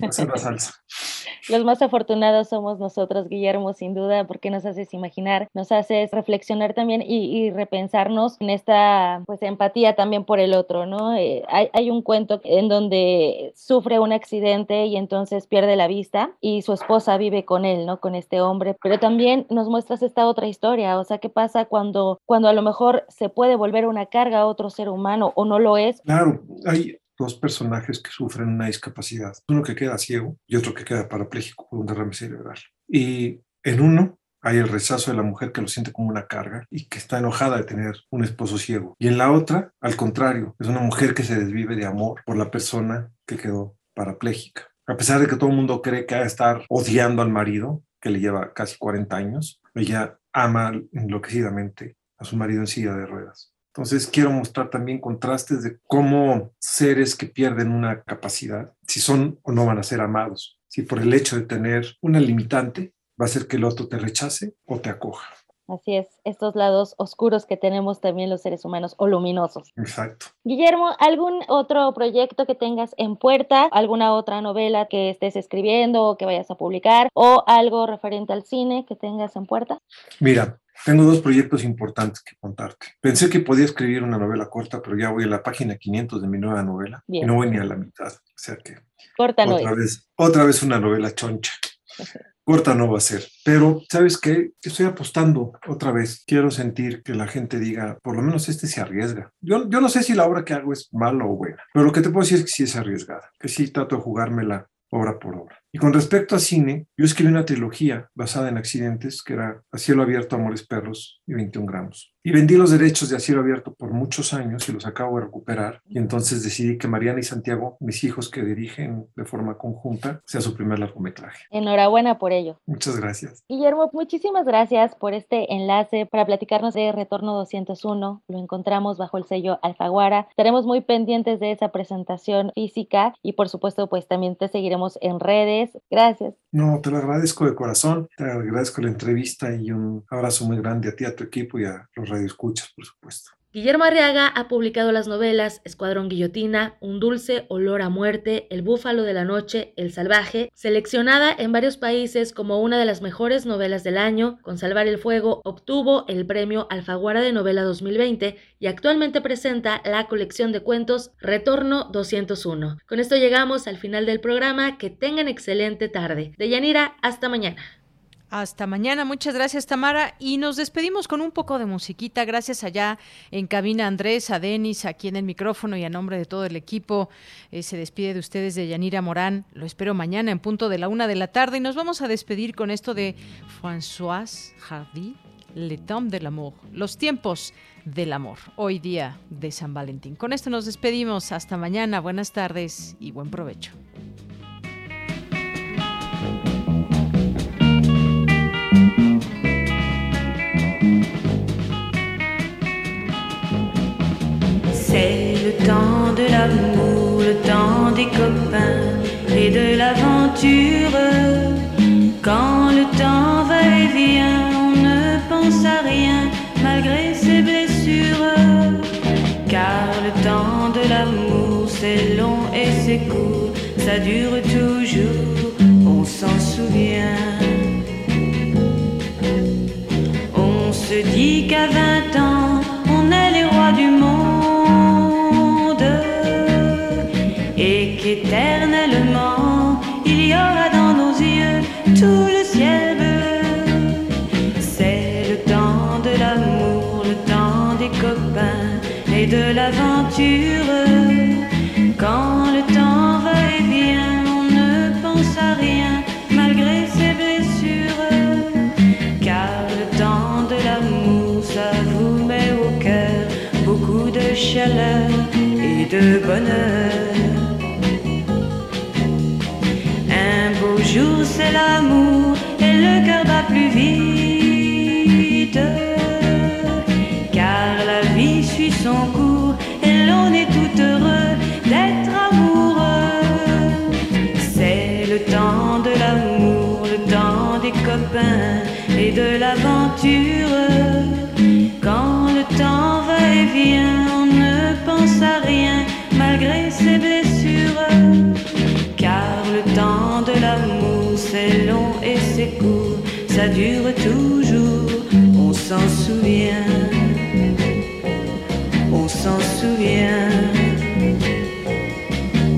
hacer la salsa. Los más afortunados somos nosotros, Guillermo, sin duda, porque nos haces imaginar, nos haces reflexionar también y, repensarnos en esta pues empatía también por el otro, ¿no? Eh, hay, hay, un cuento en donde sufre un accidente y entonces pierde la vista y su esposa vive con él, ¿no? Con este hombre, pero también nos muestras esta otra historia, o sea, ¿qué pasa cuando, cuando a lo mejor se puede volver una carga a otro ser humano o no lo es? Claro, hay, dos personajes que sufren una discapacidad, uno que queda ciego y otro que queda parapléjico por un derrame cerebral. Y en uno hay el rechazo de la mujer que lo siente como una carga y que está enojada de tener un esposo ciego. Y en la otra, al contrario, es una mujer que se desvive de amor por la persona que quedó parapléjica. A pesar de que todo el mundo cree que va a estar odiando al marido, que le lleva casi 40 años, ella ama enloquecidamente a su marido en silla de ruedas. Entonces quiero mostrar también contrastes de cómo seres que pierden una capacidad, si son o no van a ser amados, si por el hecho de tener una limitante va a ser que el otro te rechace o te acoja. Así es, estos lados oscuros que tenemos también los seres humanos o luminosos. Exacto. Guillermo, ¿algún otro proyecto que tengas en puerta? ¿Alguna otra novela que estés escribiendo o que vayas a publicar? ¿O algo referente al cine que tengas en puerta? Mira, tengo dos proyectos importantes que contarte. Pensé que podía escribir una novela corta, pero ya voy a la página 500 de mi nueva novela y no voy ni a la mitad. O sea que corta otra vez, otra vez una novela choncha. corta no va a ser. Pero, ¿sabes qué? Estoy apostando otra vez. Quiero sentir que la gente diga, por lo menos este se arriesga. Yo, yo no sé si la obra que hago es mala o buena, pero lo que te puedo decir es que sí es arriesgada, que sí trato de jugármela obra por obra. Y con respecto a cine, yo escribí una trilogía basada en accidentes que era A cielo abierto, Amores Perros y 21 gramos. Y vendí los derechos de A cielo abierto por muchos años y los acabo de recuperar. Y entonces decidí que Mariana y Santiago, mis hijos que dirigen de forma conjunta, sea su primer largometraje. Enhorabuena por ello. Muchas gracias. Guillermo, muchísimas gracias por este enlace para platicarnos de Retorno 201. Lo encontramos bajo el sello Alfaguara. Estaremos muy pendientes de esa presentación física y por supuesto pues también te seguiremos en redes. Gracias. No, te lo agradezco de corazón. Te agradezco la entrevista y un abrazo muy grande a ti, a tu equipo y a los radioescuchas, por supuesto. Guillermo Arriaga ha publicado las novelas Escuadrón Guillotina, Un dulce olor a muerte, El búfalo de la noche, El salvaje, seleccionada en varios países como una de las mejores novelas del año, con Salvar el Fuego obtuvo el premio Alfaguara de Novela 2020 y actualmente presenta la colección de cuentos Retorno 201. Con esto llegamos al final del programa, que tengan excelente tarde. De Yanira, hasta mañana. Hasta mañana, muchas gracias Tamara. Y nos despedimos con un poco de musiquita, gracias allá en cabina Andrés, a Denis, aquí en el micrófono y a nombre de todo el equipo, eh, se despide de ustedes de Yanira Morán, lo espero mañana en punto de la una de la tarde. Y nos vamos a despedir con esto de François Hardy, Le Temps de l'amour, los tiempos del amor, hoy día de San Valentín. Con esto nos despedimos, hasta mañana, buenas tardes y buen provecho. Temps de l'amour, le temps des copains et de l'aventure. Quand le temps va et vient, on ne pense à rien malgré ses blessures. Car le temps de l'amour, c'est long et c'est court, ça dure toujours, on s'en souvient. On se dit qu'à 20 ans, éternellement. Il y aura dans nos yeux tout le ciel bleu. C'est le temps de l'amour, le temps des copains et de l'aventure. Quand le temps va et vient, on ne pense à rien malgré ses blessures. Car le temps de l'amour, ça vous met au cœur beaucoup de chaleur et de bonheur. L'amour ça dure toujours, on s'en souvient. On s'en souvient.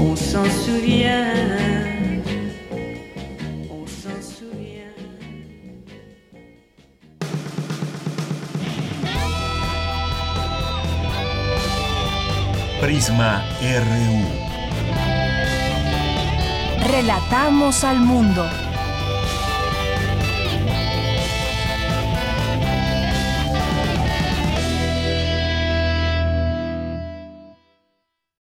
On s'en souvient. On s'en souvient. Prisma RU. Relatamos al mundo.